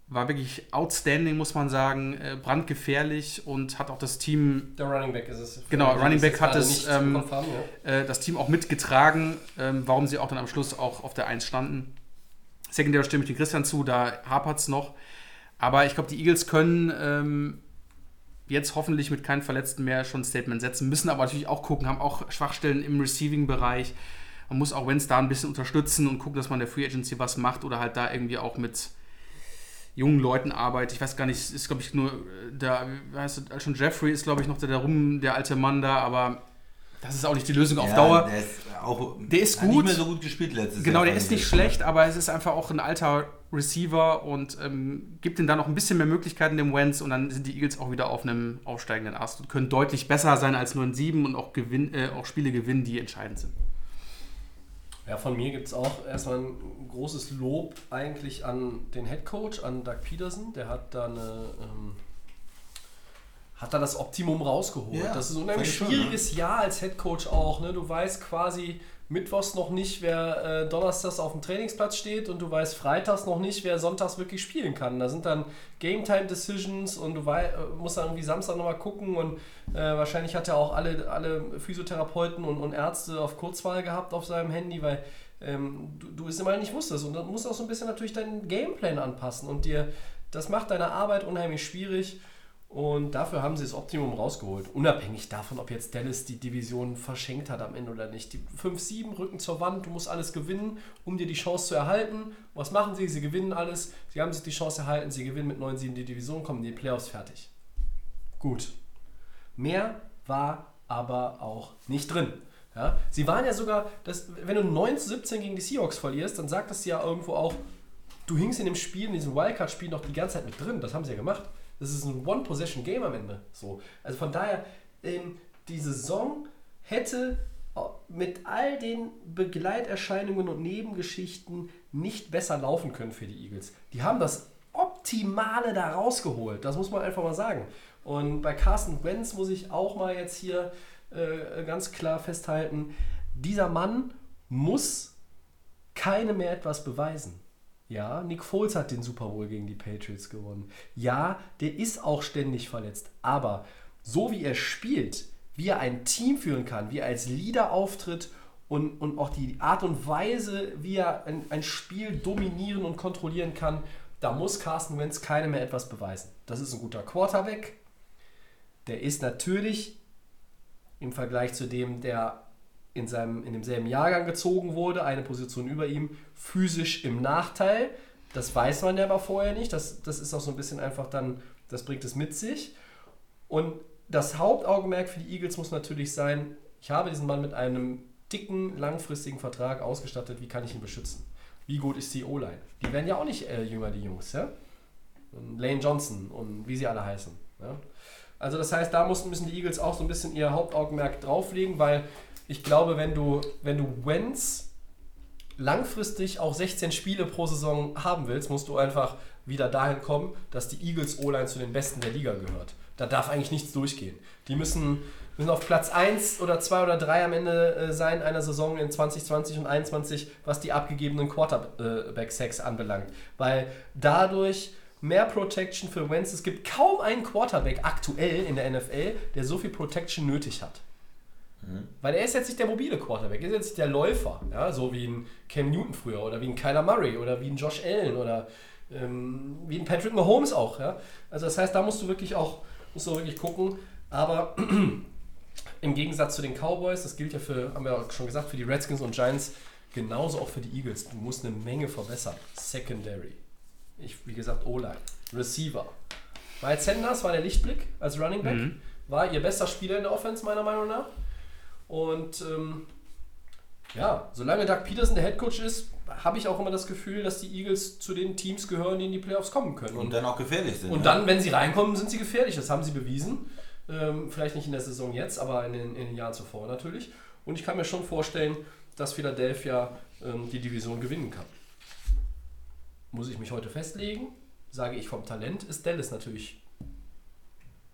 [SPEAKER 5] War wirklich outstanding, muss man sagen, äh, brandgefährlich und hat auch das Team
[SPEAKER 3] Der Running Back ist es.
[SPEAKER 5] Genau, Running Back hat es, ähm,
[SPEAKER 3] confirmed, ja.
[SPEAKER 5] äh, das Team auch mitgetragen, ähm, warum sie auch dann am Schluss auch auf der 1 standen. Sekundär stimme ich den Christian zu, da hapert es noch. Aber ich glaube, die Eagles können ähm, jetzt hoffentlich mit keinen Verletzten mehr schon ein Statement setzen, müssen aber natürlich auch gucken, haben auch Schwachstellen im Receiving-Bereich. Man muss auch, wenn es da ein bisschen unterstützen und gucken, dass man der Free Agency was macht oder halt da irgendwie auch mit jungen Leuten arbeitet. Ich weiß gar nicht, ist glaube ich nur, äh, da, wie heißt es, schon Jeffrey ist glaube ich noch der, der rum, der alte Mann da, aber das ist auch nicht die Lösung auf
[SPEAKER 4] Ja,
[SPEAKER 5] Dauer.
[SPEAKER 4] Der ist, auch,
[SPEAKER 5] Der ist
[SPEAKER 4] hat
[SPEAKER 5] gut.
[SPEAKER 4] nicht mehr so gut gespielt letztes
[SPEAKER 5] Genau,
[SPEAKER 4] Jahr.
[SPEAKER 5] der ist
[SPEAKER 4] ich
[SPEAKER 5] nicht schlecht, aber es ist einfach auch ein alter Receiver und ähm, gibt ihm dann noch ein bisschen mehr Möglichkeiten dem Wentz und dann sind die Eagles auch wieder auf einem aufsteigenden Ast und können deutlich besser sein als nur ein 7 und auch, gewinn, äh, auch Spiele gewinnen, die entscheidend sind.
[SPEAKER 3] Ja, von mir gibt es auch erstmal ein großes Lob eigentlich an den Head Coach, an Doug Peterson. Der hat da eine, ähm, hat da das Optimum rausgeholt.
[SPEAKER 4] Ja,
[SPEAKER 3] das ist ein unheimlich
[SPEAKER 4] ich schon,
[SPEAKER 3] schwieriges Jahr als Head Coach auch. Ne? Du weißt quasi mittwochs noch nicht, wer äh, donnerstags auf dem Trainingsplatz steht und du weißt freitags noch nicht, wer sonntags wirklich spielen kann. Da sind dann Game Time Decisions und du wei- äh, musst dann irgendwie Samstag nochmal gucken und äh, wahrscheinlich hat er auch alle, alle Physiotherapeuten und, und Ärzte auf Kurzwahl gehabt auf seinem Handy, weil ähm, du, du es immer nicht wusstest. Und dann musst du auch so ein bisschen natürlich deinen Gameplan anpassen und dir, das macht deine Arbeit unheimlich schwierig. Und dafür haben sie das Optimum rausgeholt. Unabhängig davon, ob jetzt Dallas die Division verschenkt hat am Ende oder nicht. Die 5-7 rücken zur Wand, du musst alles gewinnen, um dir die Chance zu erhalten. Was machen sie? Sie gewinnen alles. Sie haben sich die Chance erhalten, sie gewinnen mit 9-7 die Division, kommen in die Playoffs fertig. Gut. Mehr war aber auch nicht drin. Ja, sie waren ja sogar, das, wenn du 9 zu 17 gegen die Seahawks verlierst, dann sagt das ja irgendwo auch, du hingst in dem Spiel, in diesem Wildcard-Spiel noch die ganze Zeit mit drin. Das haben sie ja gemacht. Das ist ein One-Possession-Game am Ende. So. Also von daher, ähm, die Saison hätte mit all den Begleiterscheinungen und Nebengeschichten nicht besser laufen können für die Eagles. Die haben das Optimale da rausgeholt. Das muss man einfach mal sagen. Und bei Carsten Wentz muss ich auch mal jetzt hier äh, ganz klar festhalten, dieser Mann muss keine mehr etwas beweisen. Ja, Nick Foles hat den Super Bowl gegen die Patriots gewonnen. Ja, der ist auch ständig verletzt. Aber so wie er spielt, wie er ein Team führen kann, wie er als Leader auftritt und, und auch die Art und Weise, wie er ein, ein Spiel dominieren und kontrollieren kann, da muss Carsten Wentz keine mehr etwas beweisen. Das ist ein guter Quarterback. Der ist natürlich im Vergleich zu dem, der in, seinem, in demselben Jahrgang gezogen wurde, eine Position über ihm, physisch im Nachteil. Das weiß man ja aber vorher nicht. Das, das ist auch so ein bisschen einfach dann, das bringt es mit sich. Und das Hauptaugenmerk für die Eagles muss natürlich sein, ich habe diesen Mann mit einem dicken, langfristigen Vertrag ausgestattet. Wie kann ich ihn beschützen? Wie gut ist die O-Line? Die werden ja auch nicht äh, jünger, die Jungs, ja? Und Lane Johnson und wie sie alle heißen. Ja? Also das heißt, da müssen die Eagles auch so ein bisschen ihr Hauptaugenmerk drauflegen, weil ich glaube, wenn du, wenn du Wentz langfristig auch 16 Spiele pro Saison haben willst, musst du einfach wieder dahin kommen, dass die Eagles O-Line zu den besten der Liga gehört. Da darf eigentlich nichts durchgehen. Die müssen, müssen auf Platz 1 oder 2 oder 3 am Ende äh, sein einer Saison in 2020 und 2021, was die abgegebenen Quarterback-Sacks anbelangt. Weil dadurch mehr Protection für Wentz. Es gibt kaum einen Quarterback aktuell in der NFL, der so viel Protection nötig hat. Weil er ist jetzt nicht der mobile Quarterback, er ist jetzt nicht der Läufer, ja, so wie ein Cam Newton früher oder wie ein Kyler Murray oder wie ein Josh Allen oder ähm, wie ein Patrick Mahomes auch. Ja. Also das heißt, da musst du wirklich auch musst du wirklich gucken. Aber im Gegensatz zu den Cowboys, das gilt ja für, haben wir auch schon gesagt, für die Redskins und Giants, genauso auch für die Eagles. Du musst eine Menge verbessern. Secondary. Ich, wie gesagt, O-Line. Receiver. Miles Sanders war der Lichtblick als Running Back. War ihr bester Spieler in der Offense, meiner Meinung nach. Und ähm, ja, solange Doug Peterson der Headcoach ist, habe ich auch immer das Gefühl, dass die Eagles zu den Teams gehören, die in die Playoffs kommen können.
[SPEAKER 4] Und dann auch gefährlich sind.
[SPEAKER 3] Und
[SPEAKER 4] ja.
[SPEAKER 3] dann, wenn sie reinkommen, sind sie gefährlich. Das haben sie bewiesen. Ähm, vielleicht nicht in der Saison jetzt, aber in den, in den Jahren zuvor natürlich. Und ich kann mir schon vorstellen, dass Philadelphia ähm, die Division gewinnen kann. Muss ich mich heute festlegen? Sage ich vom Talent, ist Dallas natürlich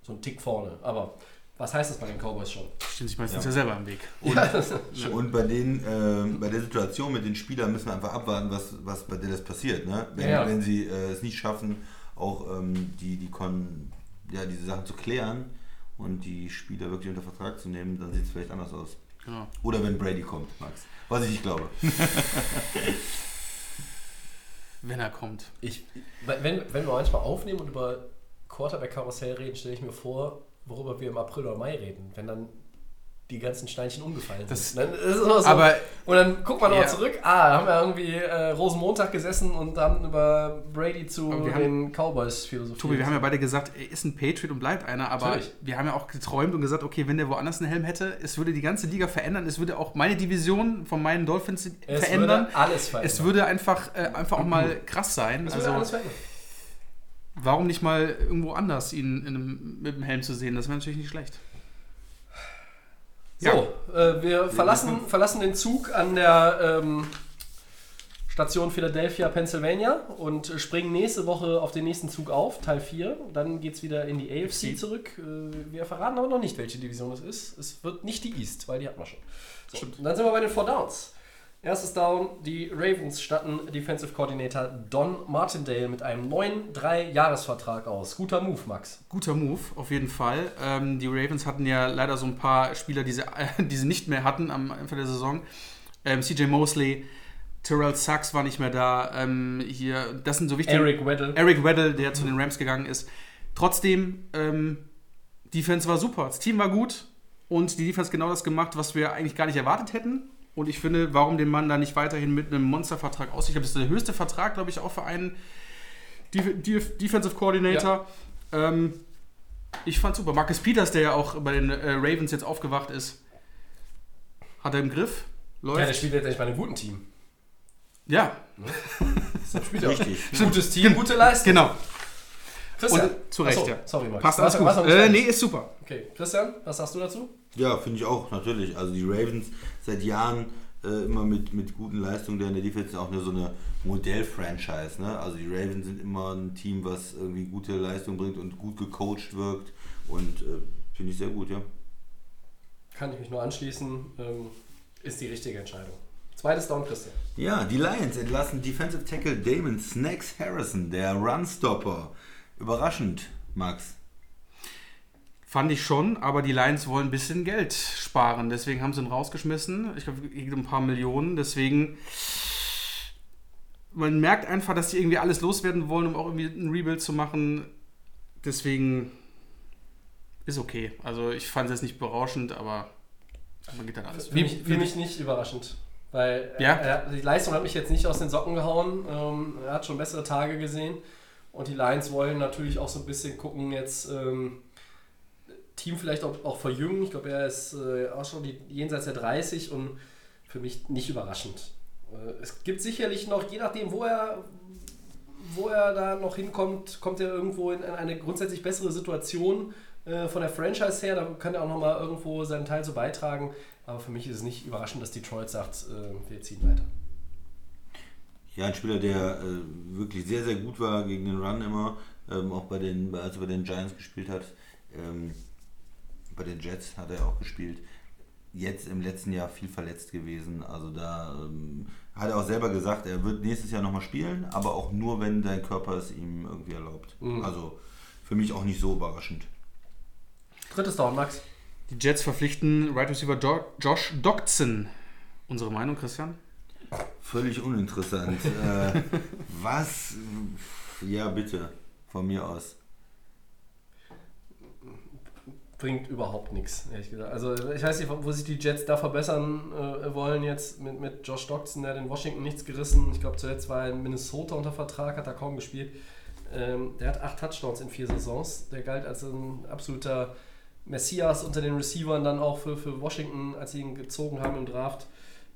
[SPEAKER 3] so ein Tick vorne. Aber was heißt das bei den Cowboys schon?
[SPEAKER 5] Stehen sich meistens
[SPEAKER 4] Ja.
[SPEAKER 5] ja, selber im Weg.
[SPEAKER 3] Ja, ist schön.
[SPEAKER 4] Und bei, den, äh, bei der Situation mit den Spielern müssen wir einfach abwarten, was, was bei Dallas passiert. Ne? Wenn,
[SPEAKER 3] Ja.
[SPEAKER 4] wenn sie äh, es nicht schaffen, auch ähm, die, die Kon ja, diese Sachen zu klären und die Spieler wirklich unter Vertrag zu nehmen, dann sieht es vielleicht anders aus.
[SPEAKER 5] Genau.
[SPEAKER 4] Oder wenn Brady kommt, Max. Was ich nicht glaube.
[SPEAKER 5] Wenn er kommt.
[SPEAKER 3] Ich, wenn, wenn wir manchmal aufnehmen und über Quarterback-Karussell reden, stelle ich mir vor, worüber wir im April oder Mai reden, wenn dann die ganzen Steinchen umgefallen
[SPEAKER 5] Das-
[SPEAKER 3] sind. Dann ist es immer so,
[SPEAKER 5] Aber
[SPEAKER 3] und dann guckt man nochmal
[SPEAKER 5] Ja.
[SPEAKER 3] zurück, ah, da haben wir irgendwie äh, Rosenmontag gesessen und dann über Brady zu
[SPEAKER 5] wir haben-
[SPEAKER 3] den Cowboys philosophiert.
[SPEAKER 5] Tobi, wir haben ja beide gesagt, er ist ein Patriot und bleibt einer, aber
[SPEAKER 3] Natürlich.
[SPEAKER 5] wir haben ja auch geträumt und gesagt, okay, wenn der woanders einen Helm hätte, es würde die ganze Liga verändern, es würde auch meine Division von meinen Dolphins
[SPEAKER 3] es
[SPEAKER 5] verändern.
[SPEAKER 3] Würde alles verändern.
[SPEAKER 5] Es würde einfach, äh, einfach auch mal krass sein.
[SPEAKER 3] es würde alles
[SPEAKER 5] Also,
[SPEAKER 3] verändern.
[SPEAKER 5] Warum nicht mal irgendwo anders ihn in einem, mit dem Helm zu sehen? Das wäre natürlich nicht schlecht.
[SPEAKER 3] So, äh, wir verlassen, verlassen den Zug an der ähm, Station Philadelphia, Pennsylvania und springen nächste Woche auf den nächsten Zug auf, Teil 4. Dann geht es wieder in die AFC zurück. Äh, wir verraten aber noch nicht, welche Division das ist. Es wird nicht die East, weil die hat man schon. So, und dann sind wir bei den Four Downs. Erstes Down, die Ravens statten Defensive Coordinator Don Martindale mit einem neuen Drei-Jahres-Vertrag aus. Guter Move, Max.
[SPEAKER 5] Guter Move, auf jeden Fall. Ähm, die Ravens hatten ja leider so ein paar Spieler, die sie, äh, die sie nicht mehr hatten am Anfang der Saison. Ähm, CJ Mosley, Terrell Sachs war nicht mehr da. Ähm, hier, das sind so wichtige.
[SPEAKER 3] Eric Weddle.
[SPEAKER 5] Eric Weddle, der zu den Rams gegangen ist. Trotzdem, ähm, Defense war super. Das Team war gut und die Defense genau das gemacht, was wir eigentlich gar nicht erwartet hätten. Und ich finde, warum den Mann da nicht weiterhin mit einem Monstervertrag aussieht. Ich glaube, das ist der höchste Vertrag, glaube ich, auch für einen Def Def Defensive Coordinator. Ähm, ich fand super. Marcus Peters, der ja auch bei den äh, Ravens jetzt aufgewacht ist, hat er im Griff. Läuft.
[SPEAKER 3] Ja, der spielt jetzt echt bei einem guten Team.
[SPEAKER 5] ja
[SPEAKER 3] Das spielt ja auch.
[SPEAKER 4] Richtig.
[SPEAKER 3] Gutes Team, gute Leistung.
[SPEAKER 5] genau.
[SPEAKER 3] Christian.
[SPEAKER 5] Und zu Recht,
[SPEAKER 3] Achso,
[SPEAKER 5] ja.
[SPEAKER 3] Sorry, Max.
[SPEAKER 5] Passt alles gut. Äh, nee, ist super.
[SPEAKER 3] Okay, Christian, was sagst du dazu?
[SPEAKER 4] Ja, finde ich auch, natürlich. Also die Ravens seit Jahren äh, immer mit, mit guten Leistungen, der in der Defense ist auch eine, so eine Modell-Franchise. Ne? Also die Ravens sind immer ein Team, was irgendwie gute Leistung bringt und gut gecoacht wirkt. Und äh, finde ich sehr gut, ja.
[SPEAKER 3] Kann ich mich nur anschließen. Ähm, ist die richtige Entscheidung. Zweites Down, Christian.
[SPEAKER 4] Ja, die Lions entlassen Defensive Tackle Damon Snacks Harrison, der Runstopper. Überraschend, Max.
[SPEAKER 5] Fand ich schon, aber die Lions wollen ein bisschen Geld sparen. Deswegen haben sie ihn rausgeschmissen. Ich glaube, ein paar Millionen. Deswegen, man merkt einfach, dass die irgendwie alles loswerden wollen, um auch irgendwie ein Rebuild zu machen. Deswegen ist okay. Also ich fand es jetzt nicht berauschend, aber man geht dann alles.
[SPEAKER 3] Für mich, für mich nicht überraschend. Weil
[SPEAKER 5] Ja.
[SPEAKER 3] er, er, die Leistung hat mich jetzt nicht aus den Socken gehauen. Ähm, er hat schon bessere Tage gesehen. Und die Lions wollen natürlich auch so ein bisschen gucken, jetzt ähm, Team vielleicht auch, auch verjüngen. Ich glaube, er ist äh, auch schon die, jenseits der 30 und für mich nicht überraschend. Äh, es gibt sicherlich noch, je nachdem, wo er, wo er da noch hinkommt, kommt er irgendwo in eine grundsätzlich bessere Situation äh, von der Franchise her. Da kann er auch nochmal irgendwo seinen Teil so beitragen. Aber für mich ist es nicht überraschend, dass Detroit sagt, äh, wir ziehen weiter.
[SPEAKER 4] Ja, ein Spieler, der äh, wirklich sehr, sehr gut war gegen den Run immer, ähm, auch bei den, als er bei den Giants gespielt hat. Ähm, bei den Jets hat er auch gespielt. Jetzt im letzten Jahr viel verletzt gewesen. Also da ähm, hat er auch selber gesagt, er wird nächstes Jahr nochmal spielen, aber auch nur, wenn dein Körper es ihm irgendwie erlaubt.
[SPEAKER 3] Mhm.
[SPEAKER 4] Also für mich auch nicht so überraschend.
[SPEAKER 3] Drittes Down, Max.
[SPEAKER 5] Die Jets verpflichten Right Receiver Jo- Josh Doctson. Unsere Meinung, Christian?
[SPEAKER 4] Völlig uninteressant. äh, was? Ja, bitte. Von mir aus.
[SPEAKER 3] Bringt überhaupt nichts, ehrlich gesagt. Also ich weiß nicht, wo sich die Jets da verbessern äh, wollen jetzt mit, mit Josh Doxson, der hat in Washington nichts gerissen. Ich glaube zuletzt war er in Minnesota unter Vertrag, hat da kaum gespielt. Ähm, der hat acht Touchdowns in vier Saisons. Der galt als ein absoluter Messias unter den Receivern dann auch für, für Washington, als sie ihn gezogen haben im Draft.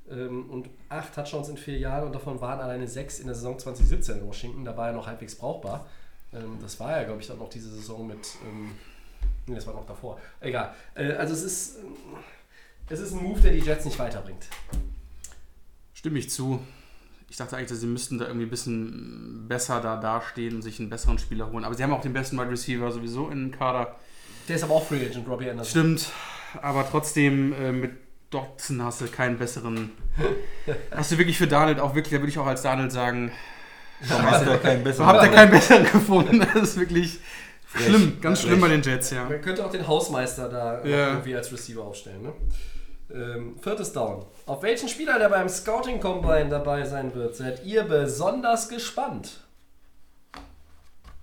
[SPEAKER 3] Ähm, und acht Touchdowns in vier Jahren und davon waren alleine sechs in der Saison 2017 in Washington. Da war er noch halbwegs brauchbar. Ähm, das war ja, glaube ich, dann noch diese Saison mit... Nee, das war noch davor. Egal. Äh, also es ist, äh, es ist ein Move, der die Jets nicht weiterbringt.
[SPEAKER 5] Stimme ich zu. Ich dachte eigentlich, sie müssten da irgendwie ein bisschen besser da dastehen und sich einen besseren Spieler holen. Aber sie haben auch den besten Wide Receiver sowieso in den Kader.
[SPEAKER 3] Der ist aber auch Free Agent, Robbie Anderson.
[SPEAKER 5] Stimmt. Aber trotzdem äh, mit Dotson hast du keinen besseren. hast du wirklich für Daniel auch wirklich, da würde ich auch als Daniel sagen,
[SPEAKER 4] Warum hast du da keinen besseren?
[SPEAKER 5] habt ihr keinen besseren gefunden. Das ist wirklich Schlimm, ganz
[SPEAKER 4] Ja,
[SPEAKER 5] schlimm bei den Jets, ja.
[SPEAKER 3] Man könnte auch den Hausmeister da noch
[SPEAKER 5] Ja.
[SPEAKER 3] irgendwie als Receiver aufstellen. Ne? Ähm, viertes Down. Auf welchen Spieler, der beim Scouting Combine dabei sein wird, seid ihr besonders gespannt?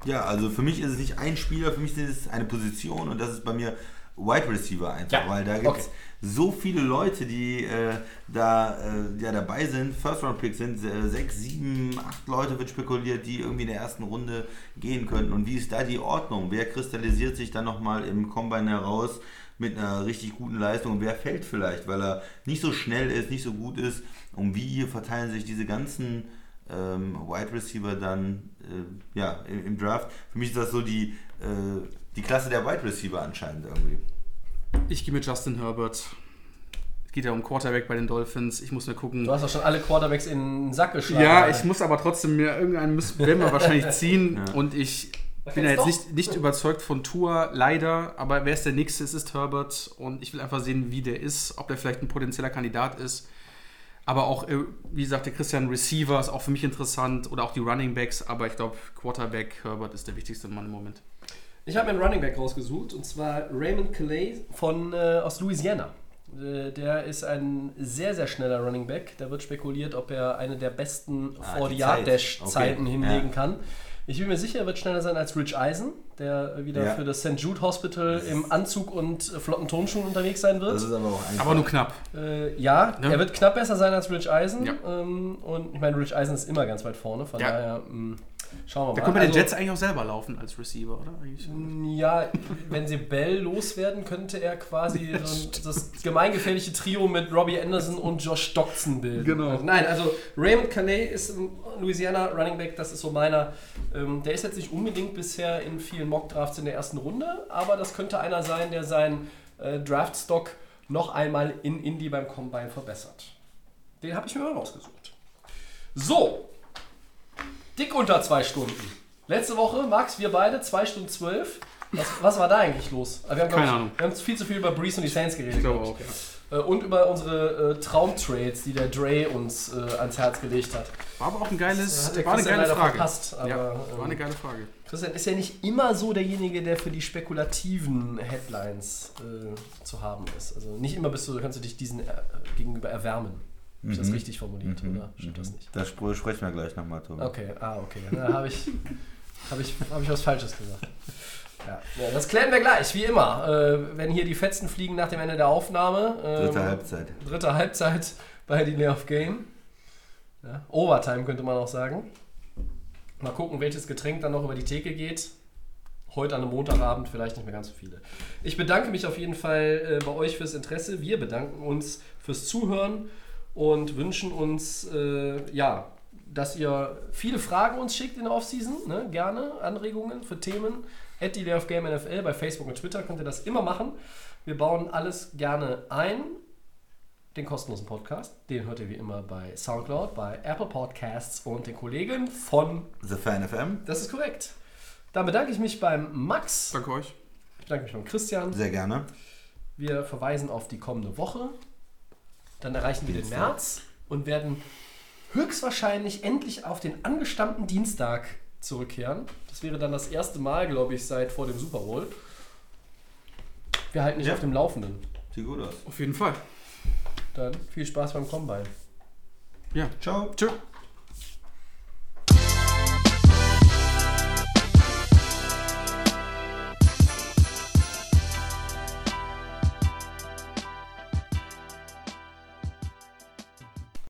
[SPEAKER 4] Ja, also für mich ist es nicht ein Spieler, für mich ist es eine Position und das ist bei mir Wide Receiver einfach,
[SPEAKER 3] Ja,
[SPEAKER 4] weil da gibt es
[SPEAKER 3] okay.
[SPEAKER 4] So viele Leute, die äh, da äh, ja, dabei sind, First-Round-Picks sind, äh, sechs, sieben, acht Leute wird spekuliert, die irgendwie in der ersten Runde gehen könnten. Und wie ist da die Ordnung? Wer kristallisiert sich dann nochmal im Combine heraus mit einer richtig guten Leistung und wer fällt vielleicht, weil er nicht so schnell ist, nicht so gut ist und wie verteilen sich diese ganzen ähm, Wide Receiver dann äh, ja, im, im Draft. Für mich ist das so die, äh, die Klasse der Wide Receiver anscheinend irgendwie.
[SPEAKER 5] Ich gehe mit Justin Herbert. Es geht ja um Quarterback bei den Dolphins. Ich muss mir gucken.
[SPEAKER 3] Du hast doch schon alle Quarterbacks in den Sack geschlagen.
[SPEAKER 5] Ja, ich muss aber trotzdem mir irgendeinen müssen, werden wir wahrscheinlich ziehen.
[SPEAKER 4] Ja.
[SPEAKER 5] Und ich
[SPEAKER 3] Da
[SPEAKER 5] bin ja jetzt nicht, nicht überzeugt von Tour, leider. Aber wer ist der Nächste? Es ist Herbert. Und ich will einfach sehen, wie der ist. Ob der vielleicht ein potenzieller Kandidat ist. Aber auch, äh, wie sagte Christian, Receiver ist auch für mich interessant. Oder auch die Running Backs. Aber ich glaube, Quarterback Herbert ist der wichtigste Mann im Moment.
[SPEAKER 3] Ich habe mir einen Running Back rausgesucht und zwar Raymond Calais von, äh, aus Louisiana. Äh, der ist ein sehr, sehr schneller Running Back. Da wird spekuliert, ob er eine der besten
[SPEAKER 4] Ah, die
[SPEAKER 3] 40-Yard-Dash-Zeiten
[SPEAKER 4] Zeit. Okay,
[SPEAKER 3] hinlegen
[SPEAKER 4] ja.
[SPEAKER 3] kann. Ich bin mir sicher, er wird schneller sein als Rich Eisen, der wieder
[SPEAKER 4] Ja.
[SPEAKER 3] für das St. Jude Hospital im Anzug und äh, flotten Tonschuhen unterwegs sein wird.
[SPEAKER 4] Das ist aber auch einfach.
[SPEAKER 5] Aber nur knapp.
[SPEAKER 3] Äh, ja,
[SPEAKER 5] Ja.
[SPEAKER 3] er wird knapp besser sein als Rich Eisen.
[SPEAKER 5] Ja.
[SPEAKER 3] Ähm, und ich meine, Rich Eisen ist immer ganz weit vorne. Von
[SPEAKER 5] Ja.
[SPEAKER 3] daher mh, schauen wir mal.
[SPEAKER 5] Da können wir den
[SPEAKER 3] Also-
[SPEAKER 5] Jets eigentlich auch selber laufen als Receiver, oder? Eigentlich.
[SPEAKER 3] Ja, wenn sie Bell loswerden, könnte er quasi so ein, das gemeingefährliche Trio mit Robbie Anderson und Josh Doctson bilden.
[SPEAKER 5] Genau.
[SPEAKER 3] Nein, also Raymond Calais ist ein Louisiana Running Back, das ist so meiner. Ähm, der ist jetzt nicht unbedingt bisher in vielen Mock-Drafts in der ersten Runde, aber das könnte einer sein, der seinen äh, Draftstock noch einmal in Indy beim Combine verbessert. Den habe ich mir mal rausgesucht. So, dick unter zwei Stunden. Letzte Woche, Max, wir beide, 2 Stunden 12. Was, was war da eigentlich los? Wir haben,
[SPEAKER 5] Keine
[SPEAKER 3] ich,
[SPEAKER 5] Ahnung.
[SPEAKER 3] Wir haben viel zu viel über Breeze und die Saints geredet.
[SPEAKER 5] Ich glaube
[SPEAKER 3] glaub
[SPEAKER 5] auch, ja.
[SPEAKER 3] Äh, Und über unsere äh, Traumtrades, die der Dre uns äh, ans Herz gelegt hat.
[SPEAKER 5] War aber auch ein geiles,
[SPEAKER 3] der
[SPEAKER 5] war eine geile Frage.
[SPEAKER 3] verpasst, aber,
[SPEAKER 5] ja, war eine
[SPEAKER 3] ähm,
[SPEAKER 5] geile Frage.
[SPEAKER 3] Christian ist ja nicht immer so derjenige, der für die spekulativen Headlines äh, zu haben ist. Also nicht immer bist du, kannst du dich diesen äh, gegenüber erwärmen. Habe ich das
[SPEAKER 4] Mhm.
[SPEAKER 3] richtig formuliert,
[SPEAKER 4] Mhm,
[SPEAKER 3] oder stimmt
[SPEAKER 4] mhm.
[SPEAKER 3] das nicht?
[SPEAKER 4] Das spr- sprechen wir gleich nochmal, Tobi.
[SPEAKER 3] Okay, ah, okay. Da habe ich, hab ich, hab ich was Falsches gesagt. Ja. ja, das klären wir gleich, wie immer. Äh, wenn hier die Fetzen fliegen nach dem Ende der Aufnahme. Ähm,
[SPEAKER 4] Dritte Halbzeit.
[SPEAKER 3] Dritte Halbzeit bei Delay of Game. Ja, Overtime könnte man auch sagen. Mal gucken, welches Getränk dann noch über die Theke geht. Heute an einem Montagabend vielleicht nicht mehr ganz so viele. Ich bedanke mich auf jeden Fall äh, bei euch fürs Interesse. Wir bedanken uns fürs Zuhören. Und wünschen uns, äh, ja, dass ihr viele Fragen uns schickt in der Offseason. Ne? Gerne Anregungen für Themen. At die Day of Game NFL bei Facebook und Twitter könnt ihr das immer machen. Wir bauen alles gerne ein. Den kostenlosen Podcast, den hört ihr wie immer bei Soundcloud, bei Apple Podcasts und den Kollegen von
[SPEAKER 4] The Fan FM.
[SPEAKER 3] Das ist korrekt. Dann bedanke ich mich beim Max.
[SPEAKER 5] Danke euch.
[SPEAKER 3] Ich bedanke mich beim Christian.
[SPEAKER 4] Sehr gerne.
[SPEAKER 3] Wir verweisen auf die kommende Woche. Dann erreichen wir den. März und werden höchstwahrscheinlich endlich auf den angestammten Dienstag zurückkehren. Das wäre dann das erste Mal, glaube ich, seit vor dem Super Bowl. Wir halten dich
[SPEAKER 4] Ja.
[SPEAKER 3] auf dem Laufenden.
[SPEAKER 4] Sieht gut aus.
[SPEAKER 5] Auf jeden Fall.
[SPEAKER 3] Dann viel Spaß beim Combine.
[SPEAKER 5] Ja.
[SPEAKER 4] Ciao.
[SPEAKER 5] Tschö.